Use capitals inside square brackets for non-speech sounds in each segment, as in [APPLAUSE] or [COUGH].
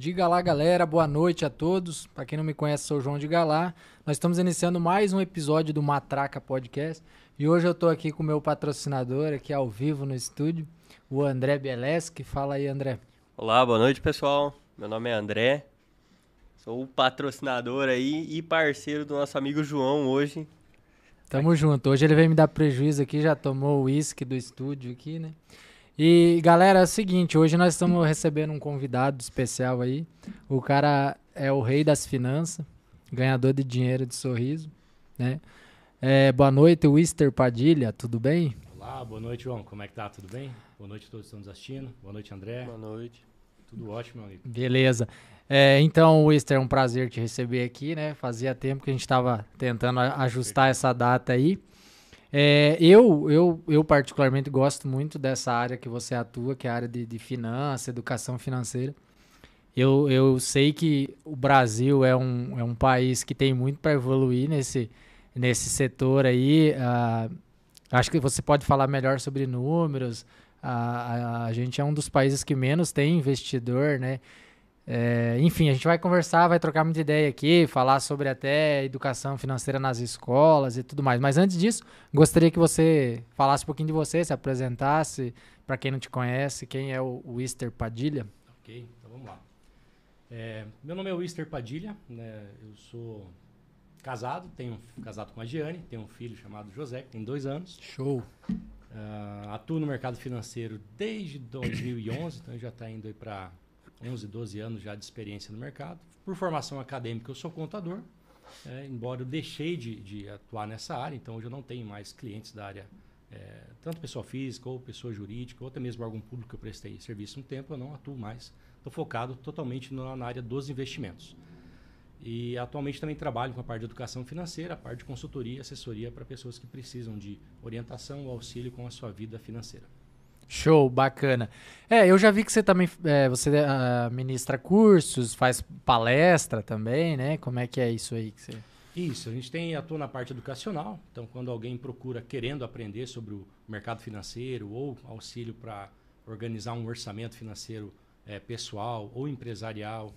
Diga lá, galera. Boa noite a todos. Para quem não me conhece, sou o João de Galá. Nós estamos iniciando mais um episódio do Matraca Podcast. E hoje eu estou aqui com o meu patrocinador, aqui ao vivo no estúdio, o André Bieleski. Fala aí, André. Olá, boa noite, pessoal. Meu nome é André. Sou o patrocinador aí e parceiro do nosso amigo João hoje. Tamo junto. Hoje ele veio me dar prejuízo aqui, já tomou o uísque do estúdio aqui, né? E galera, é o seguinte, hoje nós estamos recebendo um convidado especial aí. O cara é o rei das finanças, ganhador de dinheiro de sorriso, né? É, boa noite, Wister Padilha, tudo bem? Olá, boa noite, João. Como é que tá? Tudo bem? Boa noite a todos que estão nos assistindo. Boa noite, André. Boa noite. Tudo ótimo, meu amigo. Beleza. É, então, Wister, é um prazer te receber aqui, né? Fazia tempo que a gente estava tentando ajustar essa data aí. É, eu, eu, eu particularmente gosto muito dessa área que você atua, que é a área de, de finanças, educação financeira. Eu, eu sei que o Brasil é um, é um país que tem muito para evoluir nesse, nesse setor aí. Uh, acho que você pode falar melhor sobre números. Uh, a, a gente é um dos países que menos tem investidor, né? É, enfim, a gente vai conversar, vai trocar muita ideia aqui, falar sobre até educação financeira nas escolas e tudo mais. Mas antes disso, gostaria que você falasse um pouquinho de você, se apresentasse, para quem não te conhece, quem é o Wister Padilha. Ok, então vamos lá. É, meu nome é Wister Padilha, né, eu sou casado, tenho casado com a Giane, tenho um filho chamado José, que tem dois anos. Show! Uh, atuo no mercado financeiro desde 2011, então já está indo para 11, 12 anos já de experiência no mercado. Por formação acadêmica, eu sou contador, é, embora eu deixei de, de, atuar nessa área, então hoje eu não tenho mais clientes da área, é, tanto pessoa física ou pessoa jurídica, ou até mesmo órgão público que eu prestei serviço um tempo, eu não atuo mais. Estou focado totalmente na, na área dos investimentos. E atualmente também trabalho com a parte de educação financeira, a parte de consultoria e assessoria para pessoas que precisam de orientação ou auxílio com a sua vida financeira. Show, bacana. É, eu já vi que você também é, você uh, ministra cursos, faz palestra também, né? Como é que é isso aí que você... Isso, a gente tem atua na parte educacional. Então, quando alguém procura querendo aprender sobre o mercado financeiro ou auxílio para organizar um orçamento financeiro é, pessoal ou empresarial,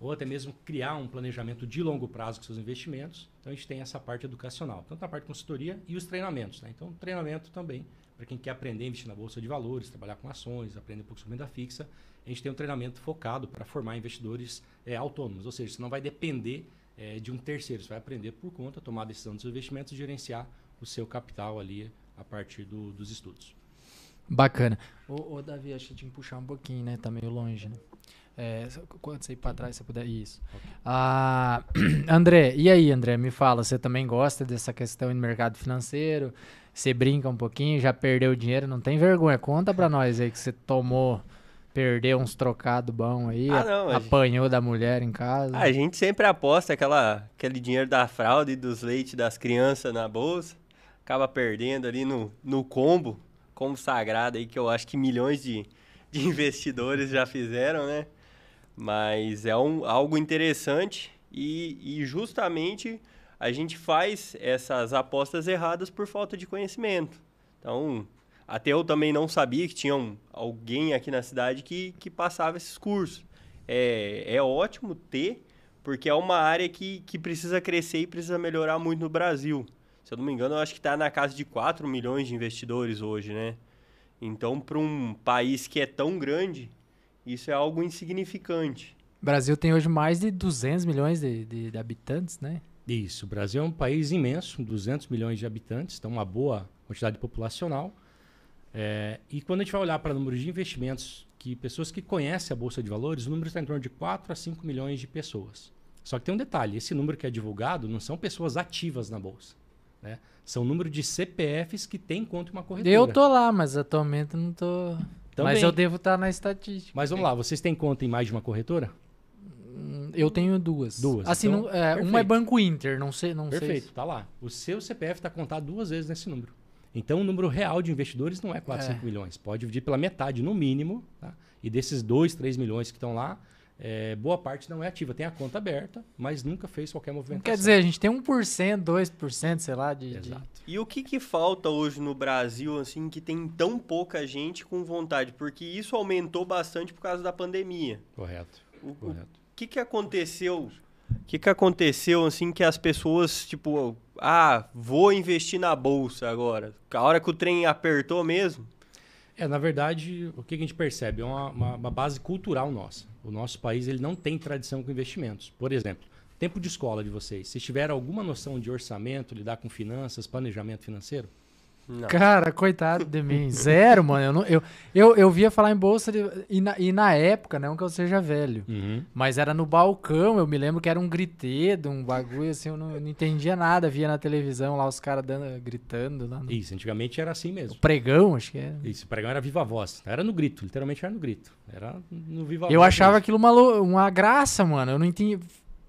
ou até mesmo criar um planejamento de longo prazo com seus investimentos, então a gente tem essa parte educacional, tanto a parte de consultoria e os treinamentos. Né? Então, treinamento também para quem quer aprender a investir na bolsa de valores, trabalhar com ações, aprender um pouco sobre renda fixa, a gente tem um treinamento focado para formar investidores é, autônomos, ou seja, você não vai depender é, de um terceiro, você vai aprender por conta, tomar a decisão dos investimentos e gerenciar o seu capital ali a partir do, dos estudos. Bacana. Ô, ô, Davi, acho que tinha que puxar um pouquinho, né? Tá meio longe, né? É, quando você ir para trás, você puder. Isso. Okay. Ah, [CLEARS THROAT] André, e aí, André? Me fala, você também gosta dessa questão no mercado financeiro? Você brinca um pouquinho, já perdeu dinheiro, não tem vergonha. Conta pra nós aí que você tomou, perdeu uns trocados bom aí, ah, não, apanhou gente... da mulher em casa. A gente sempre aposta aquela, aquele dinheiro da fraude e dos leites das crianças na bolsa, acaba perdendo ali no, no combo, combo sagrado aí que eu acho que milhões de, de investidores já fizeram, né? Mas é um, algo interessante e, e justamente a gente faz essas apostas erradas por falta de conhecimento. Então, até eu também não sabia que tinha um, alguém aqui na cidade que, que passava esses cursos. É, é ótimo ter, porque é uma área que, que precisa crescer e precisa melhorar muito no Brasil. Se eu não me engano, eu acho que está na casa de 4 milhões de investidores hoje, né? Então, para um país que é tão grande, isso é algo insignificante. O Brasil tem hoje mais de 200 milhões de, de, de habitantes, né? Isso, o Brasil é um país imenso, 200 milhões de habitantes, então uma boa quantidade populacional. É, e quando a gente vai olhar para o número de investimentos, que pessoas que conhecem a Bolsa de Valores, o número está em torno de 4 a 5 milhões de pessoas. Só que tem um detalhe, esse número que é divulgado não são pessoas ativas na Bolsa. Né? São o número de CPFs que tem conta em uma corretora. Eu tô lá, mas atualmente não tô... Também. Mas eu devo estar tá na estatística. Mas vamos lá, vocês têm conta em mais de uma corretora? Eu tenho duas. Duas. Assim, então, não, é, uma é Banco Inter, não sei, não perfeito, sei. tá lá. O seu CPF está contado duas vezes nesse número. Então, o número real de investidores não é 4, é. 5 milhões. Pode dividir pela metade, no mínimo. Tá? E desses 2, 3 milhões que estão lá, é, boa parte não é ativa. Tem a conta aberta, mas nunca fez qualquer movimentação. Quer dizer, a gente tem 1%, 2%, sei lá, de... Exato. De... E o que, que falta hoje no Brasil, assim, que tem tão pouca gente com vontade? Porque isso aumentou bastante por causa da pandemia. Correto O, o que, que aconteceu? O que, que aconteceu assim que as pessoas, tipo, ah, vou investir na bolsa agora? A hora que o trem apertou mesmo? É, na verdade, o que a gente percebe? É uma, uma, uma base cultural nossa. O nosso país ele não tem tradição com investimentos. Por exemplo, tempo de escola de vocês. Se tiver alguma noção de orçamento, lidar com finanças, planejamento financeiro? Não. Cara, coitado de mim. [LAUGHS] Zero, mano. Eu, não, eu, eu, eu via falar em bolsa de, e, na, e na época, não que eu seja velho, uhum. mas era no balcão. Eu me lembro que era um gritedo, um bagulho assim. Eu não, não entendia nada. Via na televisão lá os caras gritando. Lá no... Isso, antigamente era assim mesmo. O pregão, acho que era. Isso, o pregão era viva voz. Era no grito, literalmente era no grito. Era no viva eu voz. Eu achava mesmo. aquilo uma, uma graça, mano. Eu não entendi.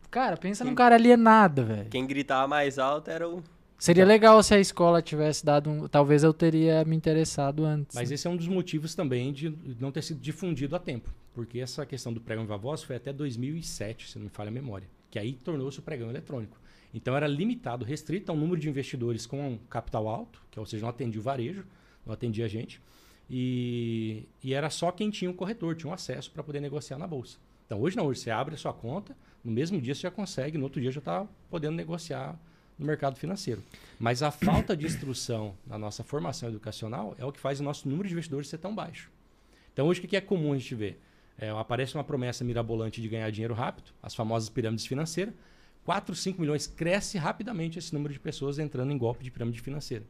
Cara, pensa Quem... num cara alienado, velho. Quem gritava mais alto era o. Seria legal se a escola tivesse dado um. Talvez eu teria me interessado antes. Mas esse é um dos motivos também de não ter sido difundido a tempo. Porque essa questão do pregão viva voz foi até 2007, se não me falha a memória. Que aí tornou-se o pregão eletrônico. Então era limitado, restrito a um número de investidores com capital alto, que ou seja, não atendia o varejo, não atendia a gente. E, e era só quem tinha um corretor, tinha um acesso para poder negociar na bolsa. Então hoje não, hoje você abre a sua conta, no mesmo dia você já consegue, no outro dia já está podendo negociar no mercado financeiro. Mas a falta de instrução na nossa formação educacional é o que faz o nosso número de investidores ser tão baixo. Então, hoje, o que é comum a gente ver? É, aparece uma promessa mirabolante de ganhar dinheiro rápido, as famosas pirâmides financeiras. 4, 5 milhões cresce rapidamente esse número de pessoas entrando em golpe de pirâmide financeira.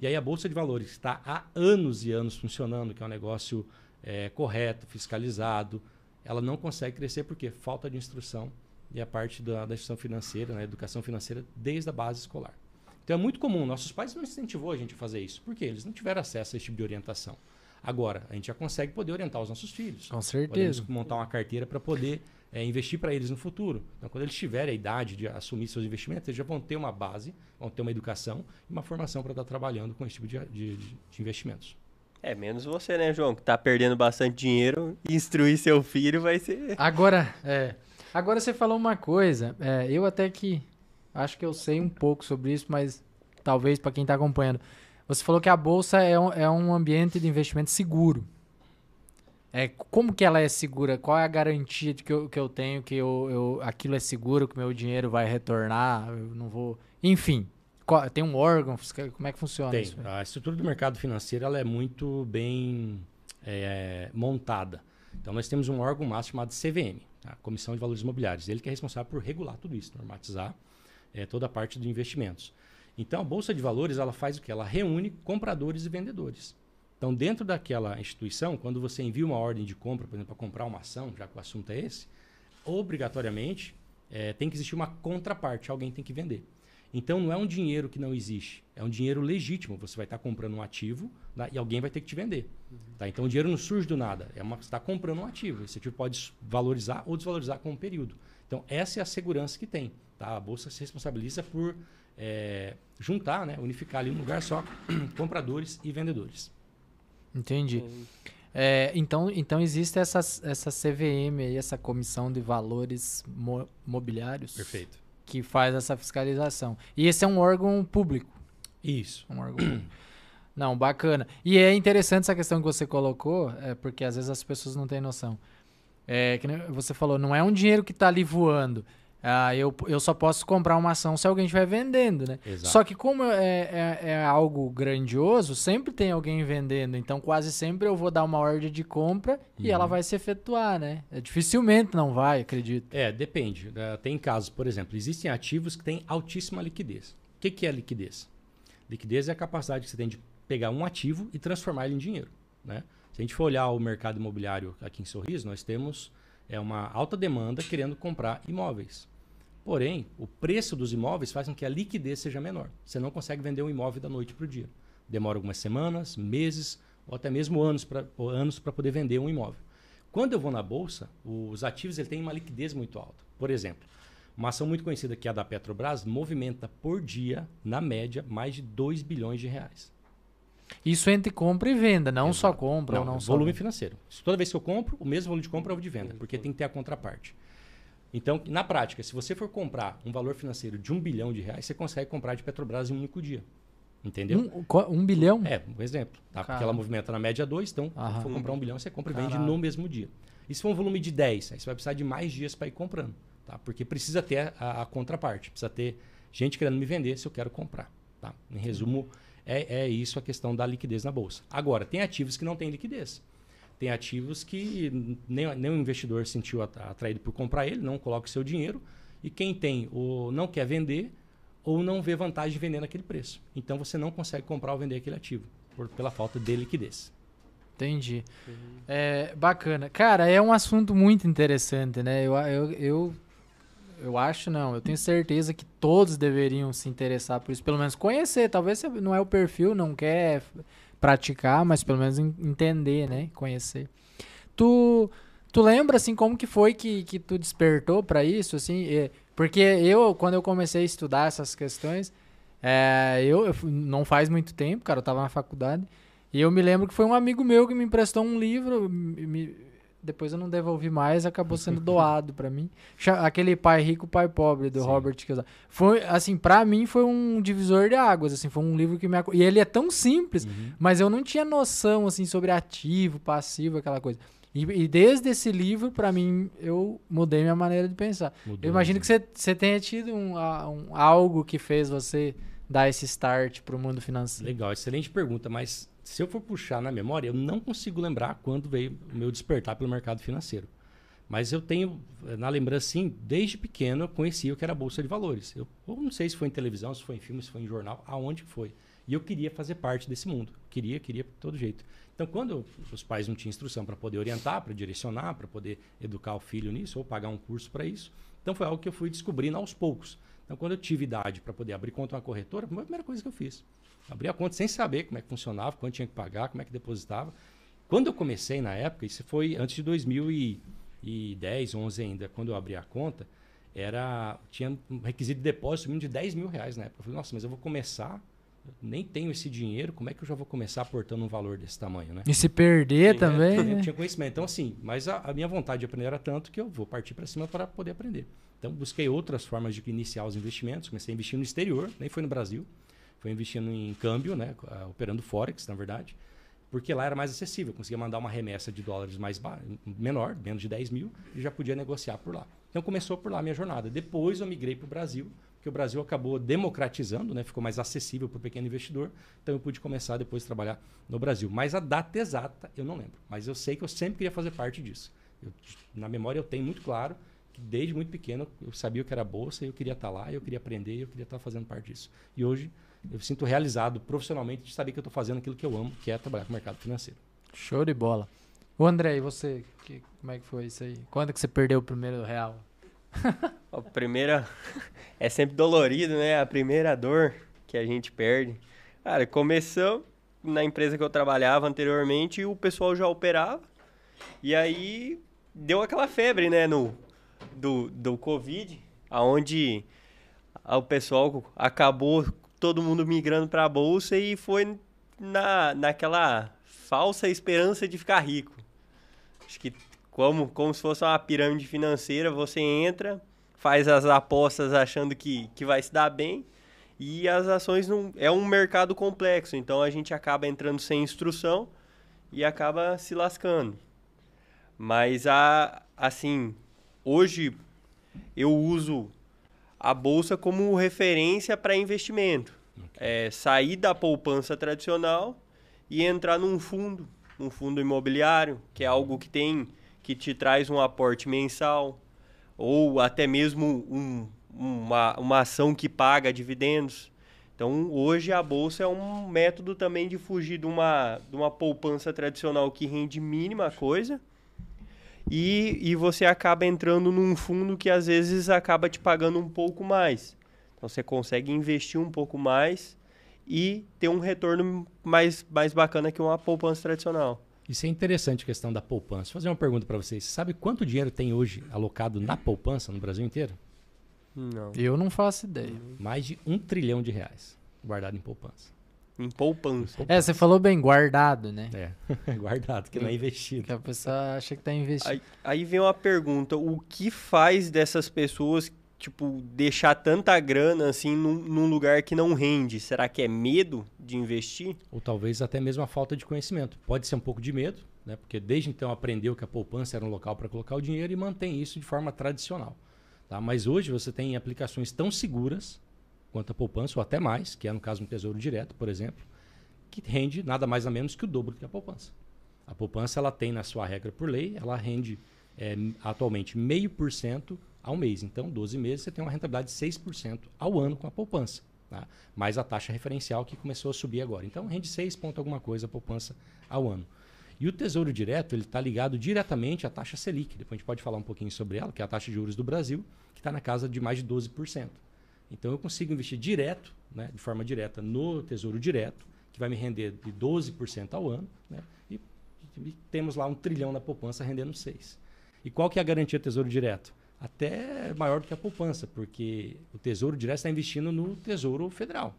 E aí a Bolsa de Valores está há anos e anos funcionando, que é um negócio é, correto, fiscalizado, ela não consegue crescer porque falta de instrução e a parte da, da gestão financeira, né, educação financeira, desde a base escolar. Então é muito comum, nossos pais não incentivou a gente a fazer isso, porque eles não tiveram acesso a esse tipo de orientação. Agora, a gente já consegue poder orientar os nossos filhos. Com certeza. Podemos montar uma carteira para poder é, investir para eles no futuro. Então, quando eles tiverem a idade de assumir seus investimentos, eles já vão ter uma base, vão ter uma educação e uma formação para estar trabalhando com esse tipo de, de, de investimentos. É, menos você, né, João? Que tá perdendo bastante dinheiro. Instruir seu filho vai ser. Agora, é. Agora você falou uma coisa, é, eu até que acho que eu sei um pouco sobre isso, mas talvez para quem está acompanhando. Você falou que a bolsa é um, é um ambiente de investimento seguro. É, como que ela é segura? Qual é a garantia de que eu, que eu tenho que eu, eu, aquilo é seguro, que meu dinheiro vai retornar, eu não vou... Enfim, qual, tem um órgão, como é que funciona tem. isso? A estrutura do mercado financeiro ela é muito bem é, montada. Então nós temos um órgão máximo chamado CVM, a Comissão de Valores Imobiliários. Ele que é responsável por regular tudo isso, normatizar é, toda a parte de investimentos. Então, a Bolsa de Valores ela faz o que? Ela reúne compradores e vendedores. Então, dentro daquela instituição, quando você envia uma ordem de compra, por exemplo, para comprar uma ação, já que o assunto é esse, obrigatoriamente é, tem que existir uma contraparte, alguém tem que vender. Então não é um dinheiro que não existe, é um dinheiro legítimo. Você vai estar comprando um ativo né, e alguém vai ter que te vender. Uhum. Tá? Então o dinheiro não surge do nada, é uma, você está comprando um ativo. Esse ativo pode valorizar ou desvalorizar com um período. Então essa é a segurança que tem. Tá? A bolsa se responsabiliza por é, juntar, né, unificar ali um lugar só [CLEARS THROAT] compradores e vendedores. Entendi. É, então, então existe essa, essa CVM aí, essa comissão de valores mo mobiliários. Perfeito que faz essa fiscalização. E esse é um órgão público. Isso. Um órgão público. [CLEARS THROAT] Não, bacana. E é interessante essa questão que você colocou, é, porque às vezes as pessoas não têm noção. É, que você falou, não é um dinheiro que está ali voando. Ah, eu, eu só posso comprar uma ação se alguém estiver vendendo, né? Exato. Só que como é, é, é, algo grandioso, sempre tem alguém vendendo. Então, quase sempre eu vou dar uma ordem de compra uhum. e ela uhum. vai se efetuar, né? É, dificilmente não vai, acredito. É, depende. É, tem casos, por exemplo, existem ativos que têm altíssima liquidez. O que, que é liquidez? Liquidez é a capacidade que você tem de pegar um ativo e transformar ele em dinheiro, né? Se a gente for olhar o mercado imobiliário aqui em Sorriso, nós temos é uma alta demanda querendo comprar imóveis. Porém, o preço dos imóveis faz com que a liquidez seja menor. Você não consegue vender um imóvel da noite para o dia. Demora algumas semanas, meses ou até mesmo anos para anos poder vender um imóvel. Quando eu vou na bolsa, os ativos ele têm uma liquidez muito alta. Por exemplo, uma ação muito conhecida que é a da Petrobras movimenta por dia, na média, mais de 2 bilhões de reais. Isso entre compra e venda, não Exato. só compra não, ou não volume só... financeiro. Toda vez que eu compro, o mesmo volume de compra é o de venda, porque tem que ter a contraparte. Então, na prática, se você for comprar um valor financeiro de um bilhão de reais, você consegue comprar de Petrobras em um único dia. Entendeu? Um, um bilhão? É, um exemplo. Tá? Porque ela movimenta na média 2, então, Aham. se for comprar um bilhão, você compra e vende Caralho. no mesmo dia. E se for um volume de 10, aí você vai precisar de mais dias para ir comprando. Tá? Porque precisa ter a, a contraparte, precisa ter gente querendo me vender se eu quero comprar. Tá? Em resumo, é, é isso a questão da liquidez na bolsa. Agora, tem ativos que não têm liquidez. Tem ativos que nem, nem o investidor se sentiu atra- atraído por comprar ele, não coloca o seu dinheiro. E quem tem ou não quer vender ou não vê vantagem de vender naquele preço. Então você não consegue comprar ou vender aquele ativo por, pela falta de liquidez. Entendi. É, bacana. Cara, é um assunto muito interessante, né? Eu, eu, eu, eu acho, não, eu tenho certeza que todos deveriam se interessar por isso, pelo menos conhecer. Talvez você não é o perfil, não quer praticar, mas pelo menos en- entender, né? Conhecer. Tu, tu lembra, assim, como que foi que, que tu despertou pra isso, assim? Porque eu, quando eu comecei a estudar essas questões, é, eu, eu não faz muito tempo, cara, eu tava na faculdade, e eu me lembro que foi um amigo meu que me emprestou um livro, me- depois eu não devolvi mais, acabou sendo doado pra mim. Aquele Pai Rico, Pai Pobre, do Sim. Robert Kiyosaki. Foi, assim, pra mim foi um divisor de águas, assim, foi um livro que me... E ele é tão simples, mas eu não tinha noção, assim, sobre ativo, passivo, aquela coisa. E, e desde esse livro, pra mim, eu mudei minha maneira de pensar. Mudou, Eu imagino né? que você, você tenha tido um, um- algo que fez você dar esse start pro mundo financeiro. Legal, excelente pergunta, mas se eu for puxar na memória, eu não consigo lembrar quando veio o meu despertar pelo mercado financeiro. Mas eu tenho, eh, na lembrança, sim, desde pequeno eu conhecia o que era Bolsa de Valores. Eu, eu não sei se foi em televisão, se foi em filme, se foi em jornal, aonde foi. E eu queria fazer parte desse mundo. Queria, queria de todo jeito. Então, quando eu- os pais não tinham instrução para poder orientar, para direcionar, para poder educar o filho nisso, ou pagar um curso para isso, então foi algo que eu fui descobrindo aos poucos. Então, quando eu tive idade para poder abrir conta uma corretora, foi a primeira coisa que eu fiz. Abri a conta sem saber como é que funcionava, quanto tinha que pagar, como é que depositava. Quando eu comecei na época, isso foi antes de 2010, 11 ainda, quando eu abri a conta, era tinha um requisito de depósito mínimo de 10 mil reais na época. Eu falei, nossa, mas eu vou começar, eu nem tenho esse dinheiro, como é que eu já vou começar aportando um valor desse tamanho, né? E se perder Sim, também, é, eu né? tinha conhecimento. Então, assim, mas a, a minha vontade de aprender era tanto que eu vou partir para cima para poder aprender. Então, busquei outras formas de iniciar os investimentos. Comecei a investir no exterior, nem foi no Brasil. Foi investindo em câmbio, né? ah, operando Forex, na verdade. Porque lá era mais acessível. Conseguia mandar uma remessa de dólares mais menor, menos de 10 mil, e já podia negociar por lá. Então, começou por lá a minha jornada. Depois, eu migrei para o Brasil, porque o Brasil acabou democratizando, né? ficou mais acessível para o pequeno investidor. Então, eu pude começar depois a trabalhar no Brasil. Mas a data exata eu não lembro. Mas eu sei que eu sempre queria fazer parte disso. Eu- na memória eu tenho muito claro que desde muito pequeno eu sabia o que era bolsa, eu queria estar lá, eu queria aprender, eu queria estar fazendo parte disso. E hoje eu me sinto realizado profissionalmente de saber que eu estou fazendo aquilo que eu amo, que é trabalhar com o mercado financeiro. Show de bola. Ô André, e você? Que- como é que foi isso aí? Quando que você perdeu o primeiro real? [LAUGHS] A primeira [LAUGHS] é sempre dolorido, né? A primeira dor que a gente perde. Cara, começou na empresa que eu trabalhava anteriormente e o pessoal já operava. E aí deu aquela febre, né, no do, do Covid, aonde o pessoal acabou todo mundo migrando para a bolsa e foi na, naquela falsa esperança de ficar rico. Acho que como, como se fosse uma pirâmide financeira, você entra, faz as apostas achando que, que vai se dar bem, e as ações não. É um mercado complexo, então a gente acaba entrando sem instrução e acaba se lascando. Mas a, assim, hoje eu uso a bolsa como referência para investimento. É, sair da poupança tradicional e entrar num fundo, um fundo imobiliário, que é algo que tem que te traz um aporte mensal, ou até mesmo um, uma, uma ação que paga dividendos. Então, hoje a bolsa é um método também de fugir de uma, de uma poupança tradicional que rende mínima coisa e, e você acaba entrando num fundo que às vezes acaba te pagando um pouco mais. Então, você consegue investir um pouco mais e ter um retorno mais, mais bacana que uma poupança tradicional. Isso é interessante a questão da poupança. Vou fazer uma pergunta para vocês. Você sabe quanto dinheiro tem hoje alocado na poupança no Brasil inteiro? Não. Eu não faço ideia. Mais de um trilhão de reais guardado em poupança. Em poupança. É, você falou bem, guardado, né? É, [LAUGHS] guardado, que não é investido. Que a pessoa acha que tá investindo. Aí, aí vem uma pergunta: o que faz dessas pessoas tipo, deixar tanta grana assim num, num, lugar que não rende? Será que é medo de investir? Ou talvez até mesmo a falta de conhecimento. Pode ser um pouco de medo, né? Porque desde então aprendeu que a poupança era um local para colocar o dinheiro e mantém isso de forma tradicional. Tá? Mas hoje você tem aplicações tão seguras quanto a poupança, ou até mais, que é no caso um tesouro direto, por exemplo, que rende nada mais ou menos que o dobro que a poupança. A poupança ela tem na sua regra por lei, ela rende é, atualmente meio por cento ao mês. Então, 12 meses você tem uma rentabilidade de 6% ao ano com a poupança. Tá? Mais a taxa referencial que começou a subir agora. Então, rende 6 ponto alguma coisa a poupança ao ano. E o Tesouro Direto ele está ligado diretamente à taxa Selic. Depois a gente pode falar um pouquinho sobre ela, que é a taxa de juros do Brasil, que está na casa de mais de 12%. Então eu consigo investir direto, né, de forma direta, no Tesouro Direto, que vai me render de 12% ao ano, né, e, e, temos lá um trilhão na poupança rendendo 6%. E qual que é a garantia do Tesouro Direto? Até maior do que a poupança, porque o Tesouro Direto está investindo no Tesouro Federal.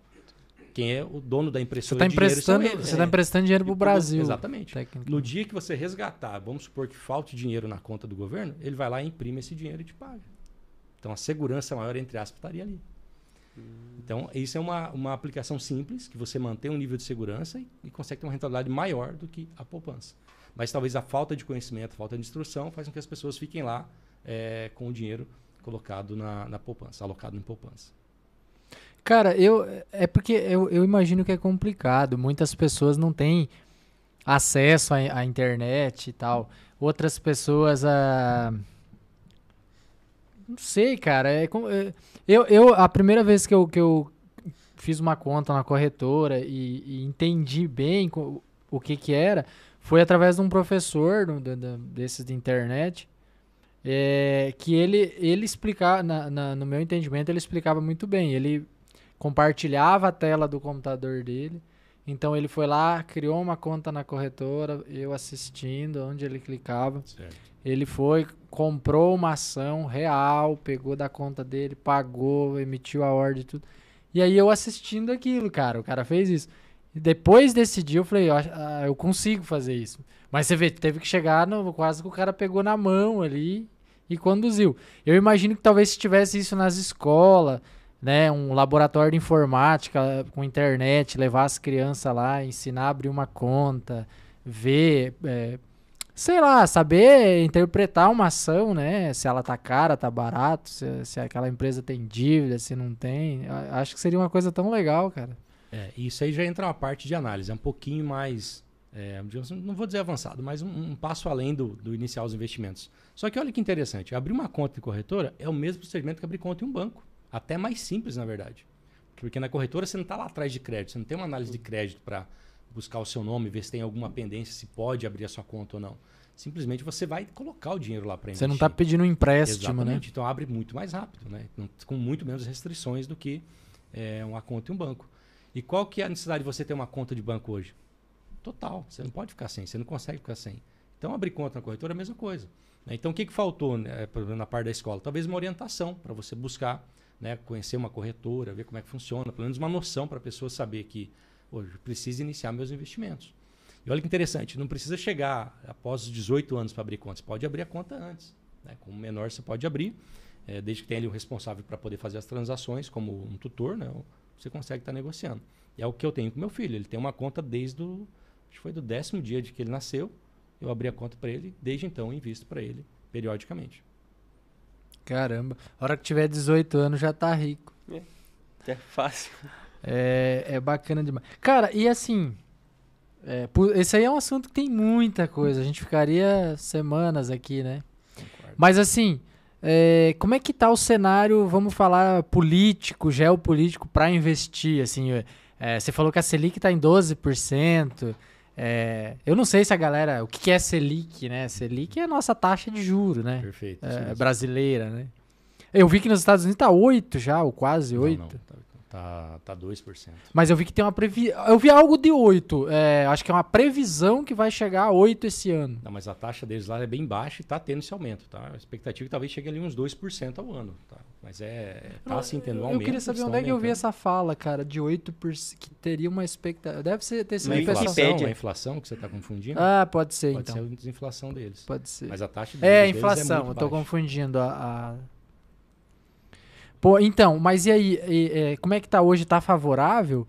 Quem é o dono da impressora você tá emprestando, Você está é. emprestando dinheiro para o Brasil. Exatamente. No dia que você resgatar, vamos supor que falte dinheiro na conta do governo, ele vai lá e imprime esse dinheiro e te paga. Então a segurança maior, entre aspas, estaria ali. Então, isso é uma, uma aplicação simples, que você mantém um nível de segurança e, e, consegue ter uma rentabilidade maior do que a poupança. Mas talvez a falta de conhecimento, a falta de instrução, faz com que as pessoas fiquem lá é, com o dinheiro colocado na, na poupança, alocado em poupança. Cara, eu é porque eu, eu imagino que é complicado. Muitas pessoas não têm acesso à, à internet e tal. Outras pessoas a. Não sei, cara. É, é, eu, eu, a primeira vez que eu, que eu fiz uma conta na corretora e, e entendi bem o, o que que era, foi através de um professor do, do, desses de internet. É, que ele, ele explicava, na, na, no meu entendimento, ele explicava muito bem. Ele compartilhava a tela do computador dele. Então ele foi lá, criou uma conta na corretora, eu assistindo, onde ele clicava. Certo. Ele foi, comprou uma ação real, pegou da conta dele, pagou, emitiu a ordem e tudo. E aí eu assistindo aquilo, cara. O cara fez isso. E depois desse dia eu falei, ah, eu consigo fazer isso. Mas você vê, teve que chegar no, quase que o cara pegou na mão ali e conduziu. Eu imagino que talvez se tivesse isso nas escolas, né, um laboratório de informática com internet, levar as crianças lá, ensinar a abrir uma conta, ver, é, sei lá, saber interpretar uma ação, né, se ela tá cara, tá barato, se, se aquela empresa tem dívida, se não tem, acho que seria uma coisa tão legal, cara. É, isso aí já entra uma parte de análise, é um pouquinho mais, é, não vou dizer avançado, mas um, um passo além do, do iniciar os investimentos. Só que olha que interessante, abrir uma conta de corretora é o mesmo procedimento que abrir conta em um banco. Até mais simples, na verdade. Porque na corretora você não está lá atrás de crédito, você não tem uma análise de crédito para buscar o seu nome, ver se tem alguma pendência, se pode abrir a sua conta ou não. Simplesmente você vai colocar o dinheiro lá para investir. Você não está pedindo um empréstimo, né? Exatamente. né? Então abre muito mais rápido, né? Com muito menos restrições do que é, uma conta em um banco. E qual que é a necessidade de você ter uma conta de banco hoje? Total. Você não pode ficar sem, você não consegue ficar sem. Então abrir conta na corretora é a mesma coisa. Né? Então o que, que faltou né, na parte da escola? Talvez uma orientação para você buscar né, conhecer uma corretora, ver como é que funciona, pelo menos uma noção para a pessoa saber que hoje preciso iniciar meus investimentos. E olha que interessante, não precisa chegar após os 18 anos para abrir conta, você pode abrir a conta antes. Né? Como menor você pode abrir, é, desde que tenha ali um responsável para poder fazer as transações, como um tutor, né, você consegue estar tá negociando. E é o que eu tenho com meu filho, ele tem uma conta desde o, acho que foi do décimo dia de que ele nasceu, eu abri a conta para ele, desde então invisto para ele periodicamente. Caramba. A hora que tiver 18 anos já tá rico. É, é fácil. É, é bacana demais. Cara, e assim. É, por, esse aí é um assunto que tem muita coisa. A gente ficaria semanas aqui, né? Concordo. Mas assim. É, como é que tá o cenário, vamos falar, político, geopolítico, para investir? Assim, é, você falou que a Selic está em 12%. É, eu não sei se a galera. O que é Selic, né? Selic é a nossa taxa de juro, né? Perfeito. É, brasileira, né? Eu vi que nos Estados Unidos tá 8 já, ou quase 8. Não, não, tá Tá, tá 2%. Mas eu vi que tem uma previsão. Eu vi algo de 8. É, acho que é uma previsão que vai chegar a 8 esse ano. Não, mas a taxa deles lá é bem baixa e tá tendo esse aumento, tá? A expectativa é que talvez chegue ali uns 2% ao ano, tá? Mas é. Tá assim, tendo um aumento. Eu queria saber onde é que eu vi essa fala, cara, de 8%, que teria uma expectativa. Deve ser ter sido inflação. A inflação que você tá confundindo? Ah, pode ser, pode então. Pode ser a desinflação deles. Pode ser. Mas a taxa deles É, a inflação. É eu tô confundindo a... a Pô, então, mas e aí, e, é, como é que tá hoje? Tá favorável?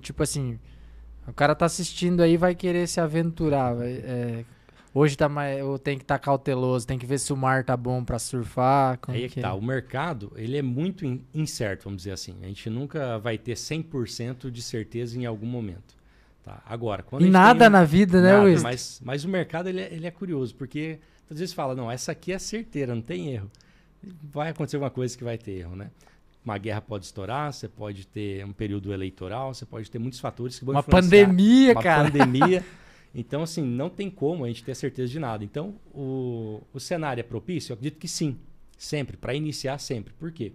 Tipo assim, o cara tá assistindo aí vai querer se aventurar. É, hoje tá mais, eu tenho que estar tá cauteloso, tem que ver se o mar tá bom para surfar. aí é que, que tá, é? o mercado, ele é muito incerto, vamos dizer assim. A gente nunca vai ter 100% de certeza em algum momento. Tá? Agora, quando e nada um, na vida, né, Luiz? Mas, mas o mercado ele é, ele é curioso, porque às vezes fala, não, essa aqui é certeira, não tem erro. Vai acontecer uma coisa que vai ter erro, né? Uma guerra pode estourar, você pode ter um período eleitoral, você pode ter muitos fatores que vão Uma pandemia, uma cara. Uma pandemia. [LAUGHS] Então, assim, não tem como a gente ter certeza de nada. Então, o, o cenário é propício? Eu acredito que sim. Sempre. Para iniciar, sempre. Por quê?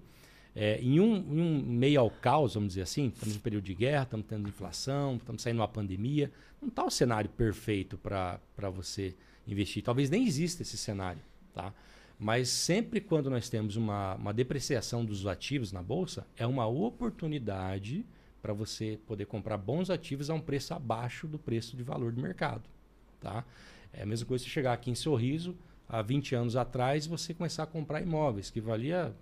É, em, um, em, um, meio ao caos, vamos dizer assim, estamos em um período de guerra, estamos tendo inflação, estamos saindo uma pandemia. Não está o cenário perfeito para você investir. Talvez nem exista esse cenário. Tá? Mas sempre quando nós temos uma, uma depreciação dos ativos na bolsa, é uma oportunidade para você poder comprar bons ativos a um preço abaixo do preço de valor do mercado. Tá? É a mesma coisa se chegar aqui em Sorriso, há 20 anos atrás, você começar a comprar imóveis, que valia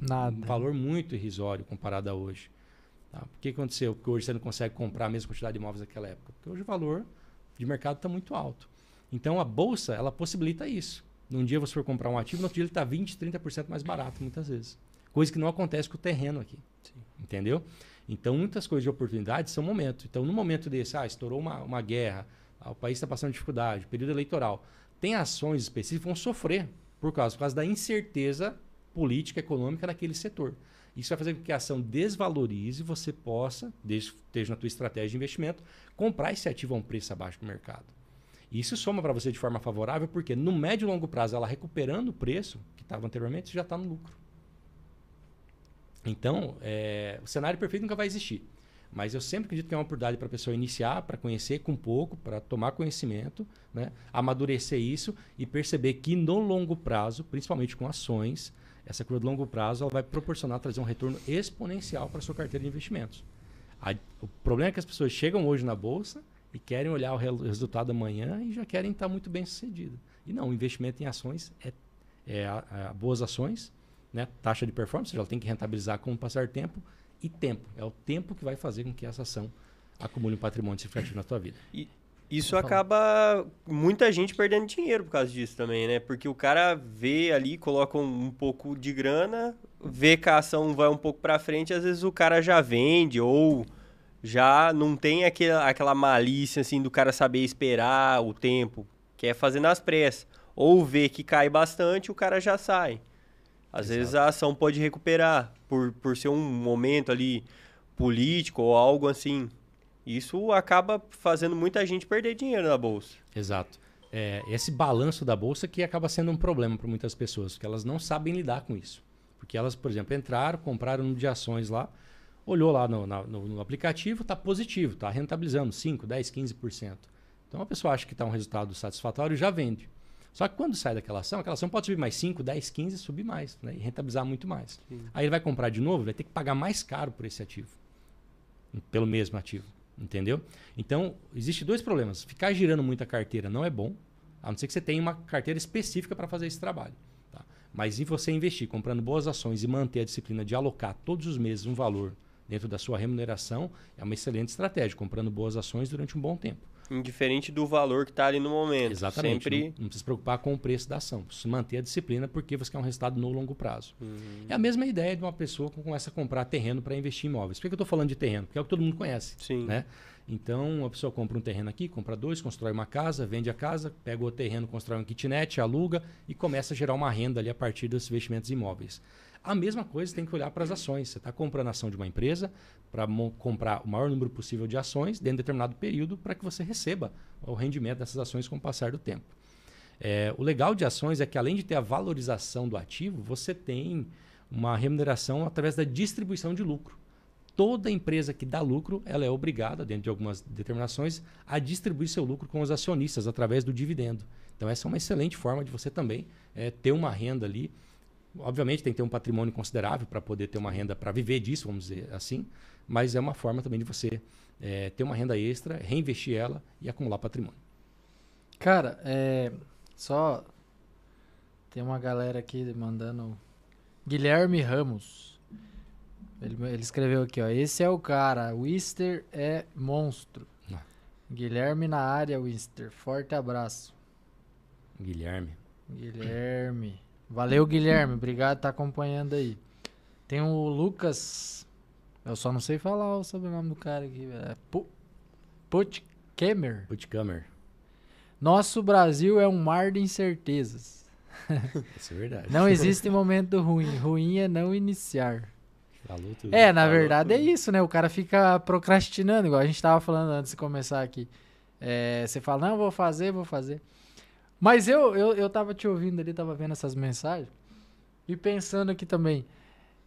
Nada. um valor muito irrisório comparado a hoje. Tá? Por que aconteceu? Porque hoje você não consegue comprar a mesma quantidade de imóveis naquela época. Porque hoje o valor de mercado está muito alto. Então a bolsa ela possibilita isso. Num dia você for comprar um ativo, no outro dia ele está 20%, 30% mais barato, muitas vezes. Coisa que não acontece com o terreno aqui. Sim. Entendeu? Então, muitas coisas de oportunidade são momento. Então, no momento desse, ah, estourou uma, uma guerra, ah, o país está passando dificuldade, período eleitoral, tem ações específicas que vão sofrer por causa, por causa da incerteza política, econômica naquele setor. Isso vai fazer com que a ação desvalorize e você possa, desde esteja na tua estratégia de investimento, comprar esse ativo a um preço abaixo do mercado. Isso soma para você de forma favorável, porque no médio e longo prazo, ela recuperando o preço que estava anteriormente, você já está no lucro. Então, é, o cenário perfeito nunca vai existir. Mas eu sempre acredito que é uma oportunidade para a pessoa iniciar, para conhecer com pouco, para tomar conhecimento, né? amadurecer isso e perceber que no longo prazo, principalmente com ações, essa curva de longo prazo ela vai proporcionar trazer um retorno exponencial para a sua carteira de investimentos. A, o problema é que as pessoas chegam hoje na bolsa e querem olhar o resultado amanhã e já querem estar muito bem sucedido. E não, o investimento em ações é, é a, a boas ações, né? taxa de performance, ela tem que rentabilizar com o passar do tempo, e tempo. É o tempo que vai fazer com que essa ação acumule um patrimônio significativo na tua vida. E isso acaba muita gente perdendo dinheiro por causa disso também, né? Porque o cara vê ali, coloca um, um pouco de grana, vê que a ação vai um pouco para frente, às vezes o cara já vende ou já não tem aquela, aquela malícia assim do cara saber esperar o tempo, quer fazer nas pressas. Ou vê que cai bastante, o cara já sai. Às Exato. vezes a ação pode recuperar por, por ser um momento ali político ou algo assim. Isso acaba fazendo muita gente perder dinheiro na bolsa. Exato. É, esse balanço da bolsa que acaba sendo um problema para muitas pessoas, porque elas não sabem lidar com isso. Porque elas, por exemplo, entraram, compraram um de ações lá, olhou lá no, no, no aplicativo, está positivo, está rentabilizando 5, 10, 15%. Então a pessoa acha que está um resultado satisfatório e já vende. Só que quando sai daquela ação, aquela ação pode subir mais 5, 10, 15, subir mais, né? E rentabilizar muito mais. Sim. Aí ele vai comprar de novo, vai ter que pagar mais caro por esse ativo. Pelo mesmo ativo. Entendeu? Então, existe dois problemas. Ficar girando muita carteira não é bom, a não ser que você tenha uma carteira específica para fazer esse trabalho. Tá? Mas em você investir comprando boas ações e manter a disciplina de alocar todos os meses um valor dentro da sua remuneração é uma excelente estratégia, comprando boas ações durante um bom tempo. Indiferente do valor que está ali no momento. Exatamente. Sempre... Não, não, precisa se preocupar com o preço da ação. Se manter a disciplina porque você quer um resultado no longo prazo. Uhum. É a mesma ideia de uma pessoa que começa a comprar terreno para investir em imóveis. Por que eu estou falando de terreno? Porque é o que todo mundo conhece. Sim. Né? Então, a pessoa compra um terreno aqui, compra dois, constrói uma casa, vende a casa, pega o terreno, constrói um kitnet, aluga e começa a gerar uma renda ali a partir dos investimentos imóveis. A mesma coisa tem que olhar para as ações. Você está comprando ação de uma empresa para comprar o maior número possível de ações dentro de determinado período para que você receba o rendimento dessas ações com o passar do tempo. É, o legal de ações é que além de ter a valorização do ativo, você tem uma remuneração através da distribuição de lucro. Toda empresa que dá lucro, ela é obrigada, dentro de algumas determinações, a distribuir seu lucro com os acionistas através do dividendo. Então essa é uma excelente forma de você também é, ter uma renda ali Obviamente tem que ter um patrimônio considerável para poder ter uma renda para viver disso, vamos dizer assim, mas é uma forma também de você é, ter uma renda extra, reinvestir ela e acumular patrimônio. Cara, é, só tem uma galera aqui mandando. Guilherme Ramos. Ele, ele escreveu aqui, ó. Esse é o cara. Wister é monstro. Ah. Guilherme na área, Wister. Forte abraço. Guilherme. Guilherme. Valeu, Guilherme. Obrigado por estar acompanhando aí. Tem o Lucas. Eu só não sei falar o sobrenome do cara aqui. É Pu- Putkemer. Putcamer. Nosso Brasil é um mar de incertezas. [LAUGHS] Isso é verdade. Não existe momento ruim. Ruim é não iniciar. Falou tudo. É, na Falou verdade é tudo. isso, né? O cara fica procrastinando, igual a gente tava falando antes de começar aqui. É, você fala, não, vou fazer, vou fazer. Mas eu, eu, eu tava te ouvindo ali, tava vendo essas mensagens e pensando aqui também.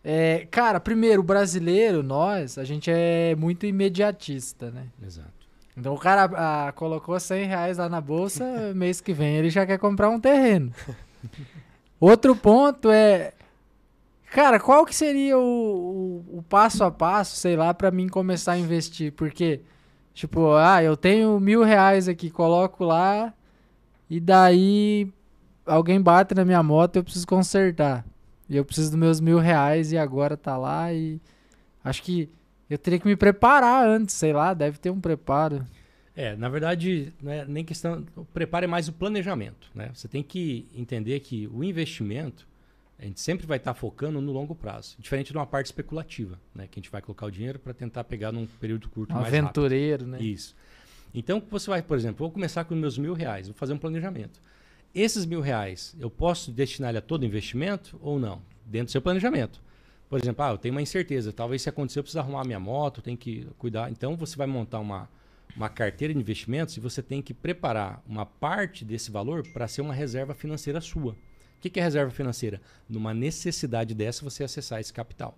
É, cara, primeiro, o brasileiro, nós, a gente é muito imediatista, né? Exato. Então o cara ah, colocou 100 reais lá na bolsa, [LAUGHS] mês que vem ele já quer comprar um terreno. [LAUGHS] Outro ponto é, cara, qual que seria o, o- o passo a passo, sei lá, pra mim começar a investir? Porque, tipo, ah, eu tenho mil reais aqui, coloco lá e daí alguém bate na minha moto, eu preciso consertar. E eu preciso dos meus mil reais e agora tá lá e acho que eu teria que me preparar antes, sei lá, deve ter um preparo. É, na verdade, não é nem questão. O preparo é mais o planejamento. Né? Você tem que entender que o investimento, a gente sempre vai estar focando no longo prazo. Diferente de uma parte especulativa, né? Que a gente vai colocar o dinheiro para tentar pegar num período curto Um mais rápido. aventureiro, né? Isso. Então, você vai, por exemplo, vou começar com meus mil reais, vou fazer um planejamento. Esses mil reais, eu posso destinar ele a todo investimento ou não? Dentro do seu planejamento. Por exemplo, ah, eu tenho uma incerteza, talvez se acontecer eu preciso arrumar minha moto, tem que cuidar. Então, você vai montar uma, uma carteira de investimentos e você tem que preparar uma parte desse valor para ser uma reserva financeira sua. O que que é reserva financeira? Numa necessidade dessa, você acessar esse capital.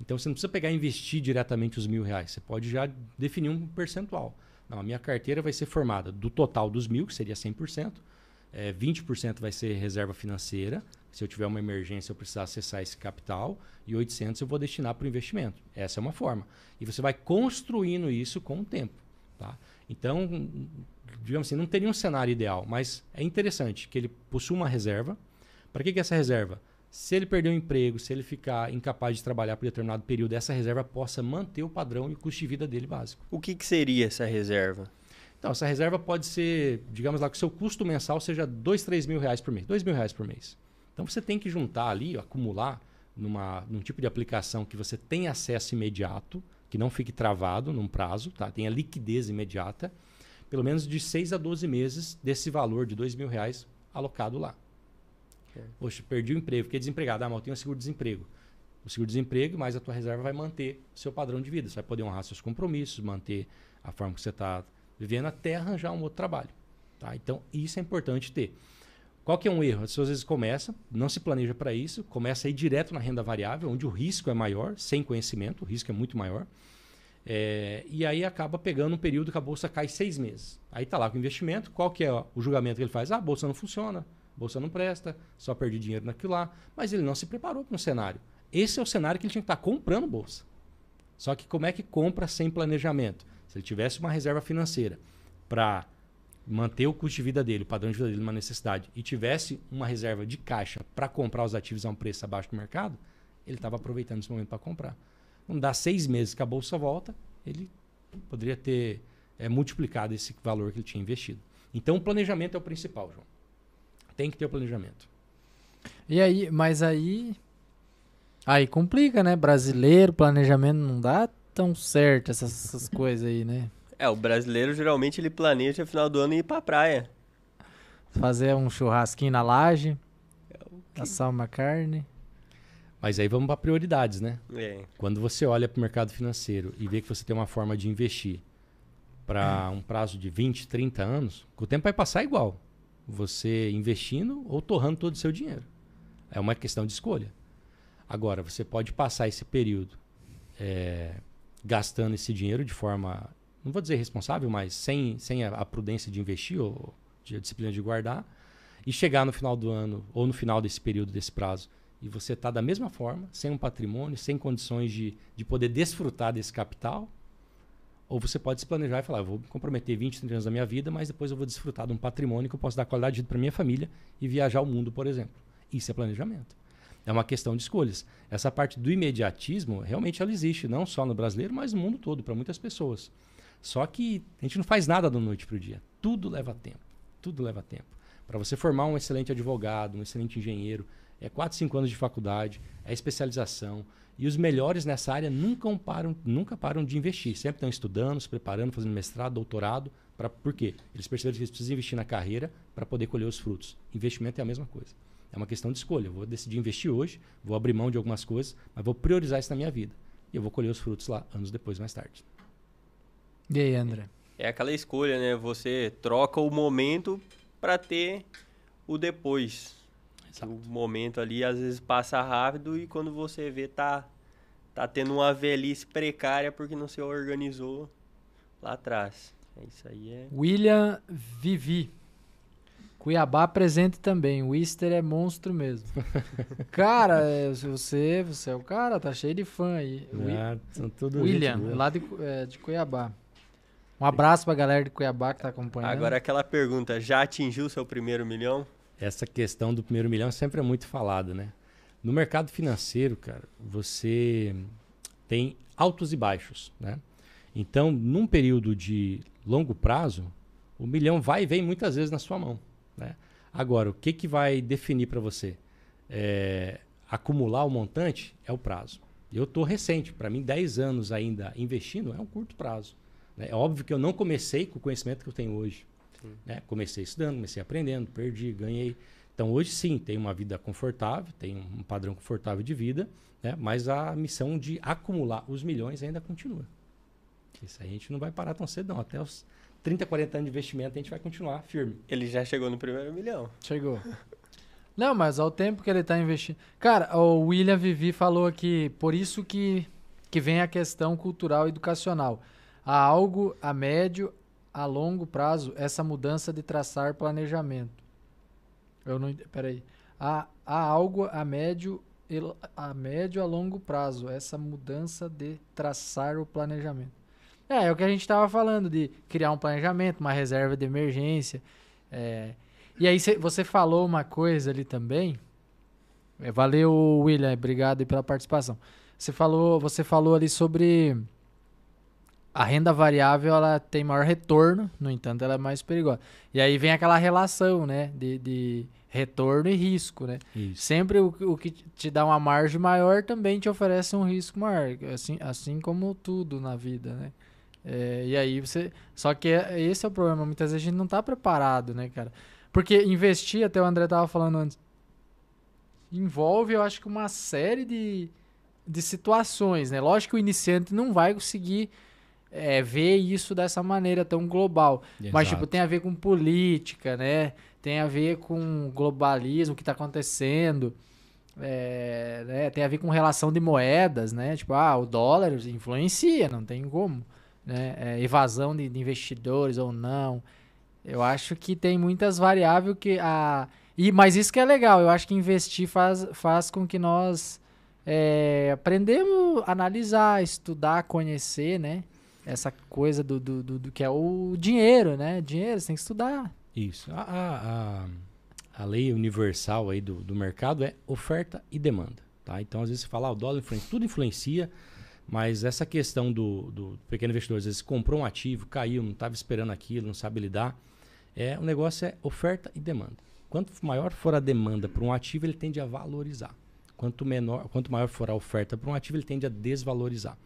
Então você não precisa pegar e investir diretamente os mil reais. Você pode já definir um percentual. Não, a minha carteira vai ser formada do total dos mil, que seria 100%. É, 20% vai ser reserva financeira. Se eu tiver uma emergência, eu precisar acessar esse capital. E 800 eu vou destinar para o investimento. Essa é uma forma. E você vai construindo isso com o tempo. Tá? Então, digamos assim, não teria um cenário ideal, mas é interessante que ele possua uma reserva. Para que, que é essa reserva? Se ele perder o emprego, se ele ficar incapaz de trabalhar por determinado período, essa reserva possa manter o padrão e o custo de vida dele básico. O que, que seria essa reserva? Então, essa reserva pode ser, digamos lá, que o seu custo mensal seja dois, três mil reais por mês. Dois mil reais por mês. Então, você tem que juntar ali, acumular numa, num tipo de aplicação que você tenha acesso imediato, que não fique travado num prazo, tá? tenha liquidez imediata, pelo menos de 6 a 12 meses desse valor de dois mil reais alocado lá. Certo. Poxa, perdi o emprego, fiquei desempregado. Ah, mas eu tenho um seguro-desemprego. O seguro-desemprego, mais a tua reserva vai manter seu padrão de vida. Você vai poder honrar seus compromissos, manter a forma que você está vivendo até arranjar um outro trabalho. Tá? Então, isso é importante ter. Qual que é um erro? As pessoas às vezes começa, não se planeja para isso, começa a ir direto na renda variável, onde o risco é maior, sem conhecimento, o risco é muito maior. É, e aí acaba pegando um período que a bolsa cai seis meses. Aí está lá com o investimento, qual que é o julgamento que ele faz? Ah, a bolsa não funciona, bolsa não presta, só perdi dinheiro naquilo lá. Mas ele não se preparou para um cenário. Esse é o cenário que ele tinha que estar comprando bolsa. Só que como é que compra sem planejamento? Se ele tivesse uma reserva financeira para manter o custo de vida dele, o padrão de vida dele numa necessidade, e tivesse uma reserva de caixa para comprar os ativos a um preço abaixo do mercado, ele estava aproveitando esse momento para comprar. Não dá seis meses que a bolsa volta, ele poderia ter é, multiplicado esse valor que ele tinha investido. Então, o planejamento é o principal, João. Tem que ter o planejamento. E aí, mas aí. Aí complica, né? Brasileiro, planejamento não dá tão certo essas, essas [LAUGHS] coisas aí, né? É, o brasileiro geralmente ele planeja final do ano ir pra praia. Fazer um churrasquinho na laje, assar uma carne. Mas aí vamos para prioridades, né? É. Quando você olha para o mercado financeiro e vê que você tem uma forma de investir para um prazo de 20, 30 anos, o tempo vai passar igual. Você investindo ou torrando todo o seu dinheiro. É uma questão de escolha. Agora, você pode passar esse período é, gastando esse dinheiro de forma, não vou dizer responsável, mas sem, sem a, a prudência de investir ou de a disciplina de guardar, e chegar no final do ano ou no final desse período, desse prazo, e você está da mesma forma, sem um patrimônio, sem condições de, de poder desfrutar desse capital, ou você pode se planejar e falar, eu vou me comprometer 20, 30 anos da minha vida, mas depois eu vou desfrutar de um patrimônio que eu posso dar qualidade de vida para minha família e viajar o mundo, por exemplo. Isso é planejamento. É uma questão de escolhas. Essa parte do imediatismo, realmente ela existe, não só no brasileiro, mas no mundo todo, para muitas pessoas. Só que a gente não faz nada da noite para o dia. Tudo leva tempo. Tudo leva tempo. Para você formar um excelente advogado, um excelente engenheiro, é 4, 5 anos de faculdade, é especialização. E os melhores nessa área nunca param, nunca param de investir. Sempre estão estudando, se preparando, fazendo mestrado, doutorado. Pra, por quê? Eles perceberam que eles precisam investir na carreira para poder colher os frutos. Investimento é a mesma coisa. É uma questão de escolha. Eu vou decidir investir hoje, vou abrir mão de algumas coisas, mas vou priorizar isso na minha vida. E eu vou colher os frutos lá, anos depois, mais tarde. E aí, André? É aquela escolha, né? Você troca o momento para ter o depois. Exato. O momento ali às vezes passa rápido e quando você vê tá tá tendo uma velhice precária porque não se organizou lá atrás. É isso aí é. William Vivi. Cuiabá presente também. O Easter é monstro mesmo. [LAUGHS] cara, é, você, você é o cara, tá cheio de fã aí. Ah, são tudo William, lá de, é, de Cuiabá. Um abraço pra galera de Cuiabá que tá acompanhando. Agora aquela pergunta, já atingiu seu primeiro milhão? Essa questão do primeiro milhão sempre é muito falada, né? No mercado financeiro, cara, você tem altos e baixos, né? Então, num período de longo prazo, o milhão vai e vem muitas vezes na sua mão. Né? Agora, o que, que vai definir para você? É, acumular o montante é o prazo. Eu estou recente, para mim, 10 anos ainda investindo é um curto prazo. Né? É óbvio que eu não comecei com o conhecimento que eu tenho hoje. Né? Comecei estudando, comecei aprendendo, perdi, ganhei. Então, hoje sim, tenho uma vida confortável, tenho um padrão confortável de vida, né? mas a missão de acumular os milhões ainda continua. Isso aí a gente não vai parar tão cedo, não. Até os 30, 40 anos de investimento, a gente vai continuar firme. Ele já chegou no primeiro milhão. Chegou. Não, mas ao tempo que ele está investindo. Cara, o William Vivi falou aqui, por isso que, que vem a questão cultural e educacional. Há algo a médio, a longo prazo, essa mudança de traçar planejamento. Eu não. Peraí. Há, há algo a médio, a médio a longo prazo, essa mudança de traçar o planejamento. É, é o que a gente estava falando, de criar um planejamento, uma reserva de emergência. É. E aí cê, você falou uma coisa ali também. É, valeu, William, obrigado pela participação. Você falou, você falou ali sobre a renda variável, ela tem maior retorno, no entanto, ela é mais perigosa. E aí vem aquela relação, né, de, de retorno e risco, né? Isso. Sempre o, o, que te dá uma margem maior também te oferece um risco maior, assim, assim como tudo na vida, né? É, e aí você. Só que é, esse é o problema. Muitas vezes a gente não está preparado, né, cara? Porque investir, até o André tava falando antes, envolve, eu acho que uma série de, de situações, né? Lógico que o iniciante não vai conseguir é, ver isso dessa maneira tão global. Exato. Mas, tipo, tem a ver com política, né? Tem a ver com globalismo, o que está acontecendo. É, né? Tem a ver com relação de moedas, né? Tipo, ah, o dólar influencia, não tem como né? É, evasão de, de, investidores ou não. Eu acho que tem muitas variáveis que a e mas isso que é legal. Eu acho que investir faz, faz com que nós é, aprendemos a analisar, estudar, conhecer, né? Essa coisa do, do, do, do, que é o dinheiro, né? Dinheiro, você tem que estudar. Isso. A, a, a lei universal aí do, do mercado é oferta e demanda. Tá? Então, às vezes, você fala, ah, o dólar influencia, tudo influencia. Mas essa questão do, do pequeno investidor, às vezes comprou um ativo, caiu, não estava esperando aquilo, não sabe lidar. É, o negócio é oferta e demanda. Quanto maior for a demanda para um ativo, ele tende a valorizar. Quanto, menor, quanto maior for a oferta para um ativo, ele tende a desvalorizar.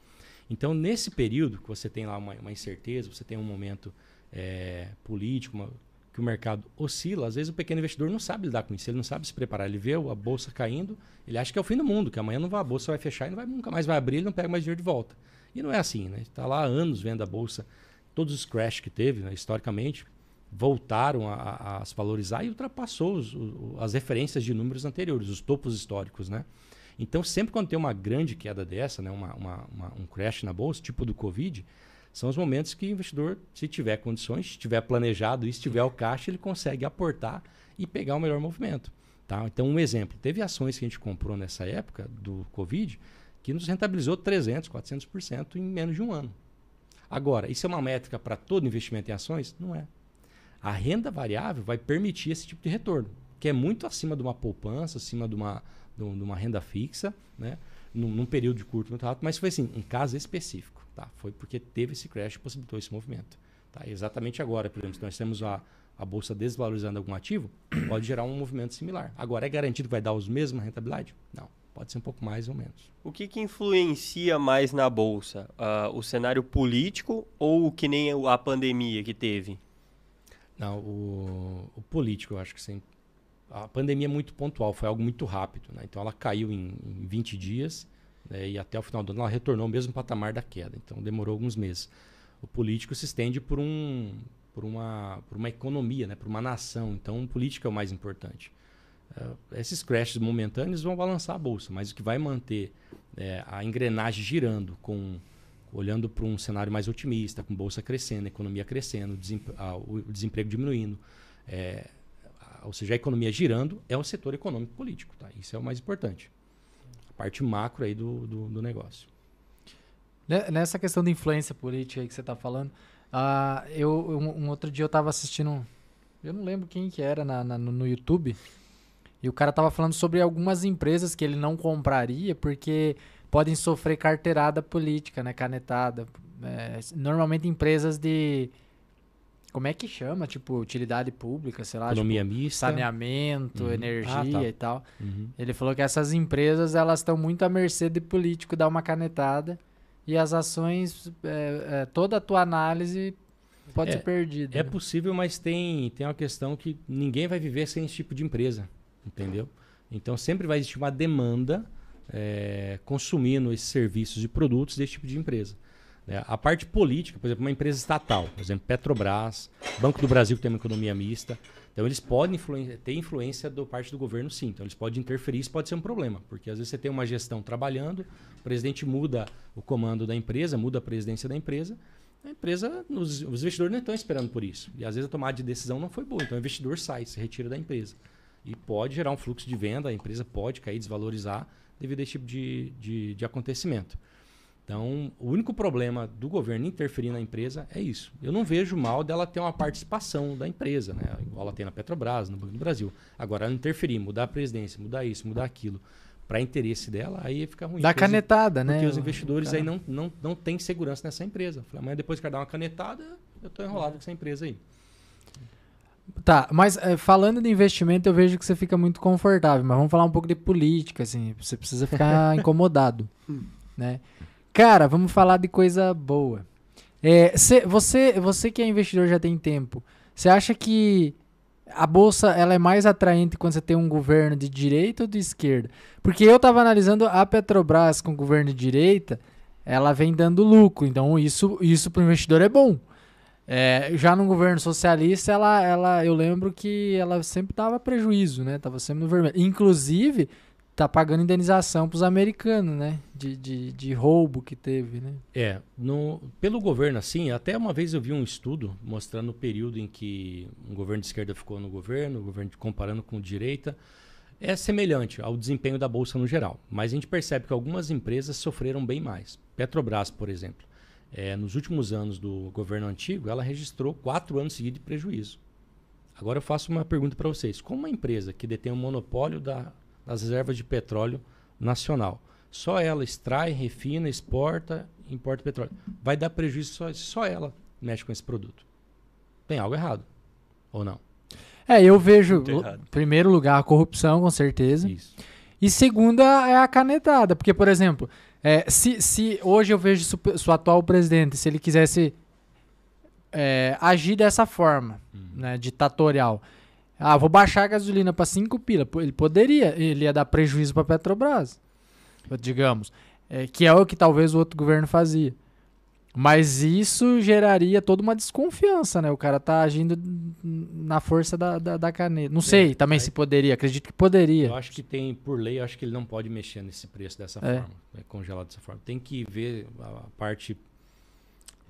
Então, nesse período que você tem lá uma, uma incerteza, você tem um momento é, político, uma, que o mercado oscila, às vezes o pequeno investidor não sabe lidar com isso, ele não sabe se preparar. Ele vê a bolsa caindo, ele acha que é o fim do mundo, que amanhã não vai, a bolsa vai fechar e não vai, nunca mais vai abrir, ele não pega mais dinheiro de volta. E não é assim, né? Está lá há anos vendo a bolsa, todos os crash que teve, né, historicamente, voltaram a, a, a, se valorizar e ultrapassou os, o, as referências de números anteriores, os topos históricos, né? Então, sempre quando tem uma grande queda dessa, né, uma, uma, uma, um crash na bolsa, tipo do Covid, são os momentos que o investidor, se tiver condições, se tiver planejado e se tiver o caixa, ele consegue aportar e pegar o melhor movimento. Tá? Então, um exemplo: teve ações que a gente comprou nessa época do Covid que nos rentabilizou 300%, 400% em menos de um ano. Agora, isso é uma métrica para todo investimento em ações? Não é. A renda variável vai permitir esse tipo de retorno, que é muito acima de uma poupança, acima de uma, de uma renda fixa, né? Num, num, período de curto muito rápido, mas foi assim, um caso específico. Tá? Foi porque teve esse crash que possibilitou esse movimento. Tá? Exatamente agora, por exemplo, se nós temos a, a bolsa desvalorizando algum ativo, [CLEARS THROAT] pode gerar um movimento similar. Agora, é garantido que vai dar os mesmos rentabilidade? Não. Pode ser um pouco mais ou menos. O que, que influencia mais na bolsa? Uh, o cenário político ou que nem a pandemia que teve? Não, o, o político, eu acho que sim. A pandemia é muito pontual, foi algo muito rápido. Né? Então ela caiu em, em 20 dias né? e até o final do ano ela retornou ao mesmo patamar da queda. Então demorou alguns meses. O político se estende por, um, por, uma, por uma economia, né? por uma nação. Então o político é o mais importante. Uh, esses crashes momentâneos vão balançar a bolsa, mas o que vai manter é, a engrenagem girando, com, olhando para um cenário mais otimista, com bolsa crescendo, economia crescendo, uh, o desemprego diminuindo, é, ou seja, a economia girando, é o setor econômico político. Tá? Isso é o mais importante. A parte macro aí do, do, do negócio. Nessa questão de influência política aí que você está falando, uh, eu, um, um, outro dia eu estava assistindo, eu não lembro quem que era na, na, no YouTube, e o cara tava falando sobre algumas empresas que ele não compraria porque podem sofrer carteirada política, né? Canetada. É, normalmente empresas de. Como é que chama? Tipo, utilidade pública, sei lá. Economia tipo, mista. Saneamento, uhum. energia ah, tá. e tal. Uhum. Ele falou que essas empresas elas estão muito à mercê de político dar uma canetada e as ações, é, é, toda a tua análise pode é, ser perdida. É né? possível, mas tem, tem uma questão que ninguém vai viver sem esse tipo de empresa entendeu? Então sempre vai existir uma demanda é, consumindo esses serviços e produtos desse tipo de empresa. Né? A parte política, por exemplo, uma empresa estatal, por exemplo, Petrobras, Banco do Brasil que tem uma economia mista, então eles podem ter influência do parte do governo, sim. Então eles podem interferir, isso pode ser um problema, porque às vezes você tem uma gestão trabalhando, o presidente muda o comando da empresa, muda a presidência da empresa, a empresa, os, os investidores não estão esperando por isso. E às vezes a tomada de decisão não foi boa, então o investidor sai, se retira da empresa. E pode gerar um fluxo de venda, a empresa pode cair, desvalorizar devido a esse tipo de, de, de acontecimento. Então, o único problema do governo interferir na empresa é isso. Eu não vejo mal dela ter uma participação da empresa, né? igual ela tem na Petrobras, no Banco do Brasil. Agora, ela interferir, mudar a presidência, mudar isso, mudar aquilo, para interesse dela, aí fica ruim. Dá canetada, porque né? Porque os investidores aí não, não, não têm segurança nessa empresa. Falei, amanhã depois que dar uma canetada, eu estou enrolado com essa empresa aí. Tá, mas é, falando de investimento, eu vejo que você fica muito confortável, mas vamos falar um pouco de política, assim, você precisa ficar [LAUGHS] incomodado, né? Cara, vamos falar de coisa boa. É, cê, você, você que é investidor já tem tempo, você acha que a bolsa ela é mais atraente quando você tem um governo de direita ou de esquerda? Porque eu estava analisando a Petrobras com governo de direita, ela vem dando lucro, então isso, isso para o investidor é bom. É, já no governo socialista, ela, ela, eu lembro que ela sempre dava prejuízo, né? Tava sempre no vermelho. Inclusive, tá pagando indenização para os americanos, né? De, de, de, roubo que teve, né? É, no, pelo governo assim, até uma vez eu vi um estudo mostrando o período em que um governo de esquerda ficou no governo, o governo comparando com direita. É semelhante ao desempenho da bolsa no geral, mas a gente percebe que algumas empresas sofreram bem mais. Petrobras, por exemplo é, nos últimos anos do governo antigo, ela registrou quatro anos seguidos de prejuízo. Agora eu faço uma pergunta para vocês. Como uma empresa que detém o um monopólio da, das reservas de petróleo nacional, só ela extrai, refina, exporta, importa petróleo, vai dar prejuízo só, só ela mexe com esse produto. Tem algo errado, ou não? É, eu vejo, em primeiro lugar, a corrupção, com certeza. Isso. E segunda é a canetada, porque, por exemplo, é, se, se hoje eu vejo o atual presidente, se ele quisesse é, agir dessa forma, uhum. né, ditatorial, ah, vou baixar a gasolina para 5 pila, ele poderia, ele ia dar prejuízo para a Petrobras, digamos, é, que é o que talvez o outro governo fazia. Mas isso geraria toda uma desconfiança, né? O cara tá agindo na força da, da, da caneta. Não sei é, também aí, se poderia, acredito que poderia. Eu acho que tem, por lei, eu acho que ele não pode mexer nesse preço dessa é. forma, é congelado dessa forma. Tem que ver a parte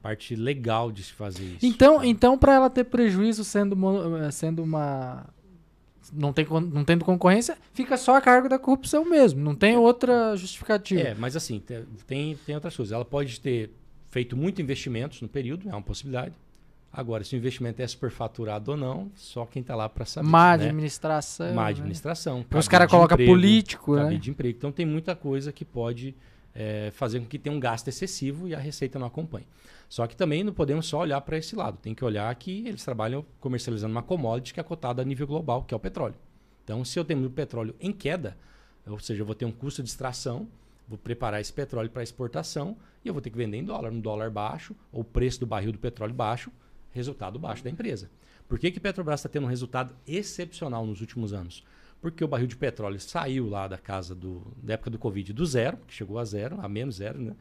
parte legal de se fazer isso. Então, tá? então para ela ter prejuízo sendo, sendo uma não, tem, não tendo concorrência, fica só a cargo da corrupção mesmo. Não tem outra justificativa. É, mas assim, tem, tem outras coisas. Ela pode ter feito muito investimentos no período, é uma possibilidade. Agora, se o investimento é superfaturado ou não, só quem está lá para saber. Má né? administração. Má né? administração. Porque os caras colocam político, né? de emprego. Então tem muita coisa que pode é, fazer com que tenha um gasto excessivo e a receita não acompanhe. Só que também não podemos só olhar para esse lado. Tem que olhar que eles trabalham comercializando uma commodity que é cotada a nível global, que é o petróleo. Então, se eu tenho o petróleo em queda, ou seja, eu vou ter um custo de extração, vou preparar esse petróleo para exportação e eu vou ter que vender em dólar, um dólar baixo, ou o preço do barril do petróleo baixo, resultado baixo da empresa. Por que, que Petrobras está tendo um resultado excepcional nos últimos anos? Porque o barril de petróleo saiu lá da casa do, da época do Covid do zero, que chegou a zero, a menos zero, né?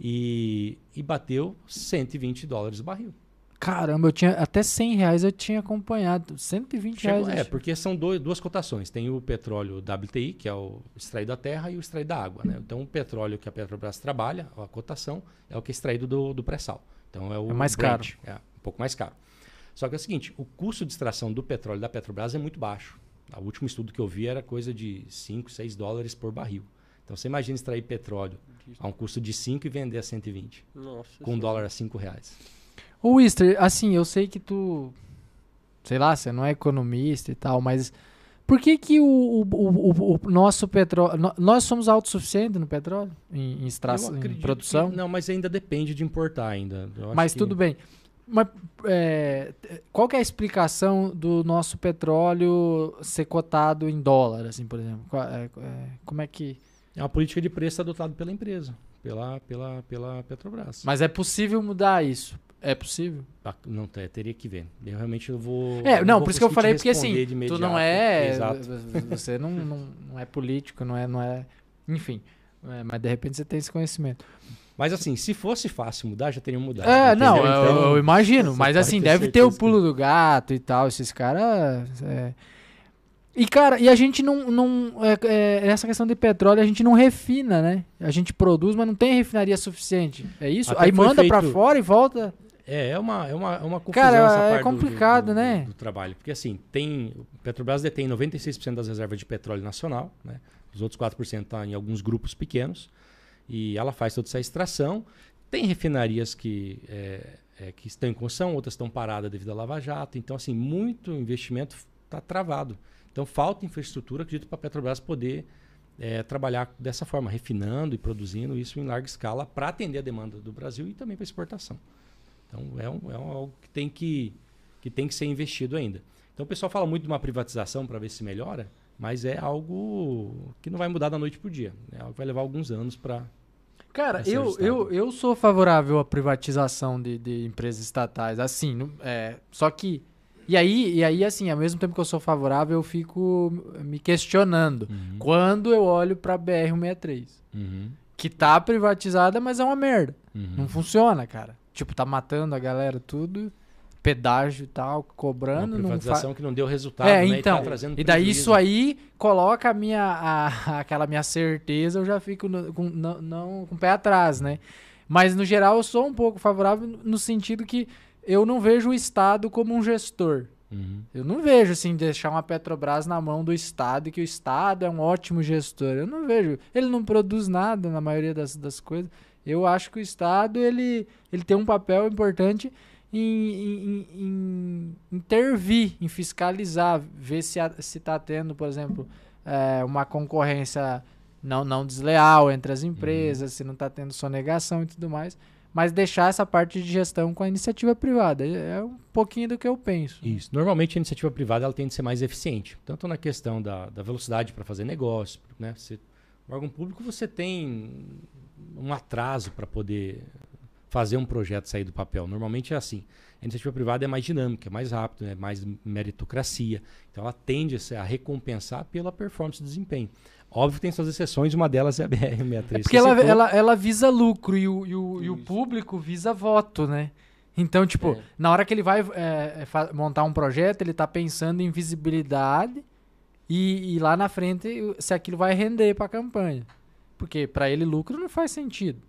E, e bateu 120 dólares o barril. Caramba, eu tinha até 100 reais eu tinha acompanhado. 120 Chegou- reais. é, porque são dois- duas cotações. Tem o petróleo WTI, que é o extraído da terra, e o extraído da água. Né? Então, o petróleo que a Petrobras trabalha, a cotação, é o que é extraído do, do pré-sal. Então, é o É mais Brent, É um pouco mais caro. Só que é o seguinte, o custo de extração do petróleo da Petrobras é muito baixo. O último estudo que eu vi era coisa de 5, 6 dólares por barril. Então, você imagina extrair petróleo a um custo de 5 e vender a 120, Nossa com um dólar a 5 reais. Ô, Wister, assim, eu sei que tu. Sei lá, você não é economista e tal, mas. Por que, que o, o- o- o- nosso petróleo. no- Nós somos autossuficientes no petróleo? Em, em, extração, Eu em produção? que- não, mas ainda depende de importar ainda. Eu acho Mas que- tudo bem. Mas é, qual que é a explicação do nosso petróleo ser cotado em dólar, assim, por exemplo? Qual- é- é- como é que. É uma política de preço adotada pela empresa, pela, pela, pela Petrobras. Mas é possível mudar isso? É possível? Ah, Não te- teria que ver. Eu realmente não vou. É, não, vou por isso que eu falei, porque assim, tu não é. Exato. [LAUGHS] Você não, não, não é político, não é. Não é enfim. É, mas de repente você tem esse conhecimento. Mas assim, se fosse fácil mudar, já teriam mudado. É, entendeu? não, eu, Então, eu imagino, você mas assim, deve ter o certeza que- pulo do gato e tal, esses caras. é. E, cara, e a gente não. não é, é, essa questão de petróleo, a gente não refina, né? A gente produz, mas não tem refinaria suficiente. É isso? Até Aí manda pra feito- fora e volta. É, é uma, é uma, é uma confusão Cara, essa é parte do- complicado, do, do, né? do trabalho. Porque assim, tem. o Petrobras detém 96% das reservas de petróleo nacional, né? Os outros 4% estão em alguns grupos pequenos. E ela faz toda essa extração. Tem refinarias que, é, é, que estão em construção, outras estão paradas devido à Lava Jato. Então, assim, muito investimento está travado. Então, falta infraestrutura, acredito, para a Petrobras poder é, trabalhar dessa forma, refinando e produzindo isso em larga escala para atender a demanda do Brasil e também para exportação. Então, é, um, é um- algo que tem que, que tem que ser investido ainda. Então, o pessoal fala muito de uma privatização para ver se melhora, mas é algo que não vai mudar da noite para o dia. É algo que vai levar alguns anos para Cara, eu, ajustado. eu, eu sou favorável à privatização de, de empresas estatais. Assim, é, só que. E aí, e aí, assim, ao mesmo tempo que eu sou favorável, eu fico me questionando. Quando eu olho pra BR-163, Uhum. que tá privatizada, mas é uma merda. Uhum. Não funciona, cara. Tipo, tá matando a galera tudo, pedágio e tal, Uma cobrando. Não fa... privatização que não deu resultado, É, né? então. tá trazendo E daí isso aí coloca a minha, a- [LAUGHS] aquela minha certeza, eu já fico no- com, não, não- com o pé atrás, né? Mas no geral eu sou um pouco favorável no sentido que eu não vejo o Estado como um gestor. Uhum. Eu não vejo assim deixar uma Petrobras na mão do Estado e que o Estado é um ótimo gestor. Eu não vejo. Ele não produz nada na maioria das, das coisas. Eu acho que o Estado ele, ele tem um papel importante em, em- em- em intervir, em fiscalizar, ver se está tendo, por exemplo, é, uma concorrência não, não desleal entre as empresas, se não está tendo sonegação e tudo mais. Mas deixar essa parte de gestão com a iniciativa privada. É é um pouquinho do que eu penso. Isso. Normalmente a iniciativa privada ela tende a ser mais eficiente, tanto na questão da, da velocidade para fazer negócio, né? Você, no órgão público você tem um atraso para poder fazer um projeto sair do papel. Normalmente é assim. A iniciativa privada é mais dinâmica, é mais rápido, é mais meritocracia. Então ela tende a recompensar pela performance do desempenho. Óbvio que tem suas exceções, uma delas é a BR-63. É porque ela, ela, ela visa lucro e o, e o, e o público visa voto, né? Então, tipo, É. na hora que ele vai é, é, montar um projeto, ele tá pensando em visibilidade e, e lá na frente se aquilo vai render pra campanha. Porque pra ele lucro não faz sentido.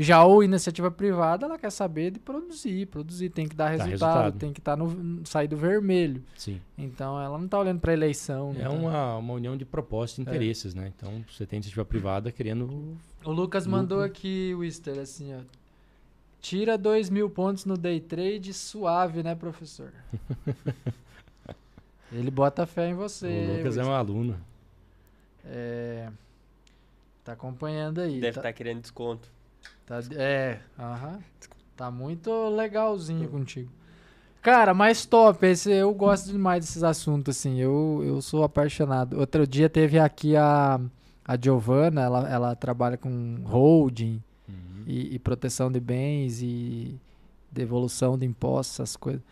Já a iniciativa privada, ela quer saber de produzir, produzir, tem que dar resultado, resultado. tem que estar no sair do vermelho. Sim. Então ela não tá olhando pra eleição. É tá- uma, uma união de propostas e É. interesses, né? Então você tem iniciativa privada querendo O Lucas Lucro. mandou aqui, Wister, assim, ó. Tira 2 mil pontos no day trade suave, né, professor? [LAUGHS] Ele bota fé em você. O Lucas é um aluno. É, tá acompanhando aí. Deve tá, estar tá querendo desconto. Tá, é, aham. Tá muito legalzinho contigo. Cara, mais top. Esse, eu gosto demais desses assuntos, assim. Eu, eu sou apaixonado. Outro dia teve aqui a, a Giovana, ela, ela trabalha com holding uhum. e, e, proteção de bens e devolução de impostos, essas coisas.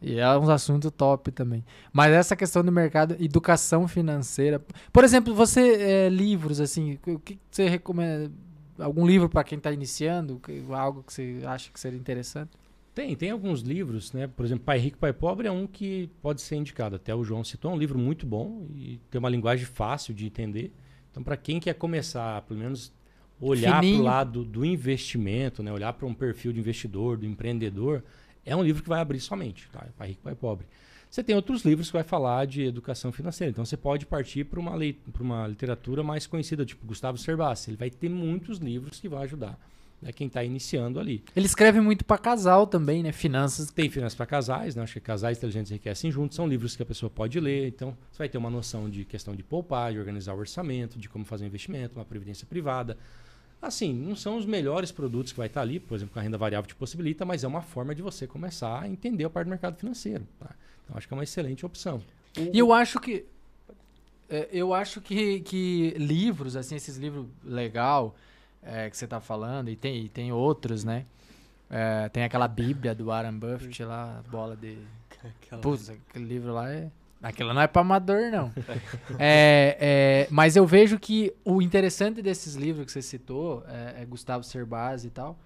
E é um assunto top também. Mas essa questão do mercado, educação financeira. Por exemplo, você, é, livros, assim, o que você recomenda? Algum livro para quem está iniciando? Algo que você acha que seria interessante? Tem, tem alguns livros, né? Por exemplo, Pai Rico, Pai Pobre é um que pode ser indicado. Até o João citou, é um livro muito bom e tem uma linguagem fácil de entender. Então, para quem quer começar, pelo menos olhar para o lado do investimento, né? Olhar para um perfil de investidor, do empreendedor, é um livro que vai abrir somente, tá? Pai Rico, Pai Pobre. Você tem outros livros que vai falar de educação financeira. Então você pode partir para uma, uma literatura mais conhecida, tipo Gustavo Cerbasi. Ele vai ter muitos livros que vão ajudar né, quem está iniciando ali. Ele escreve muito para casal também, né? Finanças. Tem finanças para casais, né? Acho que casais inteligentes enriquecem juntos. São livros que a pessoa pode ler. Então, você vai ter uma noção de questão de poupar, de organizar o orçamento, de como fazer um investimento, uma previdência privada. Assim, não são os melhores produtos que vai estar tá ali, por exemplo, que a renda variável te possibilita, mas é uma forma de você começar a entender a parte do mercado financeiro. Tá? Então, acho que é uma excelente opção. E eu acho que é, eu acho que, que livros, assim, esses livros legal, é, que você está falando, e tem, e tem outros, né? É, tem aquela Bíblia do Warren Buffett lá, bola de. [LAUGHS] Aquela... Putz, aquele livro lá é. Aquilo não é para amador, não. [LAUGHS] é, é, mas eu vejo que o interessante desses livros que você citou, é, é Gustavo Cerbasi e tal,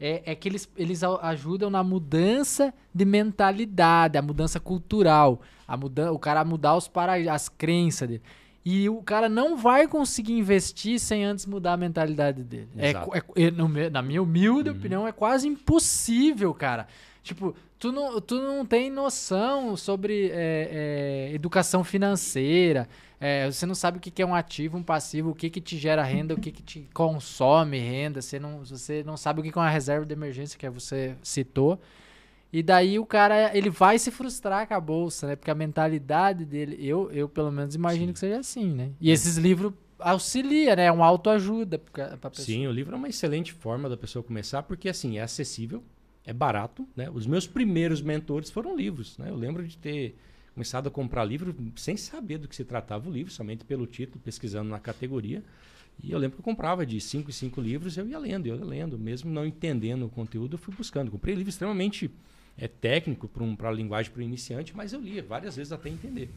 é, é, que eles, eles ajudam na mudança de mentalidade, a mudança cultural, a muda, o cara mudar os para, as crenças dele. E o cara não vai conseguir investir sem antes mudar a mentalidade dele. É, é, é no, na minha humilde uhum. opinião, é quase impossível, cara. Tipo, tu não, tu não tem noção sobre é, é, educação financeira. É, você não sabe o que é um ativo, um passivo, o que, que te gera renda, o que, que te consome renda. Você não, você não sabe o que é uma reserva de emergência, que você citou. E daí o cara, ele vai se frustrar com a bolsa, né? Porque a mentalidade dele, eu, eu pelo menos imagino Sim. que seja assim, né? E esses livros auxilia, né? É uma autoajuda para pessoa. Sim, o livro é uma excelente forma da pessoa começar, porque assim, é acessível, é barato, né? Os meus primeiros mentores foram livros, né? Eu lembro de ter começado a comprar livro sem saber do que se tratava o livro, somente pelo título, pesquisando na categoria. E eu lembro que eu comprava de 5 em 5 livros, eu ia lendo, eu ia lendo, mesmo não entendendo o conteúdo, eu fui buscando. Comprei livros extremamente é técnico para um, a linguagem para o iniciante, mas eu lia várias vezes até entender.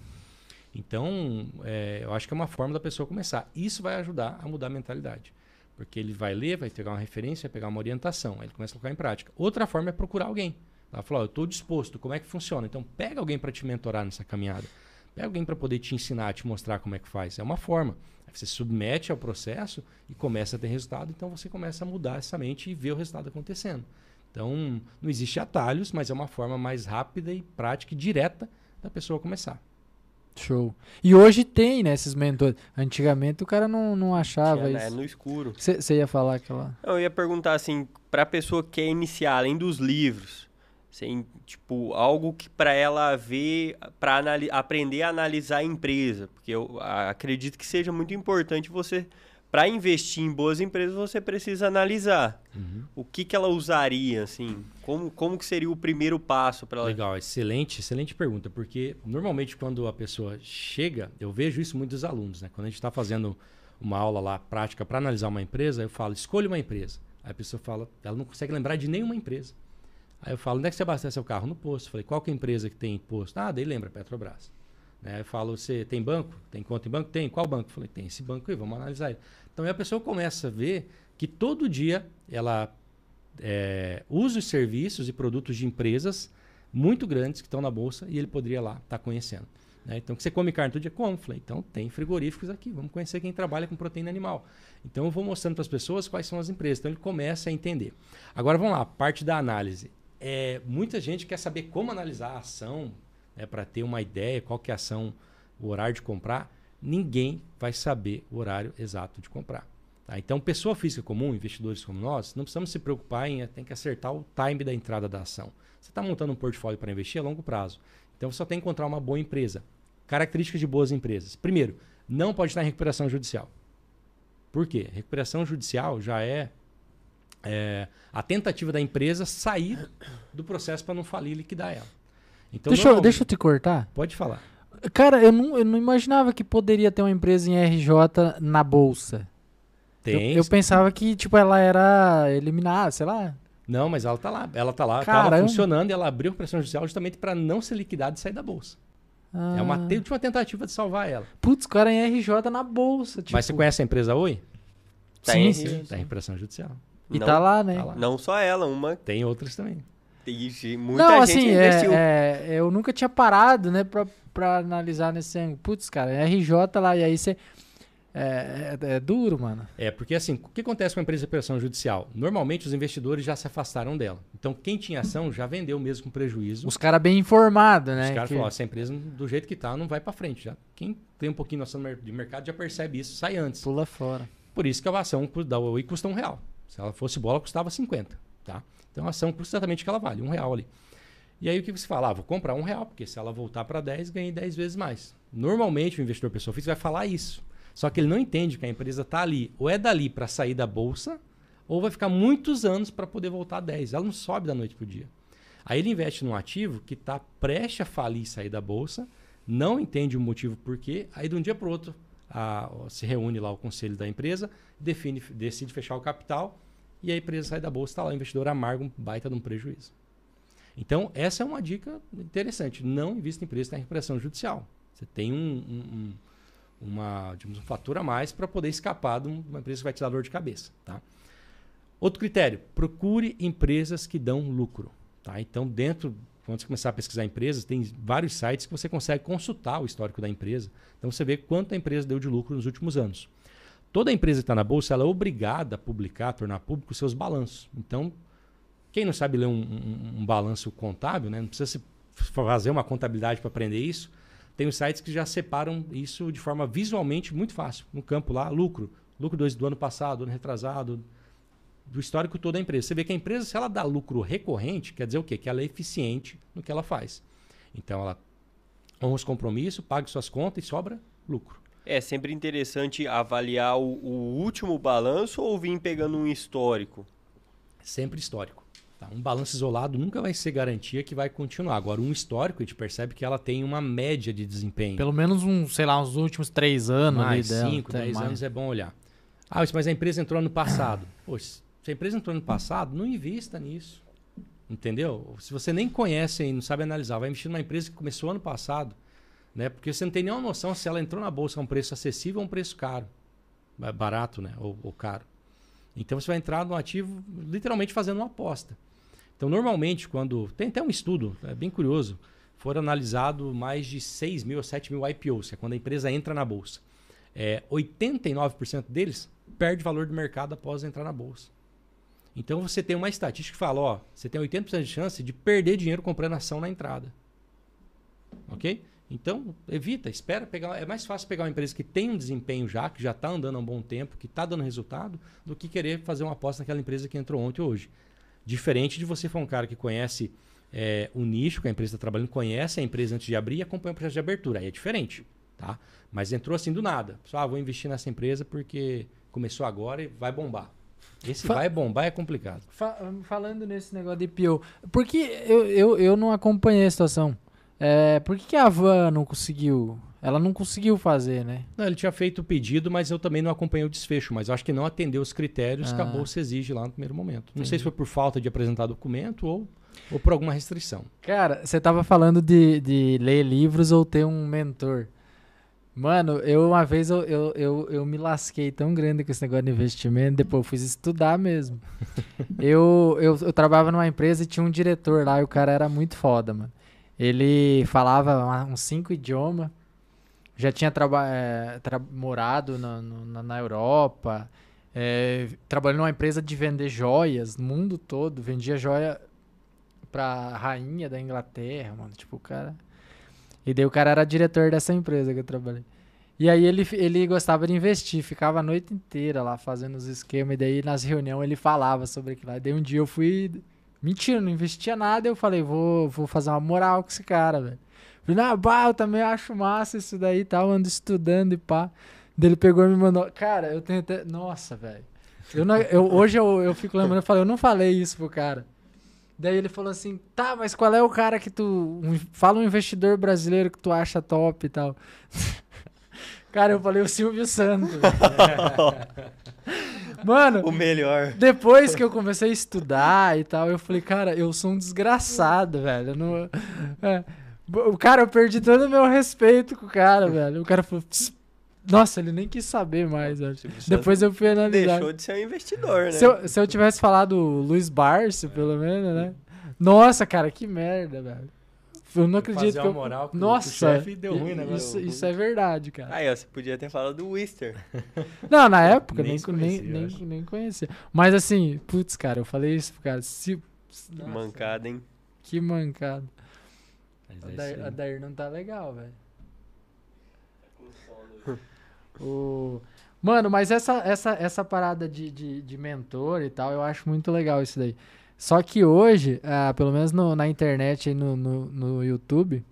Então, é, eu acho que é uma forma da pessoa começar. Isso vai ajudar a mudar a mentalidade. Porque ele vai ler, vai pegar uma referência, vai pegar uma orientação, aí ele começa a colocar em prática. Outra forma é procurar alguém. Ela falou, eu estou disposto, como é que funciona? Então, pega alguém para te mentorar nessa caminhada. Pega alguém para poder te ensinar, te mostrar como é que faz. É uma forma. Aí você submete ao processo e começa a ter resultado, então você começa a mudar essa mente e ver o resultado acontecendo. Então, não existe atalhos, mas é uma forma mais rápida e prática e direta da pessoa começar. Show. E hoje tem, né, esses mentores. Antigamente o cara não, não achava Tinha, né, isso. É no escuro. Você ia falar aquela... Eu ia perguntar, assim, para a pessoa que quer iniciar, além dos livros, assim, tipo, algo que para ela ver, para aprender a analisar a empresa. Porque eu acredito que seja muito importante você para investir em boas empresas você precisa analisar uhum. o que, que ela usaria, assim, como, como que seria o primeiro passo para ela. Legal, excelente, excelente pergunta, porque normalmente quando a pessoa chega, eu vejo isso muito dos alunos, né? Quando a gente está fazendo uma aula lá prática para analisar uma empresa, eu falo, escolha uma empresa. Aí a pessoa fala, ela não consegue lembrar de nenhuma empresa. Aí eu falo, onde é que você abastece seu carro? No posto. falei, qual que é a empresa que tem posto? Ah, daí lembra, Petrobras. Né? Eu falo, você tem banco? Tem conta em banco? Tem. Qual banco? Falei, tem esse banco aí, vamos analisar ele. Então a pessoa começa a ver que todo dia ela é, usa os serviços e produtos de empresas muito grandes que estão na bolsa e ele poderia lá estar tá conhecendo. Né? Então, que você come carne todo dia? Como? Falei, então tem frigoríficos aqui, vamos conhecer quem trabalha com proteína animal. Então eu vou mostrando para as pessoas quais são as empresas. Então ele começa a entender. Agora vamos lá, parte da análise. É, muita gente quer saber como analisar a ação, né, para ter uma ideia, qual que é a ação, o horário de comprar ninguém vai saber o horário exato de comprar. Tá? Então, pessoa física comum, investidores como nós, não precisamos se preocupar em tem que acertar o time da entrada da ação. Você está montando um portfólio para investir a longo prazo. Então, você só tem que encontrar uma boa empresa. Características de boas empresas. Primeiro, não pode estar em recuperação judicial. Por quê? Recuperação judicial já é, é a tentativa da empresa sair do processo para não falir e liquidar ela. Então, deixa, eu, deixa eu te cortar. Pode falar. Cara, eu não, eu não imaginava que poderia ter uma empresa em RJ na bolsa. Tem. Eu, eu pensava que, tipo, ela era eliminada, sei lá. Não, mas ela tá lá. Ela tá lá, estava funcionando e ela abriu a pressão judicial justamente para não ser liquidada e sair da bolsa. Ah. É uma ah. última tentativa de salvar ela. Putz, o cara é em RJ na bolsa. Tipo... Mas você conhece a empresa Oi? Tá sim, sim. Tá em pressão judicial. E não, tá lá, né? Tá lá. Não só ela, uma. Tem outras também. Tem muita não, gente assim, investiu. É, é, eu nunca tinha parado, né, pra, pra analisar nesse ângulo. Putz, cara, é RJ lá, e aí você. É, é, é, duro, mano. É, porque assim, o que acontece com a empresa de pressão judicial? Normalmente os investidores já se afastaram dela. Então, quem tinha ação já vendeu mesmo com prejuízo. Os caras bem informados, né? Os caras que... falaram, essa empresa do jeito que tá não vai para frente. Já. Quem tem um pouquinho de noção de mercado já percebe isso, sai antes. Pula fora. Por isso que a ação da Oi custa um real. Se ela fosse bola, custava 50, tá? Então a ação custa exatamente o que ela vale, um real ali. E aí o que você fala? Ah, vou comprar um real, porque se ela voltar para 10, ganhei 10 vezes mais. Normalmente o investidor pessoa física vai falar isso. Só que ele não entende que a empresa está ali, ou é dali para sair da bolsa, ou vai ficar muitos anos para poder voltar a 10. Ela não sobe da noite para o dia. Aí ele investe num ativo que está prestes a falir e sair da bolsa, não entende o motivo por quê, aí de um dia para o outro a, se reúne lá o conselho da empresa, define, decide fechar o capital e a empresa sai da bolsa, está lá o investidor amarga um baita de um prejuízo. Então, essa é uma dica interessante. Não invista em empresa que está em recuperação judicial. Você tem um, um, uma, digamos, a mais para poder escapar de uma empresa que vai te dar dor de cabeça. Tá? Outro critério, procure empresas que dão lucro. Tá? Então, dentro, quando você começar a pesquisar empresas, tem vários sites que você consegue consultar o histórico da empresa. Então, você vê quanto a empresa deu de lucro nos últimos anos. Toda empresa que está na bolsa ela é obrigada a publicar, a tornar público os seus balanços. Então, quem não sabe ler um, um, um balanço contábil, né? não precisa fazer uma contabilidade para aprender isso, tem os sites que já separam isso de forma visualmente muito fácil. No campo lá, lucro. Lucro do, do ano passado, do ano retrasado, do histórico todo da empresa. Você vê que a empresa, se ela dá lucro recorrente, quer dizer o quê? Que ela é eficiente no que ela faz. Então, ela honra os compromissos, paga suas contas e sobra lucro. É sempre interessante avaliar o, o último balanço ou vir pegando um histórico? Sempre histórico. Tá? Um balanço isolado nunca vai ser garantia que vai continuar. Agora, um histórico, a gente percebe que ela tem uma média de desempenho. Pelo menos, um, sei lá, uns últimos três anos. Mais cinco, dez mais. anos é bom olhar. Ah, mas a empresa entrou ano passado. Poxa, se a empresa entrou ano passado, não invista nisso. Entendeu? Se você nem conhece e não sabe analisar, vai investir numa empresa que começou ano passado, né? Porque você não tem nenhuma noção se ela entrou na bolsa a um preço acessível ou um preço caro. Barato, né? Ou, ou caro. Então você vai entrar no ativo literalmente fazendo uma aposta. Então, normalmente, quando. Tem até um estudo, é bem curioso. Foram analisados mais de 6 mil ou 7 mil IPOs, que é quando a empresa entra na bolsa. É, 89% deles perde valor do mercado após entrar na bolsa. Então você tem uma estatística que fala: ó, você tem 80% de chance de perder dinheiro comprando ação na entrada. Ok? Então, evita, espera pegar. É mais fácil pegar uma empresa que tem um desempenho já, que já está andando há um bom tempo, que está dando resultado, do que querer fazer uma aposta naquela empresa que entrou ontem ou hoje. Diferente de você for um cara que conhece é, o nicho que a empresa está trabalhando, conhece a empresa antes de abrir e acompanha o processo de abertura. Aí é diferente. Tá? Mas entrou assim do nada. Pessoal, ah, vou investir nessa empresa porque começou agora e vai bombar. Esse Fa vai bombar é complicado. Fa falando nesse negócio de IPO, por que eu, eu, eu não acompanhei a situação? É, por que, que a Van não conseguiu ela não conseguiu fazer, né? Não, ele tinha feito o pedido, mas eu também não acompanhei o desfecho. Mas acho que não atendeu os critérios ah. que a Bolsa exige lá no primeiro momento. Entendi. Não sei se foi por falta de apresentar documento ou, ou por alguma restrição. Cara, você estava falando de, de ler livros ou ter um mentor. Mano, eu uma vez eu, eu, eu, eu, me lasquei tão grande com esse negócio de investimento, depois eu fui estudar mesmo. [LAUGHS] eu, eu, eu trabalhava numa empresa e tinha um diretor lá e o cara era muito foda, mano. Ele falava uns cinco idiomas já tinha é, morado na, na, na Europa, é, trabalhou numa empresa de vender joias no mundo todo, vendia joia pra rainha da Inglaterra, mano, tipo, o cara... E daí o cara era diretor dessa empresa que eu trabalhei. E aí ele, ele gostava de investir, ficava a noite inteira lá fazendo os esquemas, e daí nas reuniões ele falava sobre aquilo lá. E daí um dia eu fui. Mentira, não investia nada, eu falei, vou, vou fazer uma moral com esse cara, velho. Falei, ah, bah, eu também acho massa isso daí e tal, ando estudando e pá. Daí ele pegou e me mandou. Cara, eu tenho até. Nossa, velho. Eu não, eu, hoje eu, eu fico lembrando, eu falei, eu não falei isso pro cara. Daí ele falou assim, tá, mas qual é o cara que tu. Um, fala um investidor brasileiro que tu acha top e tal. [LAUGHS] cara, eu falei o Silvio Santos. [LAUGHS] Mano, O melhor. depois que eu comecei a estudar e tal, eu falei, cara, eu sou um desgraçado, velho. Eu não... é. O cara, eu perdi todo o meu respeito com o cara, velho. O cara falou, "Pss, nossa, ele nem quis saber mais, velho. Depois eu fui analisar. Deixou de ser um investidor, né? Se eu, se eu tivesse falado Luiz Barcio, pelo menos, né? Nossa, cara, que merda, velho. Eu não acredito Fazer que eu... moral com- com o Nossa, chefe deu ruim, né, Isso, isso é verdade, cara. Aí, ó, você podia ter falado do Wister. [LAUGHS] Não, na [LAUGHS] época Nem nem, nem, nem, nem conhecia. Mas assim, putz, cara, eu falei isso pro cara. Se... Que Nossa, mancada, hein? Que mancada. Mas A é Dair, a Dair não tá legal, velho. [LAUGHS] O... Mano, mas essa, essa, essa parada de, de, de mentor e tal, eu acho muito legal isso daí. Só que hoje, ah, pelo menos no- na internet e no, no, no YouTube,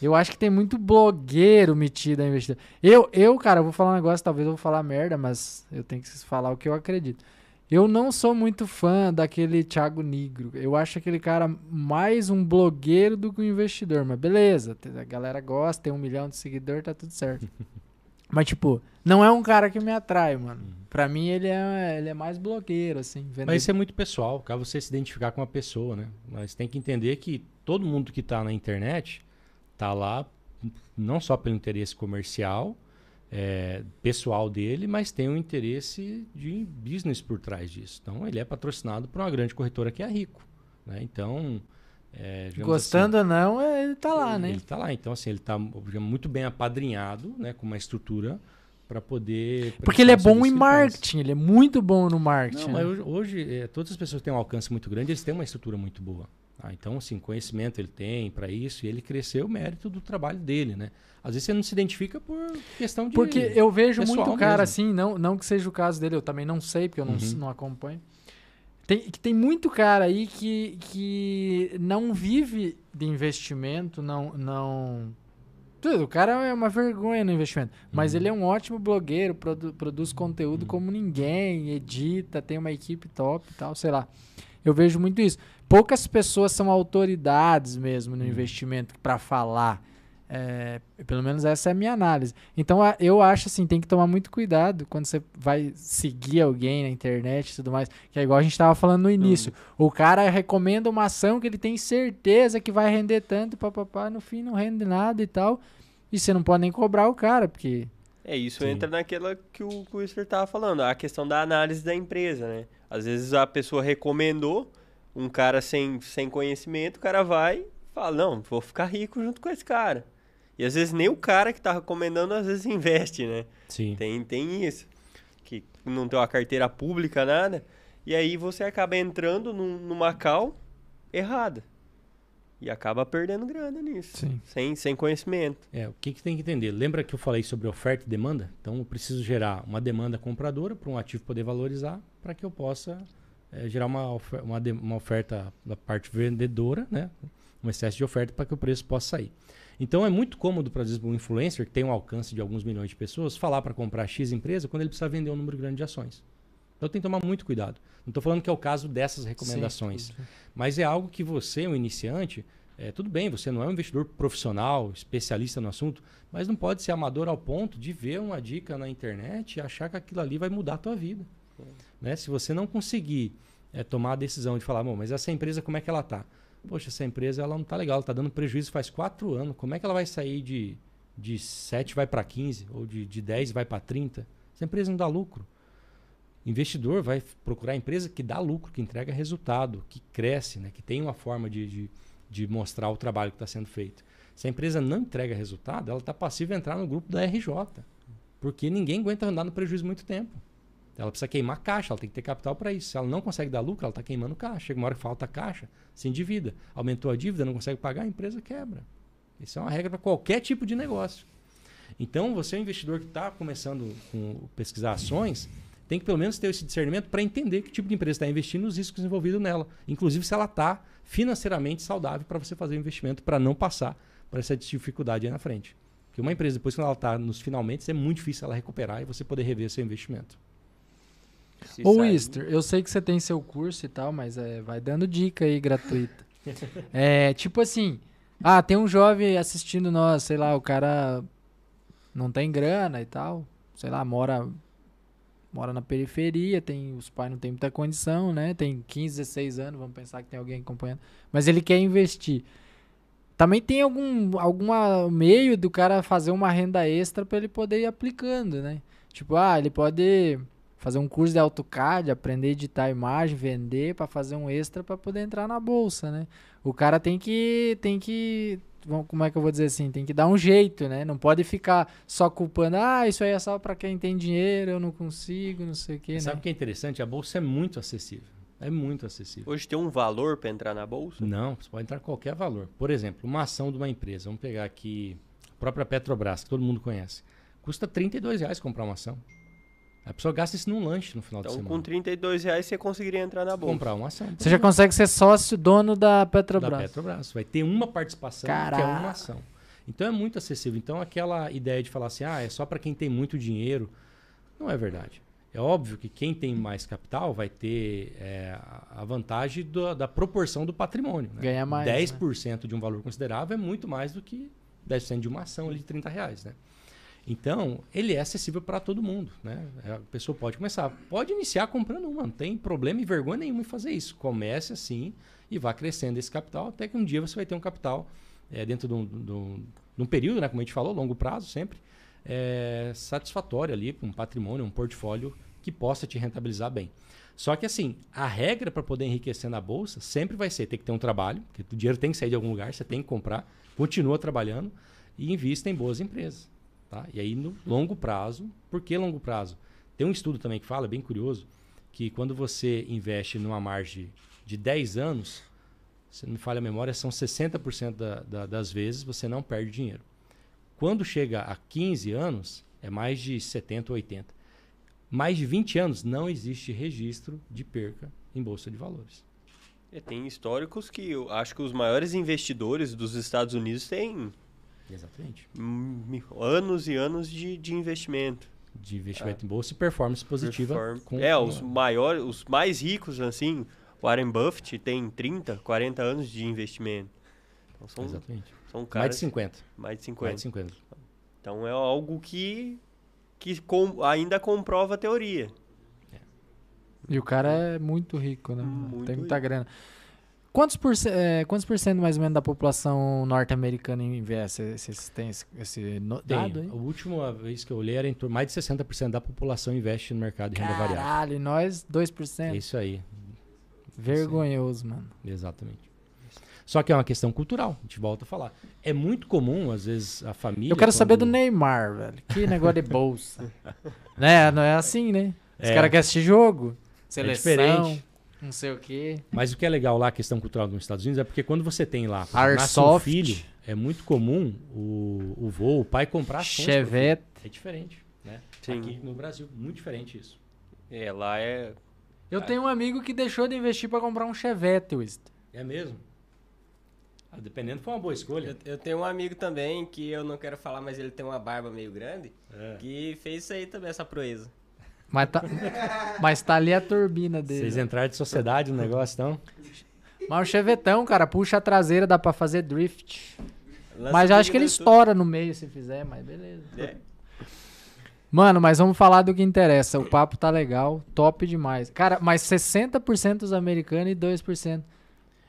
eu acho que tem muito blogueiro metido a investidor. Eu, eu, cara, eu vou falar um negócio, talvez eu vou falar merda, mas eu tenho que falar o que eu acredito. Eu não sou muito fã daquele Thiago Negro. Eu acho aquele cara mais um blogueiro do que um investidor. Mas beleza, a galera gosta, tem um milhão de seguidores, tá tudo certo. [LAUGHS] mas, tipo, não é um cara que me atrai, mano. Pra mim, ele é, ele é mais blogueiro, assim. Vender... Mas isso é muito pessoal, caso você se identificar com uma pessoa, né? Mas tem que entender que todo mundo que está na internet tá lá não só pelo interesse comercial, é, pessoal dele, mas tem um interesse de business por trás disso. Então ele é patrocinado por uma grande corretora que é a Rico, né? Então é, digamos Gostando ou não, é- ele tá lá, assim, né? Ele está lá, então assim ele está muito bem apadrinhado, né? Com uma estrutura para poder Porque ele é bom em ele marketing, ele é muito bom no marketing. Não, mas né? hoje, hoje, é, todas as pessoas têm um alcance muito grande, eles têm uma estrutura muito boa. tá? Então, assim, conhecimento ele tem para isso e ele cresceu o mérito do trabalho dele, né? Às vezes você não se identifica por questão de... Porque eu vejo muito cara mesmo. assim, não, não que seja o caso dele, eu também não sei, porque eu não, Uhum. não acompanho. Tem, que tem muito cara aí que, que não vive de investimento, não. não tudo, o cara é uma vergonha no investimento. Mas Uhum. ele é um ótimo blogueiro, produ- produz conteúdo como ninguém, edita, tem uma equipe top e tal, sei lá. Eu vejo muito isso. Poucas pessoas são autoridades mesmo no Uhum. investimento para falar. É, pelo menos essa é a minha análise. Então eu acho assim, tem que tomar muito cuidado quando você vai seguir alguém na internet e tudo mais. Que é igual a gente estava falando no início. O cara recomenda uma ação que ele tem certeza que vai render tanto, papapá, no fim não rende nada e tal. E você não pode nem cobrar o cara, porque. É, isso Sim. entra naquela que o, que o Wister tava falando, a questão da análise da empresa, né? Às vezes a pessoa recomendou, um cara sem, sem conhecimento, o cara vai e fala, não, vou ficar rico junto com esse cara. E às vezes nem o cara que tá recomendando, às vezes investe, né? Sim. Tem, tem isso. Que não tem uma carteira pública, nada. E aí você acaba entrando num- numa cal errada. E acaba perdendo grana nisso. Sim. Sem, sem conhecimento. É, o que, que tem que entender? Lembra que eu falei sobre oferta e demanda? Então eu preciso gerar uma demanda compradora para um ativo poder valorizar para que eu possa eh, gerar uma, ofer- uma, uma oferta da parte vendedora, né? um excesso de oferta para que o preço possa sair. Então é muito cômodo para um influencer que tem um alcance de alguns milhões de pessoas falar para comprar X empresa quando ele precisa vender um número grande de ações. Então tem que tomar muito cuidado. Não estou falando que é o caso dessas recomendações. Sim. Mas é algo que você, um iniciante, é, tudo bem, você não é um investidor profissional, especialista no assunto, mas não pode ser amador ao ponto de ver uma dica na internet e achar que aquilo ali vai mudar a tua vida. Né? Se você não conseguir é, tomar a decisão de falar, "Bom, mas essa empresa como é que ela está? Poxa, essa empresa ela não está legal, está dando prejuízo faz quatro anos. Como é que ela vai sair de, de 7 vai para 15 ou de, de 10 vai para 30? Essa empresa não dá lucro. Investidor vai procurar empresa que dá lucro, que entrega resultado, que cresce, né? que tem uma forma de, de, de mostrar o trabalho que está sendo feito. Se a empresa não entrega resultado, ela está passiva a entrar no grupo da RJ. Porque ninguém aguenta andar no prejuízo muito tempo. Ela precisa queimar caixa, ela tem que ter capital para isso. Se ela não consegue dar lucro, ela está queimando caixa. Chega uma hora que falta caixa, se endivida. Aumentou a dívida, não consegue pagar, a empresa quebra. Isso é uma regra para qualquer tipo de negócio. Então, você é um investidor que está começando a pesquisar ações, tem que pelo menos ter esse discernimento para entender que tipo de empresa está investindo e os riscos envolvidos nela. Inclusive se ela está financeiramente saudável para você fazer o investimento para não passar por essa dificuldade aí na frente. Porque uma empresa, depois que ela está nos finalmente, é muito difícil ela recuperar e você poder rever seu investimento. Ô, Wister, eu sei que você tem seu curso e tal, mas é, vai dando dica aí gratuita. [LAUGHS] é, tipo assim, ah, tem um jovem assistindo nós, sei lá, o cara não tem grana e tal, sei lá, mora mora na periferia, tem os pais não tem muita condição, né? Tem 15, 16 anos, vamos pensar que tem alguém acompanhando, mas ele quer investir. Também tem algum algum meio do cara fazer uma renda extra para ele poder ir aplicando, né? Tipo, ah, ele pode fazer um curso de AutoCAD, aprender a editar imagem, vender para fazer um extra para poder entrar na bolsa, né? O cara tem que tem que como é que eu vou dizer assim, tem que dar um jeito, né? Não pode ficar só culpando, ah, isso aí é só para quem tem dinheiro, eu não consigo, não sei o quê, Sabe o né? que é interessante? A bolsa é muito acessível. É muito acessível. Hoje tem um valor para entrar na bolsa? Não, você pode entrar qualquer valor. Por exemplo, uma ação de uma empresa, vamos pegar aqui a própria Petrobras, que todo mundo conhece. Custa 32 reais comprar uma ação. A pessoa gasta isso num lanche no final então, de semana. Então, com 32 reais você conseguiria entrar na bolsa. Comprar uma ação. Você já consegue ser sócio dono da Petrobras. Da Petrobras. Vai ter uma participação Caraca. que é uma ação. Então é muito acessível. Então aquela ideia de falar assim, ah, é só para quem tem muito dinheiro, não é verdade. É óbvio que quem tem mais capital vai ter é, a vantagem do, da proporção do patrimônio. Né? Ganha mais. 10% né? de um valor considerável é muito mais do que 10% de uma ação ali de 30 reais. Né? Então, ele é acessível para todo mundo. Né? É, a pessoa pode começar, pode iniciar comprando uma, não tem problema e vergonha nenhuma em fazer isso. Comece assim e vá crescendo esse capital, até que um dia você vai ter um capital é, dentro de um, de, um, de um, período, né, como a gente falou, longo prazo sempre, é, satisfatório ali, um patrimônio, um portfólio que possa te rentabilizar bem. Só que assim, a regra para poder enriquecer na bolsa sempre vai ser ter que ter um trabalho, porque o dinheiro tem que sair de algum lugar, você tem que comprar, continua trabalhando e invista em boas empresas. Tá? E aí, no longo prazo, por que longo prazo? Tem um estudo também que fala, é bem curioso, que quando você investe numa margem de 10 anos, se não me falha a memória, são 60% da, da, das vezes você não perde dinheiro. Quando chega a 15 anos, é mais de 70 ou 80. Mais de 20 anos, não existe registro de perca em bolsa de valores. É, tem históricos que eu acho que os maiores investidores dos Estados Unidos têm Exatamente. Anos e anos de, de investimento. De investimento é. em bolsa e performance positiva. Perform... Com, é, os maiores, os mais ricos, assim, Warren Buffett tem 30, 40 anos de investimento. Então são, Exatamente. São caras, mais de 50. Mais de 50. Mais de 50. Então é algo que, que com, ainda comprova a teoria. É. E o cara é muito rico, né? Muito Tem muita rico. grana. Quantos por, é, quantos por cento mais ou menos da população norte-americana investe? Vocês têm esse, esse dado aí? A última vez que eu olhei era em torno mais de 60% da população investe no mercado de renda Caralho, variável. Caralho, e nós 2%? É isso aí. Vergonhoso, mano. Exatamente. Só que é uma questão cultural, a gente volta a falar. É muito comum, às vezes, a família. Eu quero quando... saber do Neymar, velho. Que negócio de bolsa. [LAUGHS] né? Não é assim, né? Os é. caras querem assistir jogo. É seleção. É diferente não sei o quê. Mas o que é legal lá, a questão cultural nos Estados Unidos, é porque quando você tem lá, nasce um filho, é muito comum o, o vô, o pai comprar ações. Chevette. É diferente, né? Sim. Aqui no Brasil, muito diferente isso. É, lá é... Eu tenho um amigo que deixou de investir para comprar um Chevette, Wist. É mesmo? Ah, dependendo, foi uma boa escolha. Eu, eu, tenho um amigo também, que eu não quero falar, mas ele tem uma barba meio grande, é. que fez isso aí também, essa proeza. Mas tá, mas tá ali a turbina dele. Vocês entraram de sociedade no negócio, então? Mas o chevetão, cara, puxa a traseira, dá pra fazer drift. Lança mas acho que ele estoura no meio se fizer, mas beleza. É. Mano, mas vamos falar do que interessa. O papo tá legal, top demais. Cara, mas 60% dos americanos e 2%.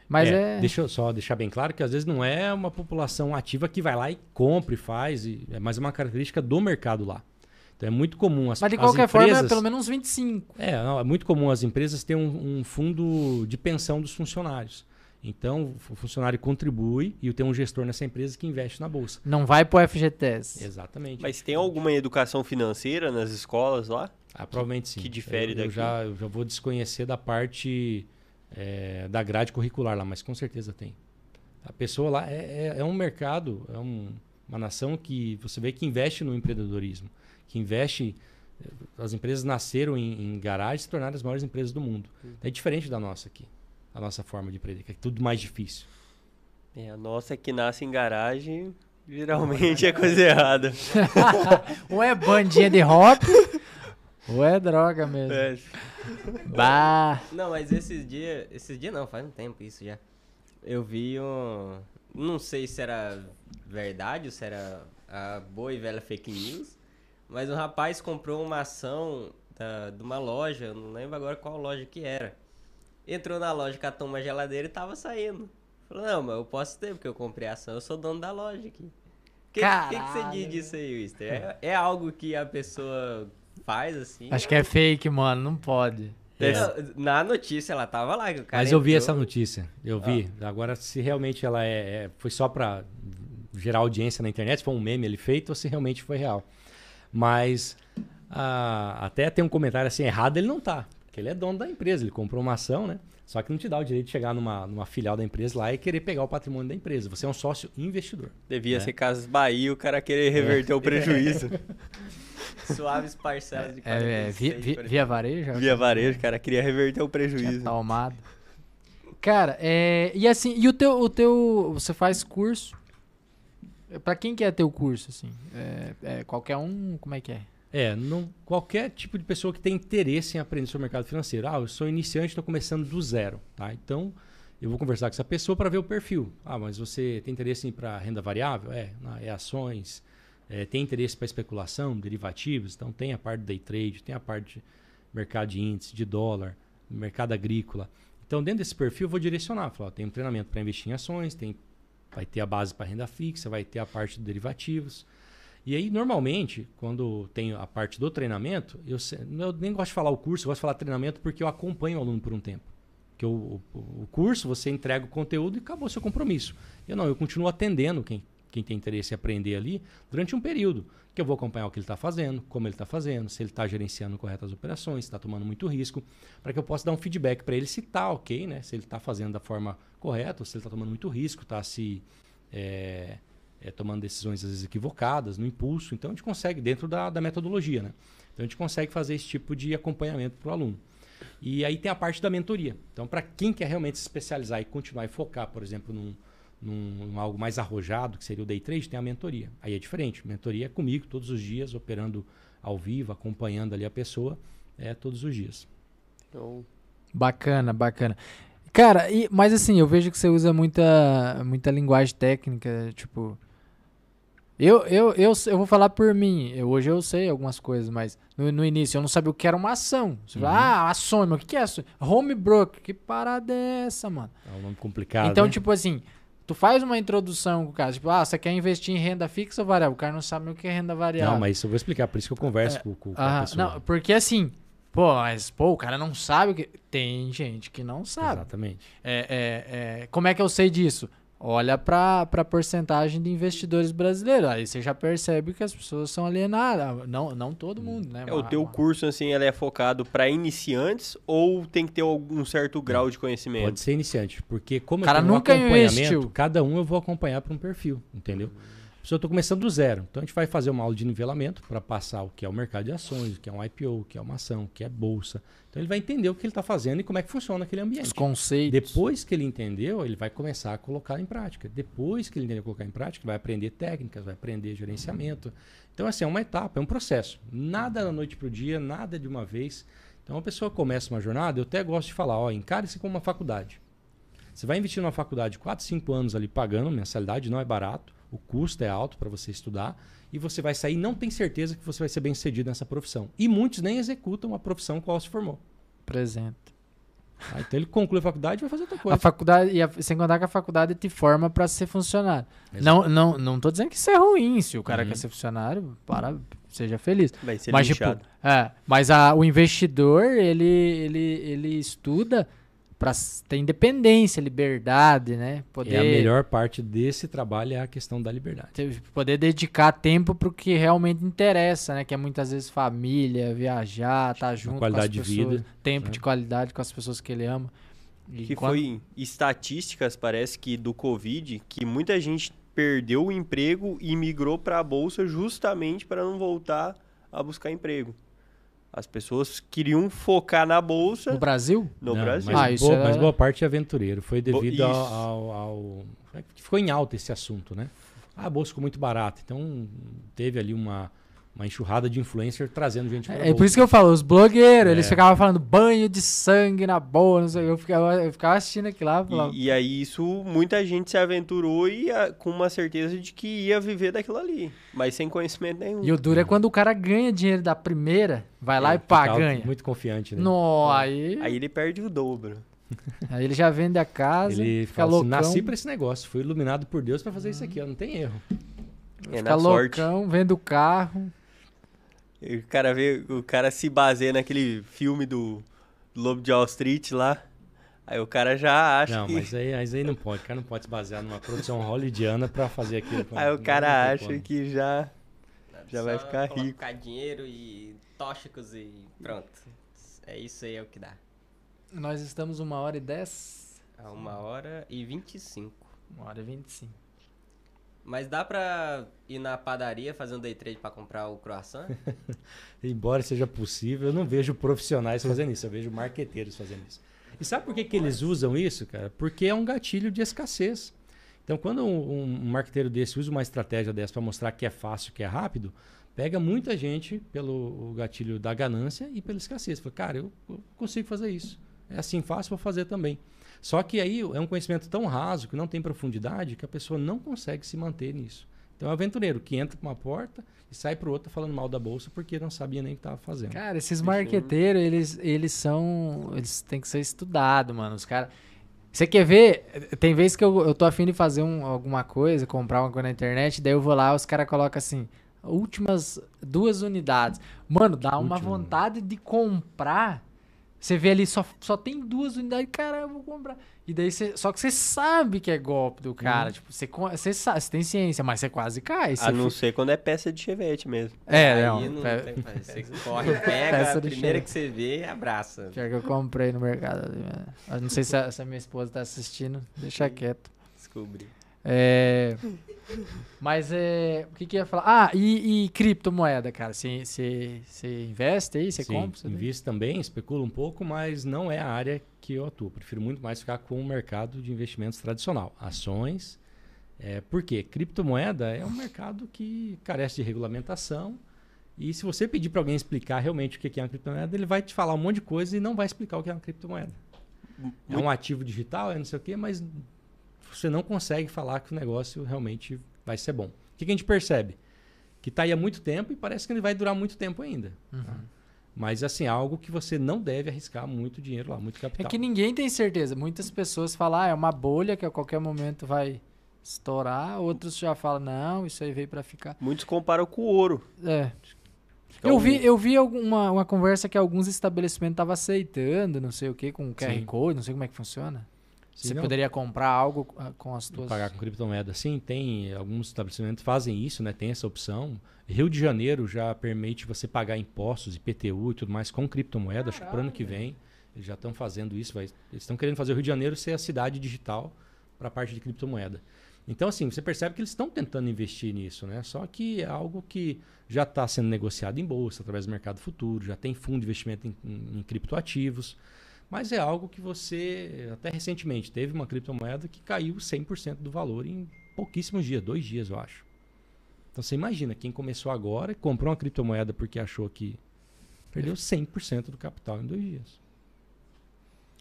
Mas é, é, Deixa eu só deixar bem claro que às vezes não é uma população ativa que vai lá e compra e faz, e, é mais uma característica do mercado lá. Então é muito comum as Mas de qualquer empresas, forma é pelo menos uns 25. É, não, é muito comum as empresas terem um, um, fundo de pensão dos funcionários. Então o funcionário contribui e tem um gestor nessa empresa que investe na bolsa. Não vai para o FGTS. Exatamente. Mas tem alguma educação financeira nas escolas lá? Ah, provavelmente sim. Que difere eu, daqui? Eu já, eu já vou desconhecer da parte é, da grade curricular lá, mas com certeza tem. A pessoa lá é, é, é um mercado, é um Uma nação que você vê que investe no empreendedorismo, que investe. eh, As empresas nasceram em, em garagens e se tornaram as maiores empresas do mundo. É diferente da nossa aqui, a nossa forma de empreender, que é tudo mais difícil. É, a nossa que nasce em garagem, geralmente é coisa errada. [LAUGHS] ou é bandinha de hop, ou é droga mesmo. É, Bah. Não, mas esses dias. Esses dias não, faz um tempo isso já. Eu vi um. Não sei se era verdade ou se era a boa e velha fake news. Mas um rapaz comprou uma ação da, de uma loja, eu não lembro agora qual loja que era. Entrou na loja, catou uma geladeira e tava saindo. Falou, não, mas eu posso ter, porque eu comprei a ação, eu sou dono da loja aqui. O que, que, que você diz disso aí, Wister? É, é algo que a pessoa faz assim? Acho que é fake, mano. Não pode. É. Não, na notícia ela tava lá. Que o cara Mas eu vi entrou- essa notícia, eu vi. Agora, se realmente ela é, é- foi só para gerar audiência na internet, se foi um meme ele feito ou se realmente foi real. Mas ah, até tem um comentário assim, errado ele não tá. Porque ele é dono da empresa, ele comprou uma ação, né? Só que não te dá o direito de chegar numa, numa filial da empresa lá e querer pegar o patrimônio da empresa. Você é um sócio investidor. devia né? ser Casas Bahia o cara querer reverter o prejuízo. [LAUGHS] Suaves parcelas de É, é, 46, via, via, 40. via varejo? Via varejo, o cara queria reverter o prejuízo. tomado. Cara, é, e assim, e o teu, o teu, você faz curso? Pra quem que é teu curso, assim? É, é qualquer um, como é que é? É, não, qualquer tipo de pessoa que tem interesse em aprender sobre o mercado financeiro. Ah, eu sou iniciante, estou começando do zero, tá? Então, eu vou conversar com essa pessoa para ver o perfil. Ah, mas você tem interesse em ir para renda variável? É, é ações. É, tem interesse para especulação, derivativos? Então, tem a parte day trade, tem a parte de mercado de índice, de dólar, mercado agrícola. Então, dentro desse perfil, eu vou direcionar. Falar, ó, tem um treinamento para investir em ações, tem, vai ter a base para renda fixa, vai ter a parte de derivativos. E aí, normalmente, quando tem a parte do treinamento, eu, eu nem gosto de falar o curso, eu gosto de falar treinamento porque eu acompanho o aluno por um tempo. Porque o, o, o curso, você entrega o conteúdo e acabou seu compromisso. Eu não, eu continuo atendendo quem, quem tem interesse em aprender ali durante um período. Que eu vou acompanhar o que ele está fazendo, como ele está fazendo, se ele está gerenciando corretas as operações, se está tomando muito risco, para que eu possa dar um feedback para ele se está ok, né? Se ele está fazendo da forma correta, ou se ele está tomando muito risco, está se. é, é, tomando decisões às vezes equivocadas, no impulso. Então a gente consegue, dentro da, da metodologia, né? Então a gente consegue fazer esse tipo de acompanhamento para o aluno. E aí tem a parte da mentoria. Então, para quem quer realmente se especializar e continuar e focar, por exemplo, num, num, num algo mais arrojado, que seria o day trade, tem a mentoria. Aí é diferente. Mentoria é comigo todos os dias, operando ao vivo, acompanhando ali a pessoa é, todos os dias. Então, Bacana, bacana. Cara, e- mas assim, eu vejo que você usa muita, muita linguagem técnica, tipo. Eu, eu, eu, eu vou falar por mim. Eu- hoje eu sei algumas coisas, mas no, no início eu não sabia o que era uma ação. Você fala, ah, ação, mas o que é ação? Home broker, que parada é essa, mano? É um nome complicado. então, né? tipo assim, tu faz uma introdução com o cara, tipo, ah, você quer investir em renda fixa ou variável? O cara não sabe o que é renda variável. Não, mas isso eu vou explicar, por isso que eu converso com, com, com a Ah, pessoa. não, porque assim, pô, mas pô, o cara não sabe o que. Tem gente que não sabe. Exatamente. É, é, é, como é que eu sei disso? Olha para a porcentagem de investidores brasileiros. Aí você já percebe que as pessoas são alienadas. Não, não todo mundo, né? é, o teu curso, assim, ele é focado para iniciantes ou tem que ter algum certo grau de conhecimento? Pode ser iniciante, porque como O cara eu tenho um nunca acompanhamento, investiu. cada um eu vou acompanhar para um perfil, entendeu? A pessoa está começando do zero, então a gente vai fazer uma aula de nivelamento para passar o que é o mercado de ações, o que é um IPO, o que é uma ação, o que é bolsa. Então ele vai entender o que ele está fazendo e como é que funciona aquele ambiente. Os conceitos. Depois que ele entendeu, ele vai começar a colocar em prática. Depois que ele entender colocar em prática, vai aprender técnicas, vai aprender gerenciamento. Então, assim, é uma etapa, é um processo. Nada da noite para o dia, nada de uma vez. Então, a pessoa começa uma jornada, eu até gosto de falar, ó, encare-se como uma faculdade. Você vai investir numa faculdade 4, 5 anos ali pagando mensalidade, não é barato, o custo é alto para você estudar, e você vai sair, não tem certeza que você vai ser bem sucedido nessa profissão. E muitos nem executam a profissão qual se formou. Presente. tá? Então ele conclui a faculdade e vai fazer outra coisa. A faculdade, e a- sem contar que a faculdade te forma para ser funcionário. Não, não, não tô dizendo que isso é ruim. Se o cara Uhum. quer ser funcionário, para, seja feliz. Vai ser mas, tipo, é, mas a- o investidor, ele, ele, ele estuda para ter independência, liberdade, né? Poder, E a melhor parte desse trabalho é a questão da liberdade. poder dedicar tempo pro que realmente interessa, né? Que é muitas vezes família, viajar, estar junto qualidade com as de pessoas, vida, tempo né? de qualidade com as pessoas que ele ama. E Que quando- foi estatísticas, parece que do Covid, que muita gente perdeu o emprego e migrou para a bolsa justamente para não voltar a buscar emprego. As pessoas queriam focar na bolsa No Brasil? no Não, Brasil. Mas, Ah, isso boa, é- mas boa parte é aventureiro. Foi devido ao, ao, ao- Ficou em alta esse assunto, né? Ah, a bolsa ficou muito barata. Então, teve ali uma, uma enxurrada de influencer trazendo gente para É, é por isso que eu falo, os blogueiros, eles É. ficavam falando banho de sangue na boa, não sei, eu ficava, eu ficava assistindo aquilo lá, falava, E, e aí isso, muita gente se aventurou e ah, com uma certeza de que ia viver daquilo ali, mas sem conhecimento nenhum. E o duro é quando o cara ganha dinheiro da primeira, vai lá É, e pá, ganha. Muito confiante, né? Nó, aí, Aí ele perde o dobro. [LAUGHS] aí ele já vende a casa, Ele fica fala assim, nasci pra esse negócio, fui iluminado por Deus pra fazer isso aqui, ó, não tem erro. É fica na sorte. loucão, vende o carro. E O cara vê, o cara se baseia naquele filme do Lobo de Wall Street lá. Aí o cara já acha Não, que. mas aí, mas aí não pode, o cara não pode se basear numa produção hollywoodiana pra fazer aquilo. Aí o cara acha como. que já. Já vai ficar rico. colocar dinheiro e tóxicos e pronto. É isso aí é o que dá. Nós estamos uma hora e dez, A uma hora e 25. uma hora e vinte e cinco. Mas dá pra ir na padaria fazer um day trade pra comprar o croissant? [LAUGHS] Embora seja possível, eu não vejo profissionais fazendo isso, eu vejo marqueteiros fazendo isso. E sabe por que, que eles usam isso, cara? Porque é um gatilho de escassez. Então, quando um, um marqueteiro desse usa uma estratégia dessa para mostrar que é fácil, que é rápido, pega muita gente pelo gatilho da ganância e pela escassez. Fala, cara, eu, eu consigo fazer isso. É assim fácil, vou fazer também. Só que aí é um conhecimento tão raso, que não tem profundidade, que a pessoa não consegue se manter nisso. Então é um aventureiro que entra por uma porta e sai para outra falando mal da bolsa porque não sabia nem o que estava fazendo. Cara, esses marqueteiros, eles, eles são. Eles têm que ser estudados, mano. Os caras. Você quer ver? Tem vezes que eu, eu tô afim de fazer um- alguma coisa, comprar uma coisa na internet, daí eu vou lá, os caras colocam assim, últimas duas unidades. Mano, dá uma Última. vontade de comprar. Você vê ali, só, só tem duas unidades, cara, eu vou comprar. E daí você. Só que você sabe que é golpe do cara. Tipo, você, você sabe, você tem ciência, mas você quase cai. Você A não ser quando é peça de chevette mesmo. É, aí não. não fazer. Você [LAUGHS] corre, pega, Peça a primeira que você vê, abraça. Pior que eu comprei no mercado. Eu não sei se a, se a minha esposa tá assistindo, deixa quieto. Descobri. É. Mas é. O que, que eu ia falar? Ah, e, e criptomoeda, cara? Você investe aí? Você compra? Você invisto também, especulo um pouco, mas não é a área que eu atuo. Prefiro muito mais ficar com o mercado de investimentos tradicional. Ações. É, por quê? Criptomoeda é um mercado que carece de regulamentação. E se você pedir para alguém explicar realmente o que é uma criptomoeda, ele vai te falar um monte de coisa e não vai explicar o que é uma criptomoeda. É um ativo digital, é não sei o quê, mas você não consegue falar que o negócio realmente vai ser bom. O que, que a gente percebe? Que está aí há muito tempo e parece que ele vai durar muito tempo ainda. tá? Mas assim, é algo que você não deve arriscar muito dinheiro lá, muito É capital. que ninguém tem certeza. Muitas pessoas falam, ah, é uma bolha que a qualquer momento vai estourar. Outros já falam, não, isso aí veio pra ficar. Muitos comparam com o ouro. É. Então, Eu vi, eu vi alguma, uma conversa que alguns estabelecimentos estavam aceitando, não sei o que, com QR Sim. Code, não sei como é que funciona. Você não, poderia comprar algo ah, com as tuas. pagar com criptomoeda. Sim, tem alguns estabelecimentos fazem isso, né? Tem essa opção. Rio de Janeiro já permite você pagar impostos, IPTU e tudo mais com criptomoeda. Acho que para ano que vem eles já estão fazendo isso. vai- eles estão querendo fazer o Rio de Janeiro ser a cidade digital para a parte de criptomoeda. Então, assim, você percebe que eles estão tentando investir nisso, né? Só que é algo que já está sendo negociado em bolsa, através do mercado futuro, já tem fundo de investimento em, em- em criptoativos. Mas é algo que você, até recentemente, teve uma criptomoeda que caiu 100% do valor em pouquíssimos dias, dois dias, eu acho. Então você imagina, quem começou agora e comprou uma criptomoeda porque achou que perdeu 100% do capital em dois dias.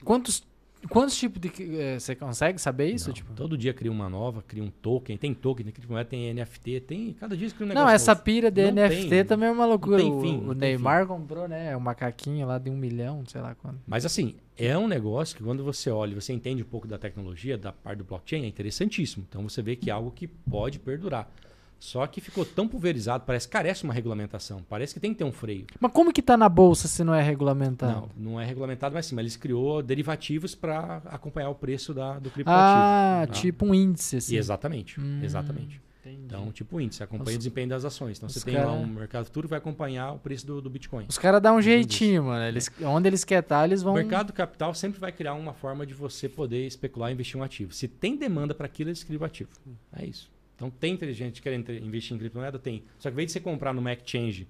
Quantos, quantos tipos de. eh, Você consegue saber isso? Não, tipo? Todo dia cria uma nova, cria um token, tem token, tem criptomoeda, tem NFT, tem. Cada dia cria um negócio. Não, essa novo. pira de Não NFT tem- também é uma loucura. tem O- fim, o tem Neymar comprou, né? Um macaquinho lá de um milhão, sei lá quanto. Mas assim, é um negócio que quando você olha, e você entende um pouco da tecnologia, da parte do blockchain, é interessantíssimo. Então você vê que é algo que pode perdurar. Só que ficou tão pulverizado, parece que carece uma regulamentação. Parece que tem que ter um freio. Mas como que tá na bolsa se não é regulamentado? Não, não é regulamentado, mas sim, mas eles criou derivativos para acompanhar o preço da, do criptoativo. Ah, tá? tipo um índice, assim. E exatamente, Hum, exatamente. entendi. Então, tipo índice, acompanha Os- o desempenho das ações. Então, os você tem cara- lá um mercado futuro que vai acompanhar o preço do, do Bitcoin. Os caras dão um jeitinho, mano. Eles, onde eles querem estar, eles O vão. mercado capital sempre vai criar uma forma de você poder especular e investir um ativo. Se tem demanda para aquilo, eles criam o ativo. É isso. Então tem inteligente querendo investir em criptomoeda? Tem. Só que ao invés de você comprar no Exchange,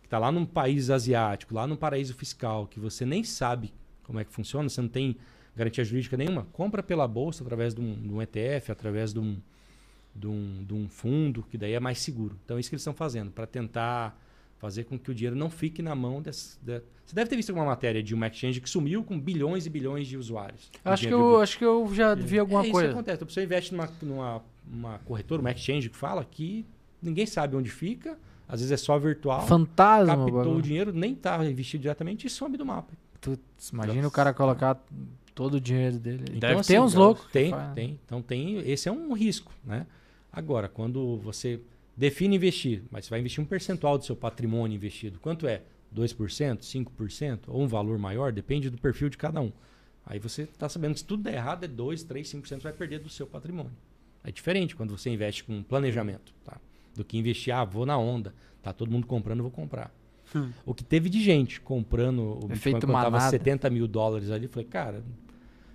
que está lá num país asiático, lá num paraíso fiscal, que você nem sabe como é que funciona, você não tem garantia jurídica nenhuma, compra pela bolsa através de um, de um ETF, através de um, de, um, de um fundo, que daí é mais seguro. Então é isso que eles estão fazendo, para tentar fazer com que o dinheiro não fique na mão de... Você deve ter visto alguma matéria de uma exchange que sumiu com bilhões e bilhões de usuários. Acho que, eu, acho que eu já vi alguma é, coisa. Isso acontece. A pessoa investe numa, numa uma corretora, uma exchange que fala que ninguém sabe onde fica, às vezes é só virtual. Fantasma. Captou o dinheiro, nem está investido diretamente e some do mapa. Putz, imagina Nossa. o cara colocar todo o dinheiro dele. Então, Deve assim, ter uns loucos. Tem, tem. Então tem. Esse é um risco, né? Agora, quando você define investir, mas você vai investir um percentual do seu patrimônio investido. Quanto é? 2%, 5% ou um valor maior? Depende do perfil de cada um. Aí você está sabendo que se tudo der errado, é 2, 3, 5% vai perder do seu patrimônio. É diferente quando você investe com planejamento, tá? Do que investir, ah, vou na onda, tá todo mundo comprando, vou comprar. Hum. O que teve de gente comprando o Bitcoin quando estava 70 mil dólares ali, falei, cara,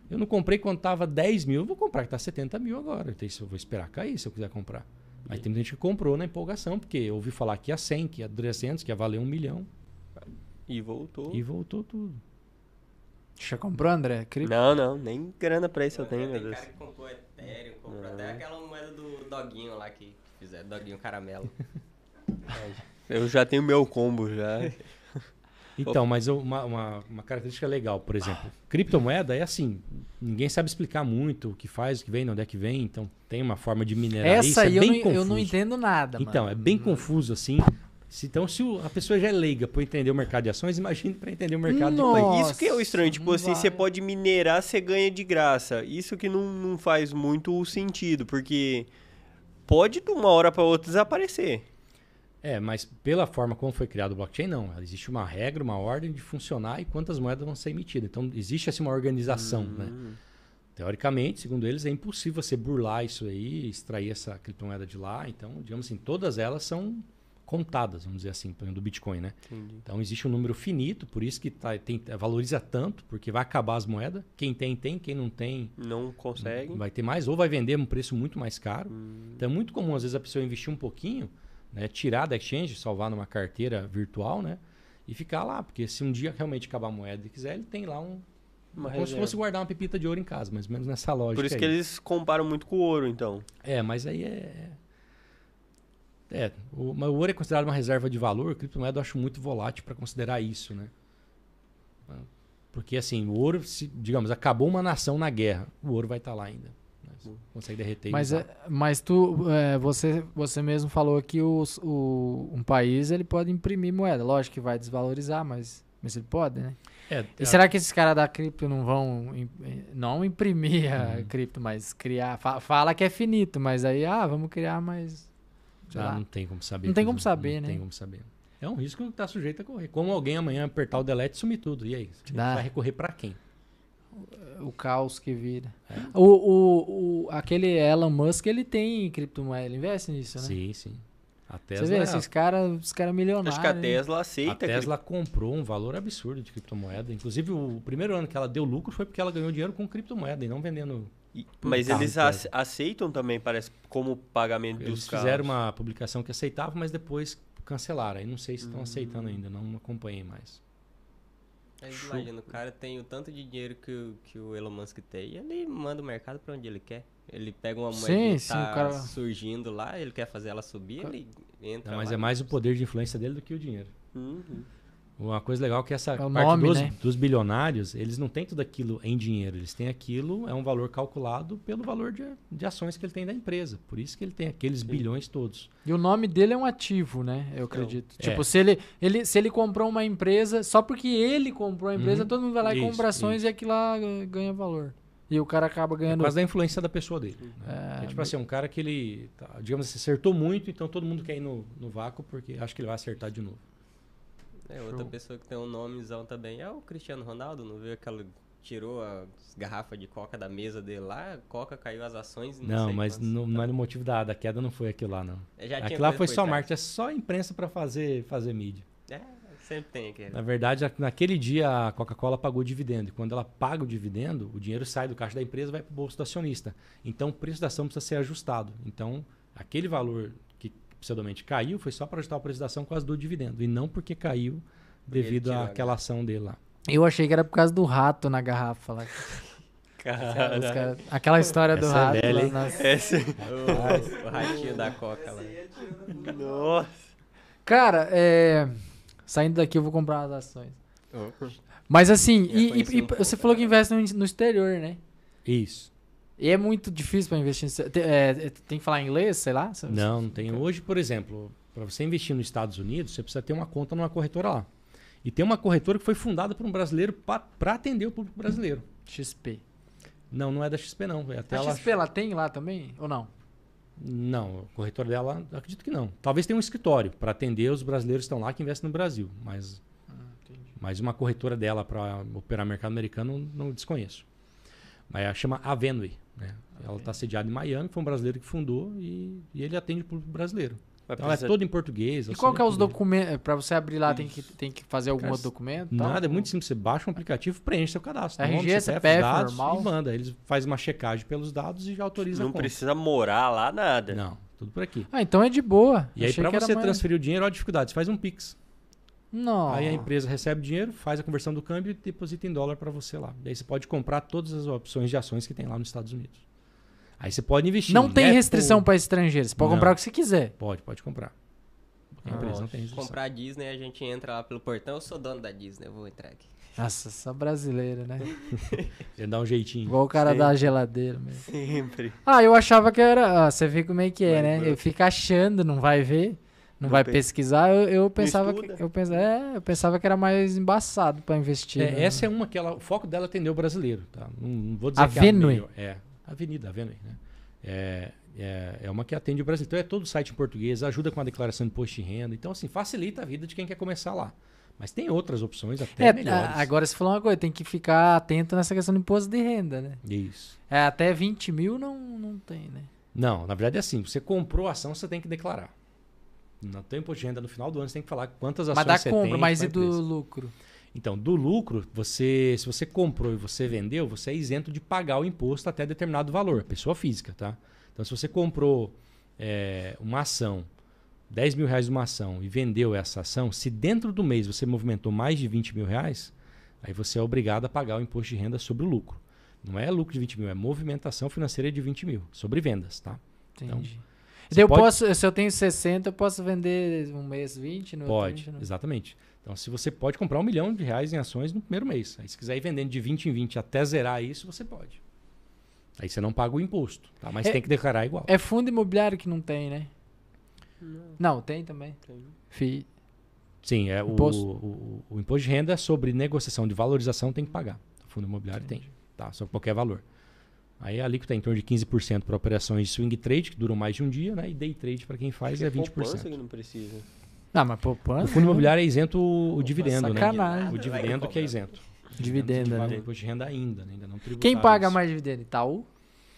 eu não comprei quando estava 10 mil, eu vou comprar que está 70 mil agora. Então, eu vou esperar cair se eu quiser comprar. Aí tem gente que comprou na empolgação, porque ouvi falar que ia 100, que ia 300, que ia valer um milhão. E voltou. E voltou tudo. Já comprou, André? Cripto? Não, não. Nem grana pra isso eu, eu tenho, meu Deus. cara que comprou Ethereum, comprou não. até aquela moeda do Doguinho lá que fizeram, Doguinho Caramelo. [LAUGHS] eu já tenho meu combo já. [LAUGHS] Então, mas uma, uma, uma, característica legal, por exemplo, criptomoeda é assim, ninguém sabe explicar muito o que faz, o que vem, onde é que vem, então tem uma forma de minerar Essa isso, é aí bem eu, não, confuso. eu não entendo nada, Então, mano. é bem confuso assim. Então, se o, a pessoa já é leiga para entender o mercado de ações, imagine para entender o mercado Nossa, de Isso que é o estranho, tipo assim, vai. você pode minerar, você ganha de graça. Isso que não, não faz muito sentido, porque pode de uma hora para outra desaparecer. É, mas pela forma como foi criado o blockchain, não. Existe uma regra, uma ordem de funcionar e quantas moedas vão ser emitidas. Então, existe assim, uma organização, né? Hum. Teoricamente, segundo eles, é impossível você burlar isso aí, extrair essa criptomoeda de lá. Então, digamos assim, todas elas são contadas, vamos dizer assim, do Bitcoin, né? Entendi. Então, existe um número finito, por isso que tá, tem, valoriza tanto, porque vai acabar as moedas. Quem tem, tem. Quem não tem... Não consegue. Vai ter mais, ou vai vender um preço muito mais caro. Hum. Então, é muito comum, às vezes, a pessoa investir um pouquinho né? Tirar da exchange, salvar numa carteira virtual, né? E ficar lá, porque se um dia realmente acabar a moeda e quiser, ele tem lá um. Uma como reserva. se fosse guardar uma pepita de ouro em casa, mais ou menos nessa lógica. Por isso aí. que eles comparam muito com o ouro, então. É, mas aí é. É, o, o ouro é considerado uma reserva de valor, a criptomoeda eu acho muito volátil para considerar isso, né? Porque assim, o ouro, se, digamos, acabou uma nação na guerra, o ouro vai estar tá lá ainda consegue derreter. Mas, é, mas tu, é, você, você mesmo falou que os, o, um país ele pode imprimir moeda. Lógico que vai desvalorizar, mas, mas ele pode, né? É, e é. será que esses caras da cripto não vão não imprimir a uhum. cripto, mas criar? Fala que é finito, mas aí, ah, vamos criar mais. Ah, não tem como saber. Não tem como saber, não né? Não tem como saber. É um risco que está sujeito a correr. Como alguém amanhã apertar o delete e sumir tudo. E aí? Você vai recorrer para quem? o caos que vira. É. O, o, o, aquele Elon Musk, ele tem criptomoeda, ele investe nisso, né? Sim, sim. A Tesla Você vê, é esses caras os cara milionários. Acho que a Tesla aceita. A Tesla comprou um valor absurdo de criptomoeda. Inclusive, o primeiro ano que ela deu lucro foi porque ela ganhou dinheiro com criptomoeda e não vendendo. E, mas eles aceitam também, parece, como pagamento eles dos carros. Eles fizeram uma publicação que aceitava, mas depois cancelaram. Aí não sei se estão hum. aceitando ainda, não acompanhei mais. Mas imagina, o cara tem o tanto de dinheiro que o, que o Elon Musk tem e ele manda o mercado para onde ele quer. Ele pega uma moeda sim, que tá cara... surgindo lá, ele quer fazer ela subir, cara... ele entra Não, mas lá, é mais o poder de influência dele do que o dinheiro. Uhum. Uma coisa legal é que essa é parte nome, dos, né? dos, bilionários, eles não têm tudo aquilo em dinheiro. Eles têm aquilo, é um valor calculado pelo valor de, de ações que ele tem da empresa. Por isso que ele tem aqueles Sim. bilhões todos. E o nome dele é um ativo, né? Eu então, acredito. É. Tipo, se ele, ele, se ele comprou uma empresa, só porque ele comprou a empresa, uhum. todo mundo vai lá e compra ações isso. e aquilo lá ganha valor. E o cara acaba ganhando. É quase da influência da pessoa dele. Né? É, é tipo assim, um cara que ele, tá, digamos assim, acertou muito, então todo mundo quer ir no, no vácuo porque acha que ele vai acertar de novo. É, outra pessoa que tem um nomezão também é o Cristiano Ronaldo, não viu aquela tirou as garrafas de coca da mesa dele lá, coca caiu as ações. Não, não mas não, não era o motivo da, da queda, não foi aquilo lá, não. aquilo lá foi só marketing, é só imprensa para fazer, fazer mídia. É, sempre tem aquele. Na verdade, naquele dia a Coca-Cola pagou dividendo. E quando ela paga o dividendo, o dinheiro sai do caixa da empresa e vai para o bolso do acionista. Então o preço da ação precisa ser ajustado. Então Aquele valor pseudamente caiu foi só para ajustar o preço da ação por causa do dividendo e não porque caiu devido àquela ação dele lá. Eu achei que era por causa do rato na garrafa lá. Cara, cara- aquela história do Essa é rato. velha, lá, nossa. essa... [LAUGHS] O, o ratinho da coca lá. Nossa. Cara, é... saindo daqui eu vou comprar as ações. Mas assim, e, e- e você falou que investe no, no exterior, né? Isso. E é muito difícil pra investir. Tem, é, tem que falar inglês, sei lá? Não, não tem. Hoje, por exemplo, para você investir nos Estados Unidos, você precisa ter uma conta numa corretora lá. E tem uma corretora que foi fundada por um brasileiro para atender o público brasileiro. XP. Não, não é da XP não. É até A ela... XP ela tem lá também? Ou não? Não, a corretora dela, acredito que não. Talvez tenha um escritório para atender os brasileiros que estão lá que investem no Brasil, mas mas uma corretora dela para operar mercado americano não desconheço. Mas ela chama Avenue, né? Ela está sediada em Miami, foi um brasileiro que fundou e, e ele atende o público brasileiro. Mas Então ela é todo em português. E auxilia qual que é os tudo. documentos? Pra você abrir lá, tem que, tem que fazer algum Cara, outro documento? tal? Nada, é muito simples. Você baixa um aplicativo, preenche seu cadastro. RG, nome, CPF, dados normal? e manda. Eles fazem uma checagem pelos dados e já autoriza Não a conta. precisa morar lá, nada. Não, tudo por aqui. Ah, então é de boa. E aí, Achei para que era você mais- transferir o dinheiro, olha a dificuldade. Você faz um Pix. Não. Aí a empresa recebe o dinheiro, faz a conversão do câmbio e deposita em dólar para você lá. Daí você pode comprar todas as opções de ações que tem lá nos Estados Unidos. Aí você pode investir. Não em tem Apple. restrição para estrangeiro. Você pode Não. comprar o que você quiser. Pode, pode comprar. A empresa não tem restrição. Comprar a Disney, a gente entra lá pelo portão. Eu sou dono da Disney, eu vou entrar aqui. Nossa, só brasileiro, né? [LAUGHS] Você dá um jeitinho. Igual o cara Sim. da geladeira mesmo. Sempre. Ah, eu achava que era. ah, você vê como é que é, Vai, né? Eu fico achando, não vai ver, não, Não vai pe- pesquisar. Eu, eu pensava que eu pensava, é, eu pensava que era mais embaçado pra investir. É, né? essa é uma que ela, o foco dela é atender o brasileiro, tá? Não, não vou dizer Avenue. que é a. É, Avenida, Avenue, né? É, é, é uma que atende o brasileiro. Então é todo site em português, ajuda com a declaração de imposto de renda. Então, assim, facilita a vida de quem quer começar lá. Mas tem outras opções até É, melhores. a- agora você falou uma coisa, tem que ficar atento nessa questão do imposto de renda, né? Isso. É, até 20 mil não, não tem, né? Não, na verdade é assim. Você comprou a ação, você tem que declarar. No teu imposto de renda no final do ano, você tem que falar quantas ações Mas da você compra, tem. mas e do empresa. lucro? Então, do lucro, você, se você comprou e você vendeu, você é isento de pagar o imposto até determinado valor, pessoa física, tá? Então, se você comprou é, uma ação, 10 mil reais de uma ação e vendeu essa ação, se dentro do mês você movimentou mais de 20 mil reais, aí você é obrigado a pagar o imposto de renda sobre o lucro. Não é lucro de 20 mil, é movimentação financeira de 20 mil, sobre vendas, tá? Então, Entendi. Você eu pode- posso, se eu tenho 60, eu posso vender um mês 20, no Pode, 20, no- exatamente. Então, se você pode comprar um milhão de reais em ações no primeiro mês. Aí, se quiser ir vendendo de 20 em 20 até zerar isso, você pode. Aí você não paga o imposto, tá? Mas É- tem que declarar igual. É fundo imobiliário que não tem, né? Não, tem também. Tem. Fi- Sim, é o, Imposto. o, o imposto de renda sobre negociação de valorização tem que pagar. O fundo imobiliário tem, tá? Só qualquer valor. Aí a alíquota é em torno de 15% para operações de swing trade, que duram mais de um dia, né? E day trade para quem faz é Poupança 20%. que não precisa. Não, mas O poupança. fundo imobiliário é isento o, o dividendo, né? sacanagem. O dividendo que é isento. Dividendo, né? o imposto de renda ainda, né? ainda não Quem paga isso. mais dividendo? Itaú?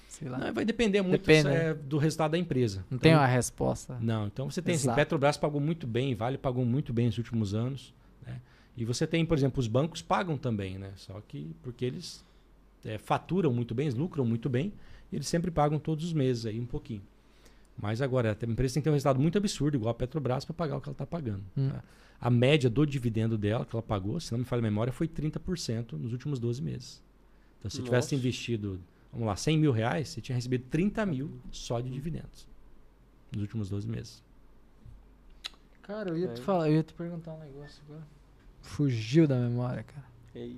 Sei lá. Não, vai depender muito Depende, é, do resultado da empresa. Não Então, tem uma resposta. Não, então você tem assim. Petrobras pagou muito bem, Vale pagou muito bem nos últimos anos. né? E você tem, por exemplo, os bancos pagam também, né? Só que porque eles é, faturam muito bem, eles lucram muito bem, e eles sempre pagam todos os meses aí um pouquinho. Mas agora, a empresa tem que ter um resultado muito absurdo, igual a Petrobras, para pagar o que ela está pagando. Hum. tá? A média do dividendo dela, que ela pagou, se não me falha a memória, foi 30% nos últimos 12 meses. Então, se tivesse Nossa. investido, vamos lá, 100 mil reais, você tinha recebido 30 mil só de dividendos nos últimos 12 meses. Cara, eu ia te É. falar, eu ia te perguntar um negócio agora. Fugiu da memória, cara. Ei,